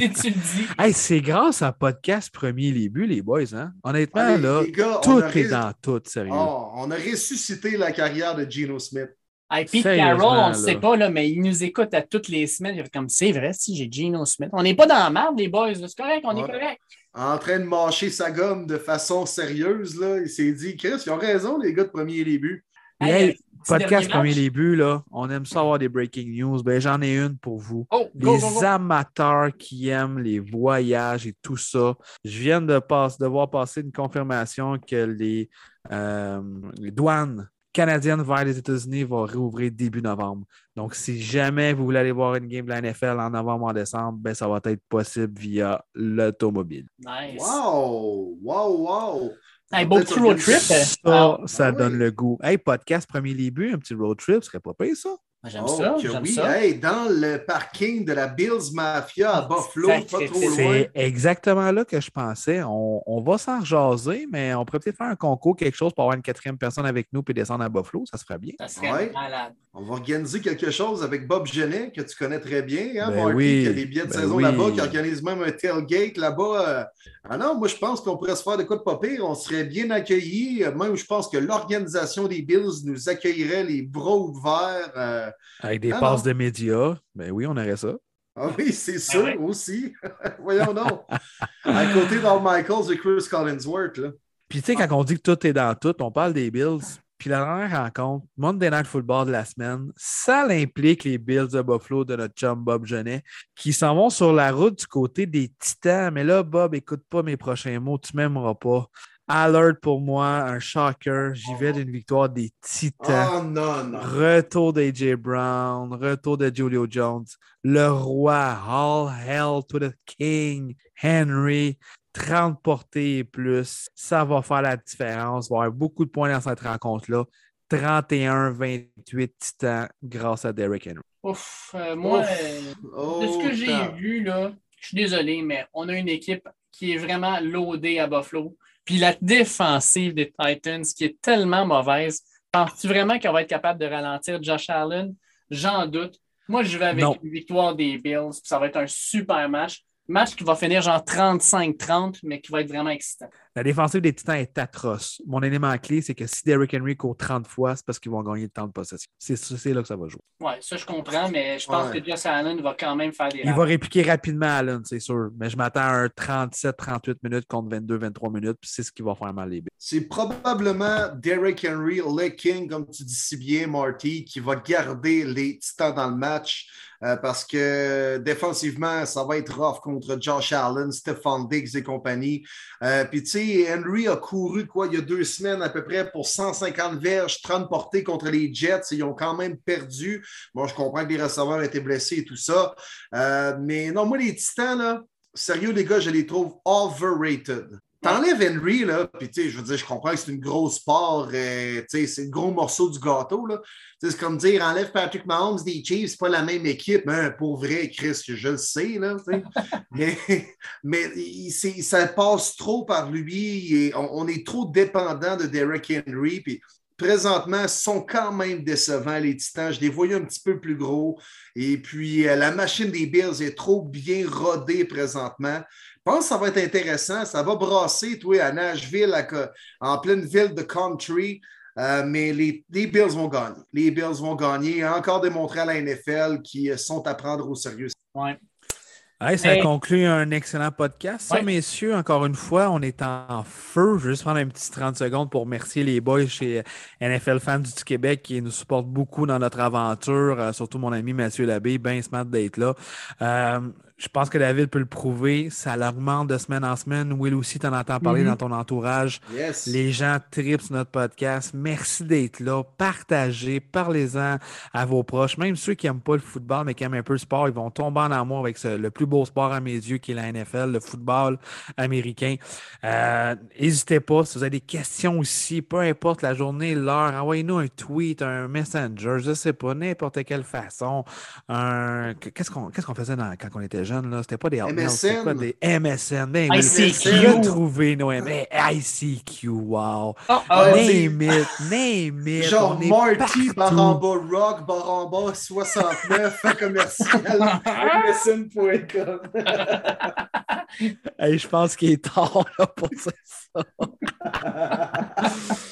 Si tu le dis. Hey, c'est grâce à podcast Premier Les Buts, les boys. Hein? Honnêtement, Allez, là, gars, tout est ré... dans tout, sérieux. Oh, on a ressuscité la carrière de Geno Smith. Hey, Pete Carroll, on ne sait pas, là, mais il nous écoute à toutes les semaines. Il est comme, c'est vrai, si j'ai Geno Smith. On n'est pas dans la merde, les boys. C'est correct, on ouais. est correct. En train de mâcher sa gomme de façon sérieuse, là, il s'est dit, Chris, ils ont raison, les gars de premier début. Hey, hey, podcast premier début, là, on aime ça avoir des breaking news. Ben, j'en ai une pour vous. Oh, les go, go, go. amateurs qui aiment les voyages et tout ça. Je viens de, passe, de voir passer une confirmation que les, euh, les douanes canadienne vers les États-Unis va rouvrir début novembre. Donc, si jamais vous voulez aller voir une game de la NFL en novembre, en décembre, ben, ça va être possible via l'automobile. Nice. Wow! Wow, wow! Hey, beau petit road trip. Ça, Ah, ça ah donne oui. le goût. Hey, podcast premier début, un petit road trip, ce serait pas pire, ça? J'aime Oh, ça. que J'aime oui, ça. Hey, dans le parking de la Bills Mafia à Buffalo, pas trop loin. C'est exactement là que je pensais. On, on va s'en jaser, mais on pourrait peut-être faire un concours, quelque chose pour avoir une quatrième personne avec nous puis descendre à Buffalo. Ça se ferait bien. Ça serait Ouais. malade. On va organiser quelque chose avec Bob Genet, que tu connais très bien, hein, Ben Marty, oui, qui a des billets de ben saison oui. là-bas, qui organise même un tailgate là-bas. euh. Ah non, moi je pense qu'on pourrait se faire de quoi de pas pire. On serait bien accueillis. Même je pense que l'organisation des Bills nous accueillerait les bras ouverts. euh. Avec des Ah, passes non. de médias. Ben oui, on aurait ça. Ah oui, c'est sûr ouais. aussi. [laughs] Voyons donc. à côté d'Al Michaels et Chris Collinsworth. Là. Puis tu sais, quand on dit que tout est dans tout, on parle des Bills. Puis la dernière rencontre, Monday Night Football de la semaine, ça implique les Bills de Buffalo de notre chum Bob Genet qui s'en vont sur la route du côté des Titans. Mais là, Bob, écoute pas mes prochains mots, tu m'aimeras pas. Alert pour moi, un shocker. J'y vais d'une victoire des Titans. Oh non, non. Retour d'AJ Brown, retour de Julio Jones, le roi, all hell to the king, Henry, 30 portées et plus. Ça va faire la différence. Il va y avoir beaucoup de points dans cette rencontre-là. 31-28 Titans grâce à Derrick Henry. Ouf, euh, moi, Ouf. euh, Oh, de ce que j'ai vu, là, je suis désolé, mais on a une équipe qui est vraiment loadée à Buffalo. Puis la défensive des Titans qui est tellement mauvaise. Penses-tu vraiment qu'on va être capable de ralentir Josh Allen? J'en doute. Moi, je vais avec Non. une victoire des Bills. puis ça va être un super match. Match qui va finir genre 35-30, mais qui va être vraiment excitant. La défensive des Titans est atroce. Mon élément clé, c'est que si Derrick Henry court 30 fois, c'est parce qu'ils vont gagner le temps de possession. C'est là que ça va jouer. Oui, ça, je comprends, mais je pense que Josh Allen va quand même faire des. Il va répliquer rapidement Allen, c'est sûr. Mais je m'attends à un 37-38 minutes contre 22-23 minutes, puis c'est ce qui va faire mal les billes. C'est probablement Derrick Henry, le King, comme tu dis si bien, Marty, qui va garder les Titans dans le match. Euh, parce que défensivement, ça va être rough contre Josh Allen, Stephon Diggs et compagnie. Euh, puis, tu sais, Henry a couru, quoi, il y a deux semaines à peu près pour 150 verges, 30 portées contre les Jets. Ils ont quand même perdu. Bon, je comprends que les receveurs étaient blessés et tout ça. Euh, mais non, moi, les Titans, sérieux, les gars, je les trouve overrated. T'enlèves Henry, là, puis tu sais, je veux dire, je comprends que c'est une grosse part, euh, tu sais, c'est le gros morceau du gâteau, là. C'est comme dire, enlève Patrick Mahomes des Chiefs, c'est pas la même équipe, mais pour vrai, Chris, je le sais, là, [laughs] mais, mais ça passe trop par lui et on, est trop dépendant de Derrick Henry, puis présentement, sont quand même décevants, les Titans. Je les voyais un petit peu plus gros. Et puis, euh, la machine des Bills est trop bien rodée présentement. Je pense que ça va être intéressant. Ça va brasser, toi, à Nashville, en pleine ville de country. Euh, mais les, Bills vont gagner. Les Bills vont gagner. Encore démontrer à la NFL qu'ils sont à prendre au sérieux. Ouais ça conclut un excellent podcast. messieurs, encore une fois, on est en feu. Je vais juste prendre un petit 30 secondes pour remercier les boys chez NFL Fans du Québec qui nous supportent beaucoup dans notre aventure, euh, surtout mon ami Mathieu Labbé, bien smart d'être là. Euh, je pense que David peut le prouver. Ça l'augmente de semaine en semaine. Will aussi, t'en entends parler mm-hmm. dans ton entourage. Les gens tripent sur notre podcast. Merci d'être là. Partagez, parlez-en à vos proches. Même ceux qui n'aiment pas le football, mais qui aiment un peu le sport, ils vont tomber en amour avec le plus beau sport à mes yeux, qui est la NFL, le football américain. Euh, n'hésitez pas. Si vous avez des questions aussi, peu importe la journée, l'heure, envoyez-nous un tweet, un messenger, je ne sais pas, n'importe quelle façon. Qu'est-ce qu'on faisait quand on était jeunes, là. C'était pas des MSN. C'était pas des MSN. Ben, ICQ. a trouvé nos MSN. ICQ, wow. Oh, name it, name it. Genre Marty, Baramba Rock, Baramba 69, commercial, MSN.com. [laughs] hey, je pense qu'il est tard là, pour ça. [laughs]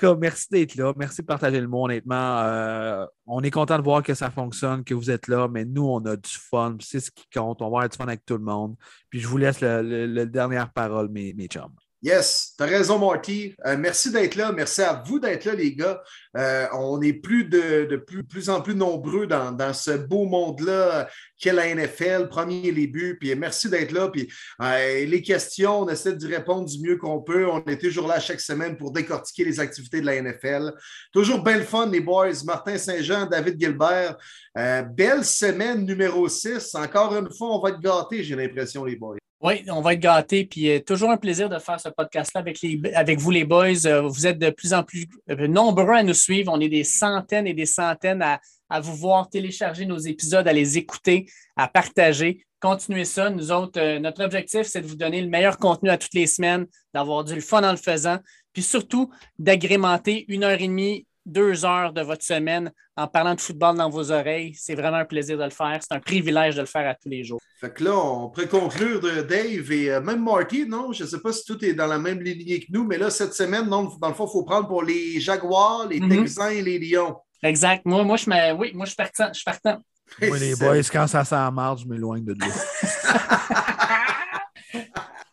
cas, merci d'être là. Merci de partager le mot, honnêtement. Euh, on est content de voir que ça fonctionne, que vous êtes là, mais nous, on a du fun. C'est ce qui compte. On va avoir du fun avec tout le monde. Puis je vous laisse la dernière parole, mes chums. Yes, tu as raison, Marty. Euh, merci d'être là. Merci à vous d'être là, les gars. Euh, on est plus de, plus, en plus nombreux dans, ce beau monde-là qu'est la NFL, premier buts. Puis merci d'être là. Puis euh, les questions, on essaie d'y répondre du mieux qu'on peut. On est toujours là chaque semaine pour décortiquer les activités de la NFL. Toujours belle fun, les boys. Martin Saint-Jean, David Gilbert. belle semaine numéro 6. Encore une fois, on va être gâtés, j'ai l'impression, les boys. Oui, on va être gâtés. Puis euh, toujours un plaisir de faire ce podcast-là avec, avec vous, les boys. Euh, vous êtes de plus en plus euh, nombreux à nous suivre. On est des centaines et des centaines à, vous voir télécharger nos épisodes, à les écouter, à partager. Continuez ça. Nous autres, notre objectif, c'est de vous donner le meilleur contenu à toutes les semaines, d'avoir du fun en le faisant, puis surtout d'agrémenter une heure et demie deux heures de votre semaine en parlant de football dans vos oreilles. C'est vraiment un plaisir de le faire. C'est un privilège de le faire à tous les jours. Fait que là, on pourrait conclure de Dave et euh, même Marty, non? Je ne sais pas si tout est dans la même lignée que nous, mais là, cette semaine, non, dans le fond, il faut prendre pour les Jaguars, les mhm. Texans et les Lions. Exact. Moi, moi, je, me... oui, moi, je suis partant. Je suis partant. [laughs] Moi, les boys, quand ça s'en marche, je m'éloigne de lui. [laughs]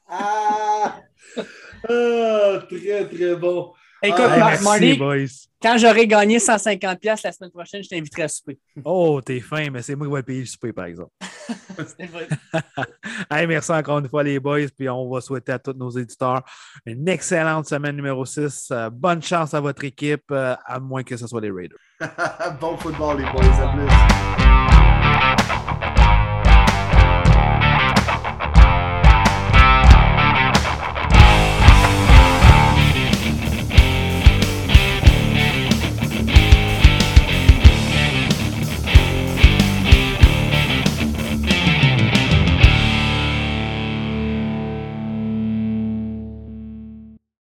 ah, très, très bon. Écoute, ah, Marty, quand j'aurai gagné 150$ la semaine prochaine, je t'inviterai à souper. Oh, t'es fin, mais c'est moi qui vais payer le souper, par exemple. [laughs] [laughs] hey, merci encore une fois, les boys. Puis on va souhaiter à tous nos éditeurs une excellente semaine numéro 6. Euh, bonne chance à votre équipe, euh, à moins que ce soit les Raiders. [laughs] bon football, les boys. À plus.